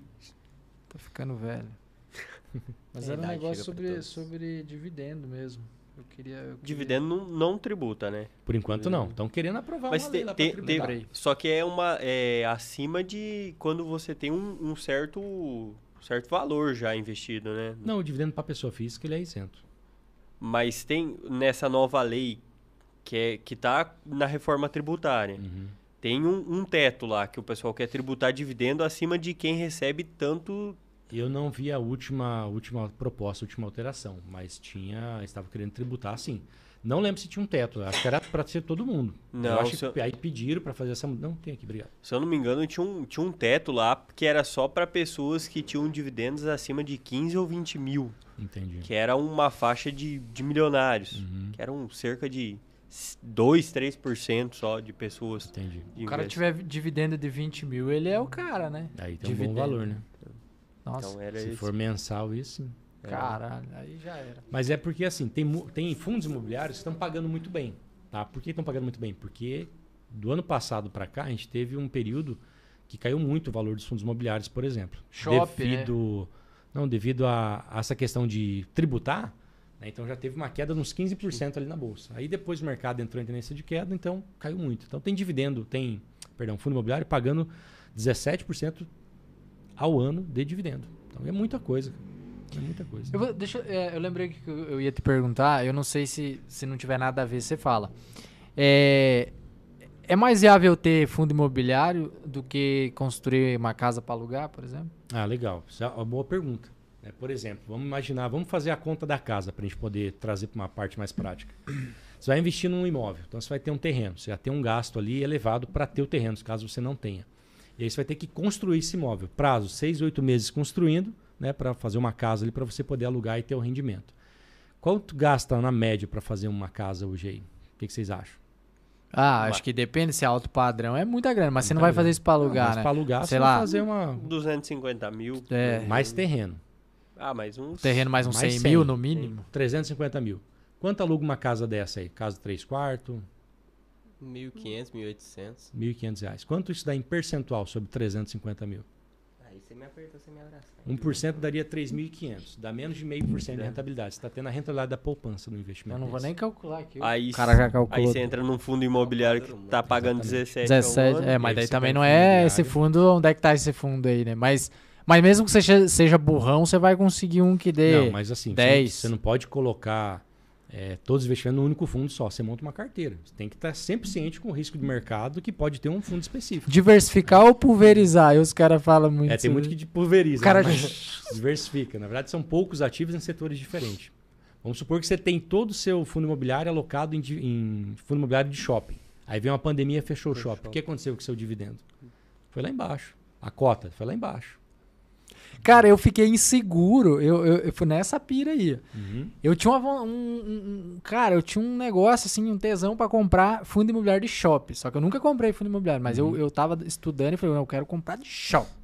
Tô ficando velho. [LAUGHS] Mas A era um negócio sobre, sobre dividendo mesmo. Eu queria. eu queria- Dividendo não, não tributa, né? Por enquanto, não. Estão querendo aprovar Mas uma te- lei lá te- pra te- só que é uma é acima de quando você tem um, um certo certo valor já investido, né? Não, o dividendo para pessoa física ele é isento. Mas tem nessa nova lei que é que tá na reforma tributária. Uhum. Tem um, um teto lá que o pessoal quer tributar dividendo acima de quem recebe tanto Eu não vi a última, última proposta, a última alteração, mas tinha, estava querendo tributar sim. Não lembro se tinha um teto, acho que era para ser todo mundo. Não, eu acho se eu- que aí pediram para fazer essa. Não, tem aqui, obrigado. Se eu não me engano, tinha um, tinha um teto lá que era só para pessoas que tinham dividendos acima de 15 ou 20 mil. Entendi. que era uma faixa de, de milionários, Uhum. que eram cerca de 2, 3% só de pessoas. Entendi. de O cara tiver dividendo de 20 mil, ele é o cara, né? Aí tem um bom Dividendo. valor, né? Nossa, Então era Se esse. for mensal, isso sim. caralho, aí já era. Mas é porque, assim, tem, tem fundos imobiliários que estão pagando muito bem. Tá? Por que estão pagando muito bem? Porque do ano passado para cá, a gente teve um período que caiu muito o valor dos fundos imobiliários, por exemplo. Shopping, né? devido, Não, devido a, a essa questão de tributar, né? então já teve uma queda de uns 15% ali na bolsa. Aí depois o mercado entrou em tendência de queda, então caiu muito. Então tem dividendo, tem, perdão, fundo imobiliário pagando 17% ao ano de dividendo. Então é muita coisa. É muita coisa. Eu, vou- deixa, é, eu lembrei que eu eu ia te perguntar, eu não sei se, se não tiver nada a ver, você fala. É, é mais viável ter fundo imobiliário do que construir uma casa para alugar, por exemplo? Ah, legal. Isso é uma boa pergunta. né? por exemplo, vamos imaginar, vamos fazer a conta da casa para a gente poder trazer para uma parte mais prática. Você vai investir num imóvel, então você vai ter um terreno, você vai ter um gasto ali elevado para ter o terreno, caso você não tenha. E aí você vai ter que construir esse imóvel. Prazo, seis, oito meses construindo, né, para fazer uma casa ali para você poder alugar e ter o rendimento. Quanto gasta na média para fazer uma casa hoje aí? O que, que vocês acham? Ah, acho que depende se é alto padrão. É muita grana, mas você não Muita vai grana. fazer isso para Não, alugar, mas né? Para alugar, Sei você lá. vai fazer uma 250 mil. É. mais terreno. Ah, mais uns. Terreno mais uns Mais 100 100. mil no mínimo. 350 mil. Quanto aluga uma casa dessa aí? Casa 3 quartos, 1.500, 1.800. 1.500 reais. Quanto isso dá em percentual sobre 350 mil? Aí você me apertou, você me abraça. 1% daria 3.500. Dá menos de 0,5% de rentabilidade. Você está tendo a rentabilidade da poupança no Eu investimento. não vou desse. nem calcular aqui. Aí, o cara já aí calculou. você entra num fundo imobiliário que tá pagando Exatamente. 17, ao 17, ano. é, mas aí daí você também não é imobiliário. esse fundo, onde é que tá esse fundo aí, né? Mas, mas mesmo que você seja, seja burrão, você vai conseguir um que dê Não, mas assim, você, 10. você não pode colocar é, todos os investimentos num único fundo só. Você monta uma carteira. Você tem que estar sempre ciente com o risco de mercado que pode ter um fundo específico. diversificar ou pulverizar. Aí os caras falam muito. É, tem muito que pulveriza. O cara-? Mas [LAUGHS] diversifica. Na verdade, são poucos ativos em setores diferentes. Vamos supor que você tem todo o seu fundo imobiliário alocado em, em fundo imobiliário de shopping. Aí veio uma pandemia, fechou o Fechou. shopping. O que aconteceu com o seu dividendo? Foi lá embaixo. A cota foi lá embaixo. Cara, eu fiquei inseguro. Eu, eu, eu fui nessa pira aí. Uhum. Eu tinha uma, um, um- um- Cara, eu tinha um negócio, assim, um tesão pra comprar fundo imobiliário de shopping. Só que eu nunca comprei fundo imobiliário, mas Uhum. eu, eu tava estudando e falei, não, eu quero comprar de shopping.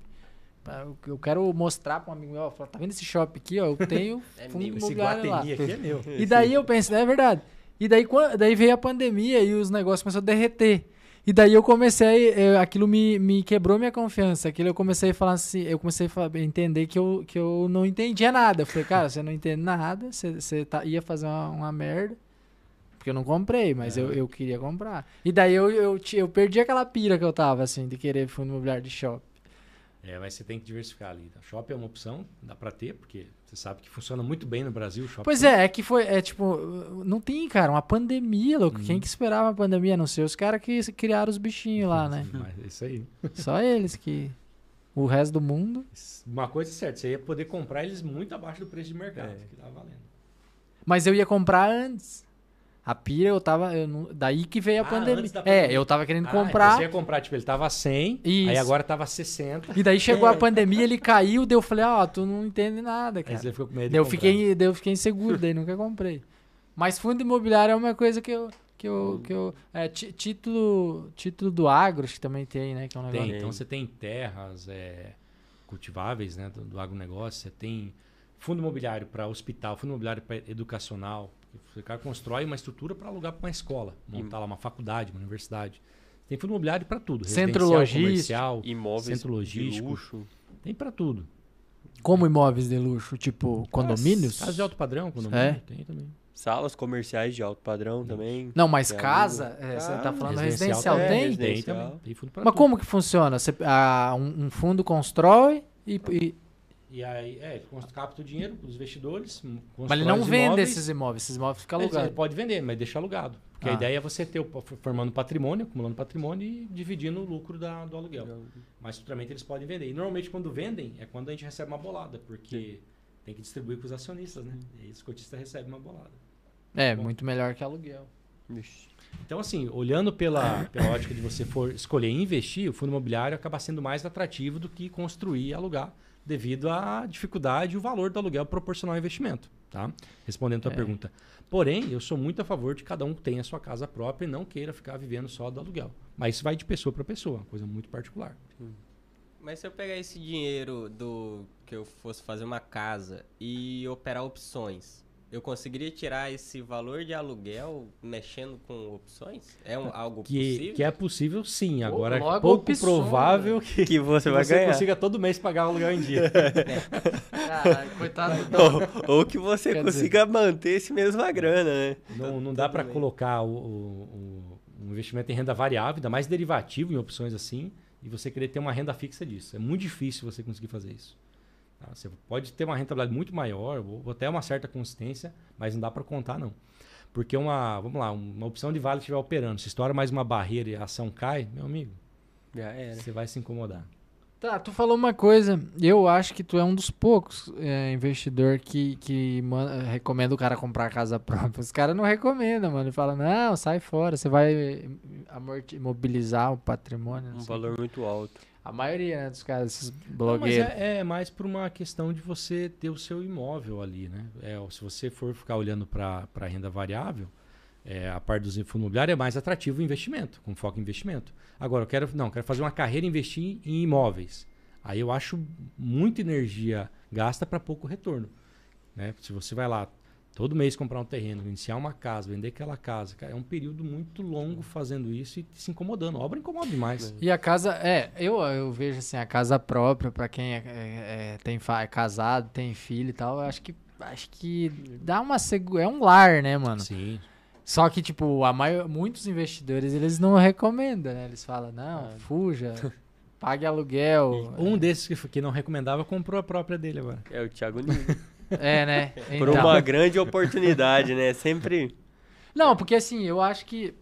Eu, quero mostrar pra um amigo meu, ó, tá vendo esse shopping aqui, ó? Eu tenho [LAUGHS] É fundo meu, esse imobiliário lá. aqui é meu. E daí eu pensei, é verdade. E daí, daí veio a pandemia e os negócios começaram a derreter. E daí eu comecei, eh, aquilo me, me quebrou minha confiança. Aquilo eu comecei a falar assim, eu comecei a entender que eu, que eu não entendia nada. Eu falei, cara, você não entende nada, você, você tá- ia fazer uma, uma merda. Porque eu não comprei, mas eu, eu queria comprar. E daí eu, eu, eu perdi aquela pira que eu tava, assim, de querer fundo imobiliário de shopping. É, mas você tem que diversificar ali. tá? Shopping é uma opção, dá pra ter, porque você sabe que funciona muito bem no Brasil o shopping. Pois é, é que foi, é tipo, não tem, cara, uma pandemia, louco. Quem que esperava uma pandemia? a Não sei os caras que criaram os bichinhos lá, né? [LAUGHS] Mas é isso aí. Só eles que. O resto do mundo. Uma coisa é certa, você ia poder comprar eles muito abaixo do preço de mercado, É. que tava valendo. Mas eu ia comprar antes. A pira eu tava. eu não- daí que veio a Ah, pandemia. É, pandemia. eu tava querendo Ah, então comprar. você ia comprar, tipo, ele tava 100, aí Isso. agora tava 60. E daí chegou a pandemia, ele caiu, daí eu falei, ó, tu não entende nada, Aí cara. você ficou com medo Daí eu fiquei, daí eu fiquei inseguro, daí nunca comprei. Mas fundo imobiliário é uma coisa que eu. Que eu, que eu é, título, título do agro, acho que também tem, né? Que é um negócio. Tem, então você tem terras é, cultiváveis né, do, do agronegócio, você tem fundo imobiliário para hospital, fundo imobiliário para educacional. O cara constrói uma estrutura para alugar para uma escola, montar lá uma faculdade, uma universidade. Tem fundo imobiliário para tudo. Centro logístico. comercial, Imóveis centro de logístico. luxo. tem para tudo. Como imóveis de luxo, tipo condomínios? Casas de alto padrão, condomínio, É. tem também. Salas comerciais de alto padrão também. Não, mas Tem casa, é, você tá Casa, falando residencial residencial, é, tem? Tem também. Tem fundo pra Mas tudo. como que funciona? Você, ah, um, um fundo constrói e, e- E aí, é, ele capta o dinheiro dos investidores. mas ele não vende imóveis. esses imóveis, esses imóveis ficam Ele- Ele alugados. pode vender, mas deixa alugado. Porque Ah. a ideia é você ter o, formando patrimônio, acumulando patrimônio e dividindo o lucro da, do aluguel. Mas futuramente eles podem vender. E normalmente quando vendem é quando a gente recebe uma bolada, porque tem que distribuir com os acionistas, né? E aí os cotistas recebem uma bolada. É, Bom. muito melhor que aluguel. Então, assim, olhando pela, pela ótica de você for escolher investir, o fundo imobiliário acaba sendo mais atrativo do que construir e alugar, devido à dificuldade e o valor do aluguel proporcional ao investimento. Tá? Respondendo a tua É. pergunta. Porém, eu sou muito a favor de que cada um tenha a sua casa própria e não queira ficar vivendo só do aluguel. Mas isso vai de pessoa para pessoa, uma coisa muito particular. Mas se eu pegar esse dinheiro do que eu fosse fazer uma casa e operar opções, eu conseguiria tirar esse valor de aluguel mexendo com opções? É um, algo Que, possível? que é possível sim, agora é logo pouco opções, provável que, Que você que vai você ganhar. consiga todo mês pagar o aluguel em dia. Caralho, [LAUGHS] coitado do. [LAUGHS] Ou, ou que você Quer consiga manter esse mesma grana, né? Não, não dá para colocar o, o- o- um investimento em renda variável, ainda mais derivativo em opções assim, e você querer ter uma renda fixa disso. É muito difícil você conseguir fazer isso. Tá? Você pode ter uma rentabilidade muito maior, ou até uma certa consistência, mas não dá para contar, não. Porque uma, vamos lá, uma opção de vale estiver operando, se estoura mais uma barreira e a ação cai, meu amigo, Já era. você vai se incomodar. Tá, tu falou uma coisa. Eu acho que tu é um dos poucos é, investidor que, que man- recomenda o cara comprar casa própria. Os caras não recomendam, mano. Ele fala, não, sai fora, você vai amorti- imobilizar o patrimônio. Um valor muito alto. A maioria né, dos caras, esses Não, mas blogueiros. é, é mais por uma questão de você ter o seu imóvel ali, né? É, se você for ficar olhando para a renda variável, é, a parte dos fundos imobiliários é mais atrativo o investimento, com foco em investimento. Agora, eu quero, não, quero fazer uma carreira e investir em imóveis. Aí eu acho muita energia gasta para pouco retorno. Né? Se você vai lá todo mês comprar um terreno, iniciar uma casa, vender aquela casa, cara, é um período muito longo fazendo isso e se incomodando. A obra incomoda demais. E a casa, é, eu, eu vejo assim, a casa própria, pra quem é, é- é- tem, é casado, tem filho e tal, eu acho que, acho que dá uma segu... é um lar, né, mano? Sim. Só que, tipo, a maior, muitos investidores, eles não recomendam, né? Eles falam, não, fuja, pague aluguel. [LAUGHS] Um desses que, que não recomendava comprou a própria dele agora. É o Thiago Nigro. É, né? Por Então. uma grande oportunidade, né? Sempre. Não, porque assim, eu acho que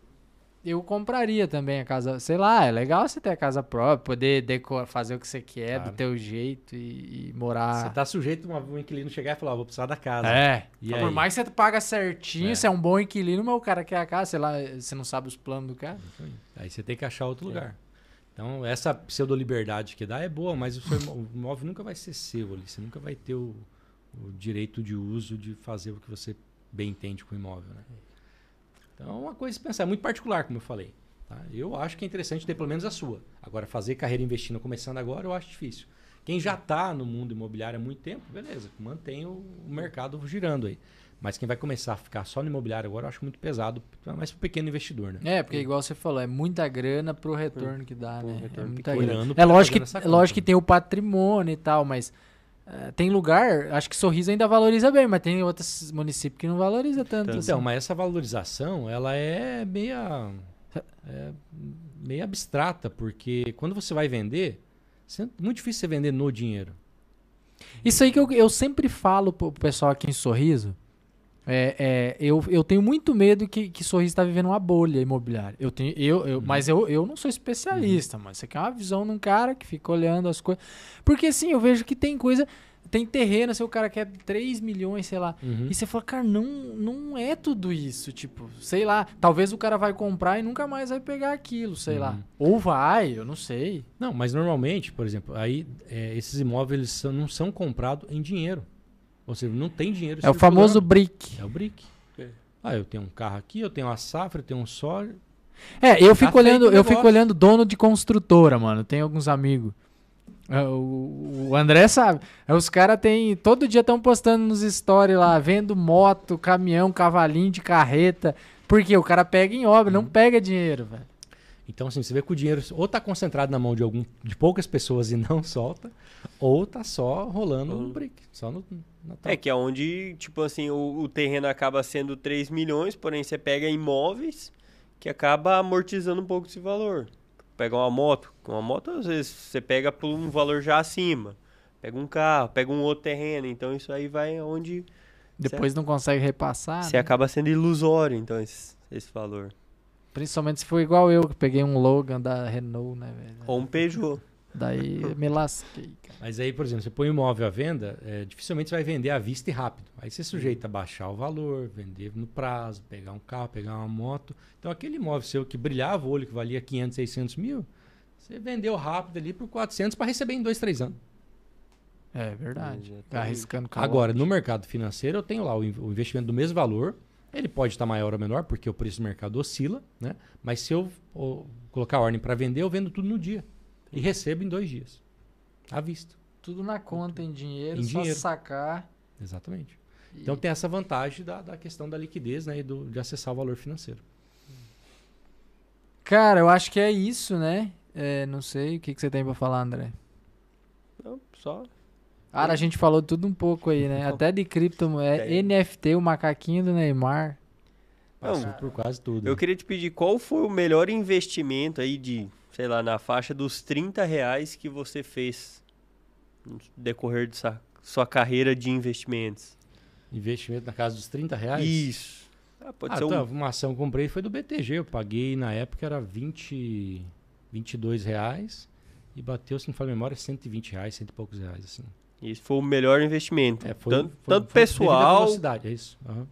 eu compraria também a casa. Sei lá, é legal você ter a casa própria, poder decor, fazer o que você quer Claro. do teu jeito e, e morar. Você tá sujeito a um inquilino chegar e falar, "Ó, vou precisar da casa. É. E Por aí? mais que você paga certinho, É. você é um bom inquilino, mas o cara quer a casa, sei lá, você não sabe os planos do cara. Aí você tem que achar É. outro lugar. Então, essa pseudo-liberdade que dá é boa, mas o seu imóvel nunca vai ser seu ali. Você nunca vai ter o, o direito de uso de fazer o que você bem entende com o imóvel. Né? Então, é uma coisa a se pensar. É muito particular, como eu falei. tá? Eu acho que é interessante ter pelo menos a sua. Agora, fazer carreira investindo começando agora, eu acho difícil. Quem já está no mundo imobiliário há muito tempo, beleza, mantém o, o mercado girando aí. Mas quem vai começar a ficar só no imobiliário agora, eu acho muito pesado, mais para o pequeno investidor, né? É, porque igual você falou, é muita grana pro retorno que dá, né? É muita grana. É lógico, que, é conta, lógico que tem o patrimônio e tal, mas tem lugar, acho que Sorriso ainda valoriza bem, mas tem outros municípios que não valoriza tanto. Tanto. assim. Então, mas essa valorização, ela é meia, é meio abstrata, porque quando você vai vender, é muito difícil você vender no dinheiro. Isso aí que eu, eu sempre falo pro pessoal aqui em Sorriso. É, é, eu, eu tenho muito medo que, que Sorriso está vivendo uma bolha imobiliária. Eu tenho, eu, eu, Mas eu, eu não sou especialista, mas você quer uma visão de um cara que fica olhando as coisas. Porque assim, eu vejo que tem coisa. Tem terreno, se o cara quer 3 milhões, sei lá. E você fala, cara, não, não é tudo isso. Tipo, sei lá. Talvez o cara vai comprar e nunca mais vai pegar aquilo, sei lá. Uhum. Ou vai, eu não sei. Não, mas normalmente, por exemplo, aí é, esses imóveis são- não são comprados em dinheiro. Ou seja, não tem dinheiro É o famoso circulando. brick. É o brick. É. Ah, eu tenho um carro aqui, eu tenho uma safra, eu tenho um soja. É, eu fico olhando, eu fico olhando dono de construtora, mano. Tem alguns amigos. É, O, o André sabe. É, Os caras tem todo dia estão postando nos stories lá, vendo moto, caminhão, cavalinho de carreta. Porque o cara pega em obra, Uhum. não pega dinheiro, velho. Então, assim, você vê que o dinheiro ou tá concentrado na mão de algum de poucas pessoas e não solta, ou tá só rolando no brick, só no, na É troca. que é onde, tipo assim, o, o terreno acaba sendo 3 milhões, porém você pega imóveis que acaba amortizando um pouco esse valor. Pega uma moto, uma moto às vezes você pega por um valor já acima. Pega um carro, pega um outro terreno, então isso aí vai onde Depois não consegue repassar. você né? acaba sendo ilusório, então, esse, esse valor. Principalmente se for igual eu, que peguei um Logan da Renault, né, velho? Ou um Peugeot. Daí [LAUGHS] me lasquei, cara. Mas aí, por exemplo, você põe um imóvel à venda, é, dificilmente você vai vender à vista e rápido. Aí você sujeita a baixar o valor, vender no prazo, pegar um carro, pegar uma moto. Então aquele imóvel seu que brilhava o olho, que valia 500, 600 mil, você vendeu rápido ali por 400 para receber em 2, 3 anos. É verdade. Tá arriscando calote. Agora, no mercado financeiro, eu tenho lá o investimento do mesmo valor. Ele pode estar maior ou menor, porque o preço do mercado oscila, né? Mas se eu colocar a ordem para vender, eu vendo tudo no dia. E recebo em dois dias. À vista. Tudo na conta, em dinheiro, Em só dinheiro. sacar. Exatamente. e- Então tem essa vantagem da, da questão da liquidez né? e do, de acessar o valor financeiro. Cara, eu acho que é isso, né? É, não sei, o que, que você tem pra falar, André? Não, só. Cara, a gente falou tudo um pouco aí, né? Até de criptomoeda, É. NFT, o macaquinho do Neymar. Passou Não, por quase tudo. Eu queria te pedir qual foi o melhor investimento aí de, sei lá, na faixa dos 30 reais que você fez no decorrer de sua, sua carreira de investimentos. Investimento na casa dos 30 reais. Isso. Ah, pode Ah, ser um. tá, uma ação que eu comprei foi do BTG. Eu paguei na época era 20, 22 reais e bateu, se não for memória, 120 reais, cento e poucos reais. Assim. Isso foi o melhor investimento. É, foi, tanto foi- tanto foi pessoal. velocidade, é isso. aham.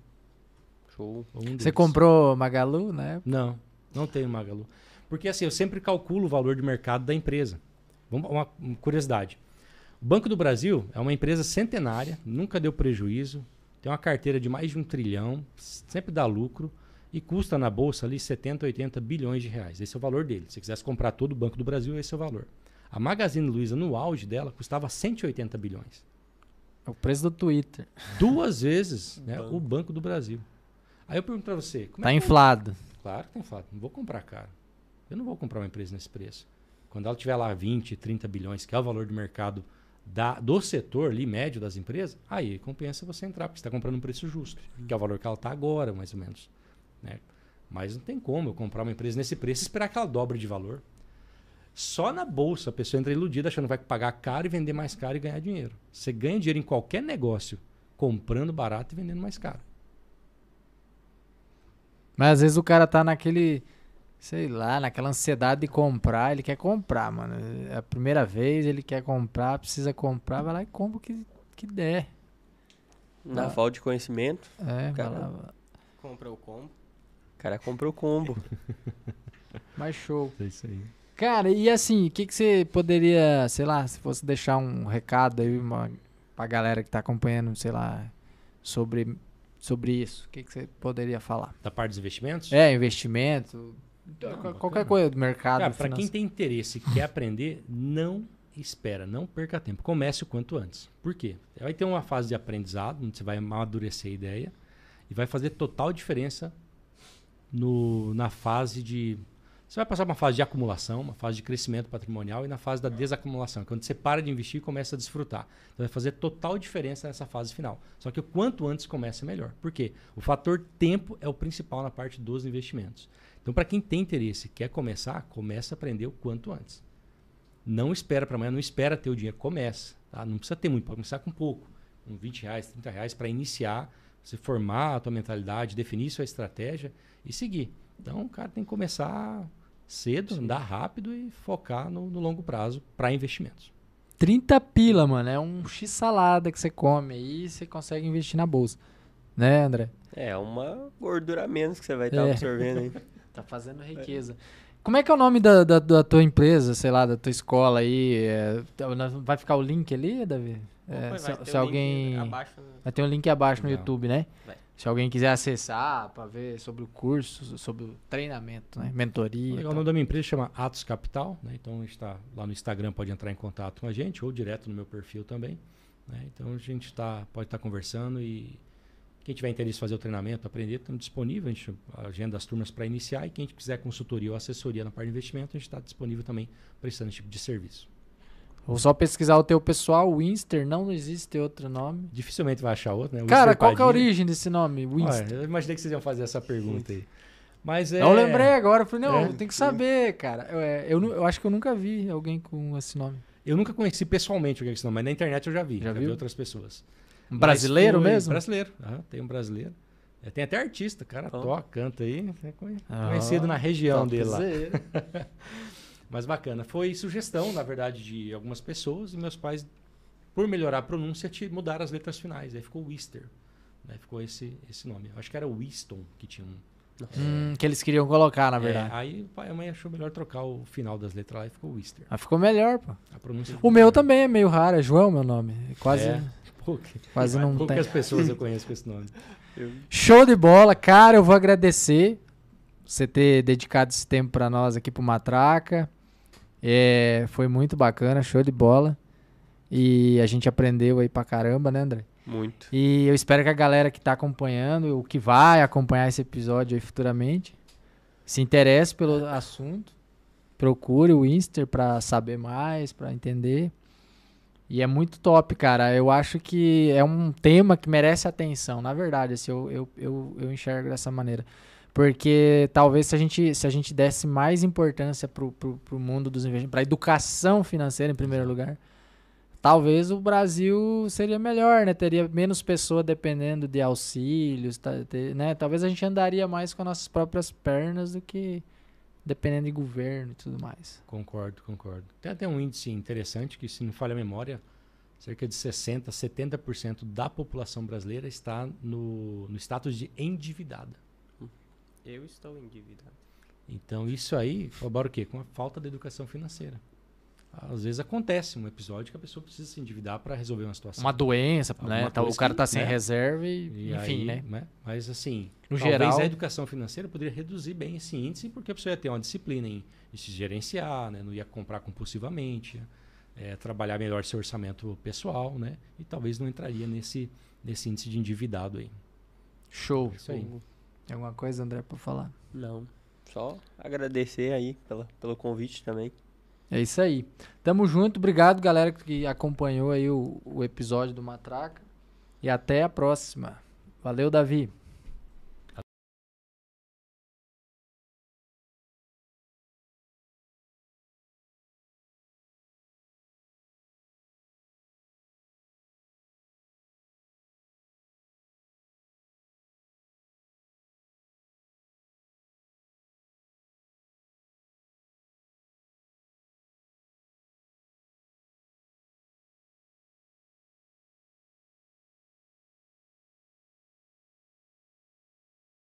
Show. Um Você comprou Magalu, né? Não, não tenho Magalu. Porque assim, eu sempre calculo o valor de mercado da empresa. Vamos, uma, uma curiosidade. O Banco do Brasil é uma empresa centenária, nunca deu prejuízo, tem uma carteira de mais de um trilhão, sempre dá lucro e custa na bolsa ali 70, 80 bilhões de reais. Esse é o valor dele. Se você quisesse comprar todo o Banco do Brasil, esse é o valor. A Magazine Luiza, no auge dela, custava 180 bilhões. É o preço do Twitter. Duas vezes [LAUGHS] né, Banco. o Banco do Brasil. Aí eu pergunto para você, como Tá é que inflado. Claro que tem fato. Não vou comprar caro. Eu não vou comprar uma empresa nesse preço. Quando ela tiver lá 20, 30 bilhões, que é o valor de mercado da, do setor ali, médio das empresas, aí compensa você entrar, porque você está comprando um preço justo, que é o valor que ela está agora, mais ou menos. né? Mas não tem como eu comprar uma empresa nesse preço e esperar que ela dobre de valor. Só na bolsa a pessoa entra iludida achando que vai pagar caro e vender mais caro e ganhar dinheiro. Você ganha dinheiro em qualquer negócio comprando barato e vendendo mais caro. Mas às vezes o cara tá naquele, sei lá, naquela ansiedade de comprar, ele quer comprar, mano. É a primeira vez, ele quer comprar, precisa comprar, vai lá e compra o que, que der. Na Tá. falta de conhecimento, É, vai Cara. lá. Compra o combo. o cara compra o combo. [LAUGHS] Mais show. É isso aí. Cara, e assim, o que, que você poderia, sei lá, se fosse deixar um recado aí uma, pra galera que tá acompanhando, sei lá, sobre, sobre isso, o que, que você poderia falar? Da parte dos investimentos? É, investimento, Não, bacana. qualquer coisa do mercado. Cara, para quem tem interesse e quer aprender, não espera, não perca tempo. Comece o quanto antes. Por quê? Vai ter uma fase de aprendizado, onde você vai amadurecer a ideia e vai fazer total diferença no, na fase de. Você vai passar uma fase de acumulação, uma fase de crescimento patrimonial e na fase da desacumulação, é quando você para de investir e começa a desfrutar. Então vai fazer total diferença nessa fase final. Só que o quanto antes começa, melhor. Por quê? O fator tempo é o principal na parte dos investimentos. Então, para quem tem interesse quer começar, começa a aprender o quanto antes. Não espera para amanhã, não espera ter o dinheiro, começa. tá? Não precisa ter muito, pode começar com pouco. Com 20 reais, 30 reais para iniciar, você formar a tua mentalidade, definir sua estratégia e seguir. Então, o cara tem que começar cedo, andar rápido e focar no, no longo prazo para investimentos. 30 pila, mano, é um x-salada que você come aí você consegue investir na bolsa. Né, André? É uma gordura a menos que você vai estar É. absorvendo aí. [LAUGHS] Tá fazendo riqueza. Como é que é o nome da, da, da tua empresa, sei lá, da tua escola aí? É, tá- nós- vai ficar o link ali, Davi? É, Vai se se link alguém. Abaixo, Vai ter um link abaixo no. YouTube, né? Vai. Se alguém quiser acessar pra ver sobre o curso, sobre o treinamento, né? Mentoria. Legal, o nome da minha empresa chama Atos Capital, né? então a gente está lá no Instagram, pode entrar em contato com a gente, ou direto no meu perfil também. né? Então a gente tá, pode estar conversando e quem tiver interesse em fazer o treinamento, aprender, estamos disponível, a gente agenda as turmas para iniciar e quem quiser consultoria ou assessoria na parte de investimento, a gente está disponível também prestando esse tipo de serviço. Vou só pesquisar o teu pessoal, Winster, não existe outro nome. Dificilmente vai achar outro, né? O Cara, qual que é a origem desse nome, Winster? Olha, eu imaginei que vocês iam fazer essa pergunta aí. Mas é... Eu lembrei agora, eu falei, não, É. tem que saber, cara. Eu, é, eu, eu acho que eu nunca vi alguém com esse nome. Eu nunca conheci pessoalmente que é esse nome, mas na internet eu já vi. Já Já, vi outras pessoas. Um brasileiro foi- mesmo? Brasileiro. aham, tem um brasileiro. É, tem até artista, cara Ó. toca, canta aí. É Ah, conhecido na região dele lá. [LAUGHS] Mas bacana. Foi sugestão, na verdade, de algumas pessoas e meus pais, por melhorar a pronúncia, te- mudaram as letras finais. Aí ficou Wister. Né? Ficou esse, esse nome. Eu acho que era Winston que tinha um. Hum, que eles queriam colocar, na É, verdade. aí o pai e a mãe achou melhor trocar o final das letras lá e ficou Wister. Mas ficou melhor, pô. A pronúncia O meu também é meio raro, é João meu nome. Quase, É. [LAUGHS] Pouca- quase não tem. Poucas pessoas eu conheço com esse nome. [LAUGHS] Show de bola, cara. Eu vou agradecer você ter dedicado esse tempo pra nós aqui pro Matraca. É, foi muito bacana, show de bola. E a gente aprendeu aí pra caramba, né, André? Muito. E eu espero que a galera que tá acompanhando, o que vai acompanhar esse episódio aí futuramente, se interesse pelo assunto. Procure o Inster pra saber mais, pra entender. E é muito top, cara. Eu acho que é um tema que merece atenção, na verdade, assim, eu, eu, eu, eu enxergo dessa maneira. Porque talvez se a gente, se a gente desse mais importância pro, pro mundo dos investimentos, pra educação financeira em primeiro lugar, talvez o Brasil seria melhor, né? Teria menos pessoa dependendo de auxílios, tá- ter- né? Talvez a gente andaria mais com as nossas próprias pernas do que dependendo de governo e tudo mais. Concordo, concordo. Tem até um índice interessante que, se não falha a memória, cerca de 60%, 70% da população brasileira está no, no status de endividada. Eu estou endividado. Então, isso aí colabora o quê? Com a falta de educação financeira. Às vezes acontece um episódio que a pessoa precisa se endividar para resolver uma situação. Uma doença, né? Tá- O cara que, tá sem né? reserva e, E enfim, aí, né? Mas assim, No talvez geral- a educação financeira poderia reduzir bem esse índice, porque a pessoa ia ter uma disciplina em, em se gerenciar, né? não ia comprar compulsivamente, eh, trabalhar melhor seu orçamento pessoal, né? E talvez não entraria nesse, nesse índice de endividado aí. Show. Isso aí. Tem alguma coisa, André, pra falar? Não. Só agradecer aí pela, pelo convite também. É isso aí. Tamo junto. Obrigado, galera, que acompanhou aí o, o episódio do Matraca. E até a próxima. Valeu, Davi.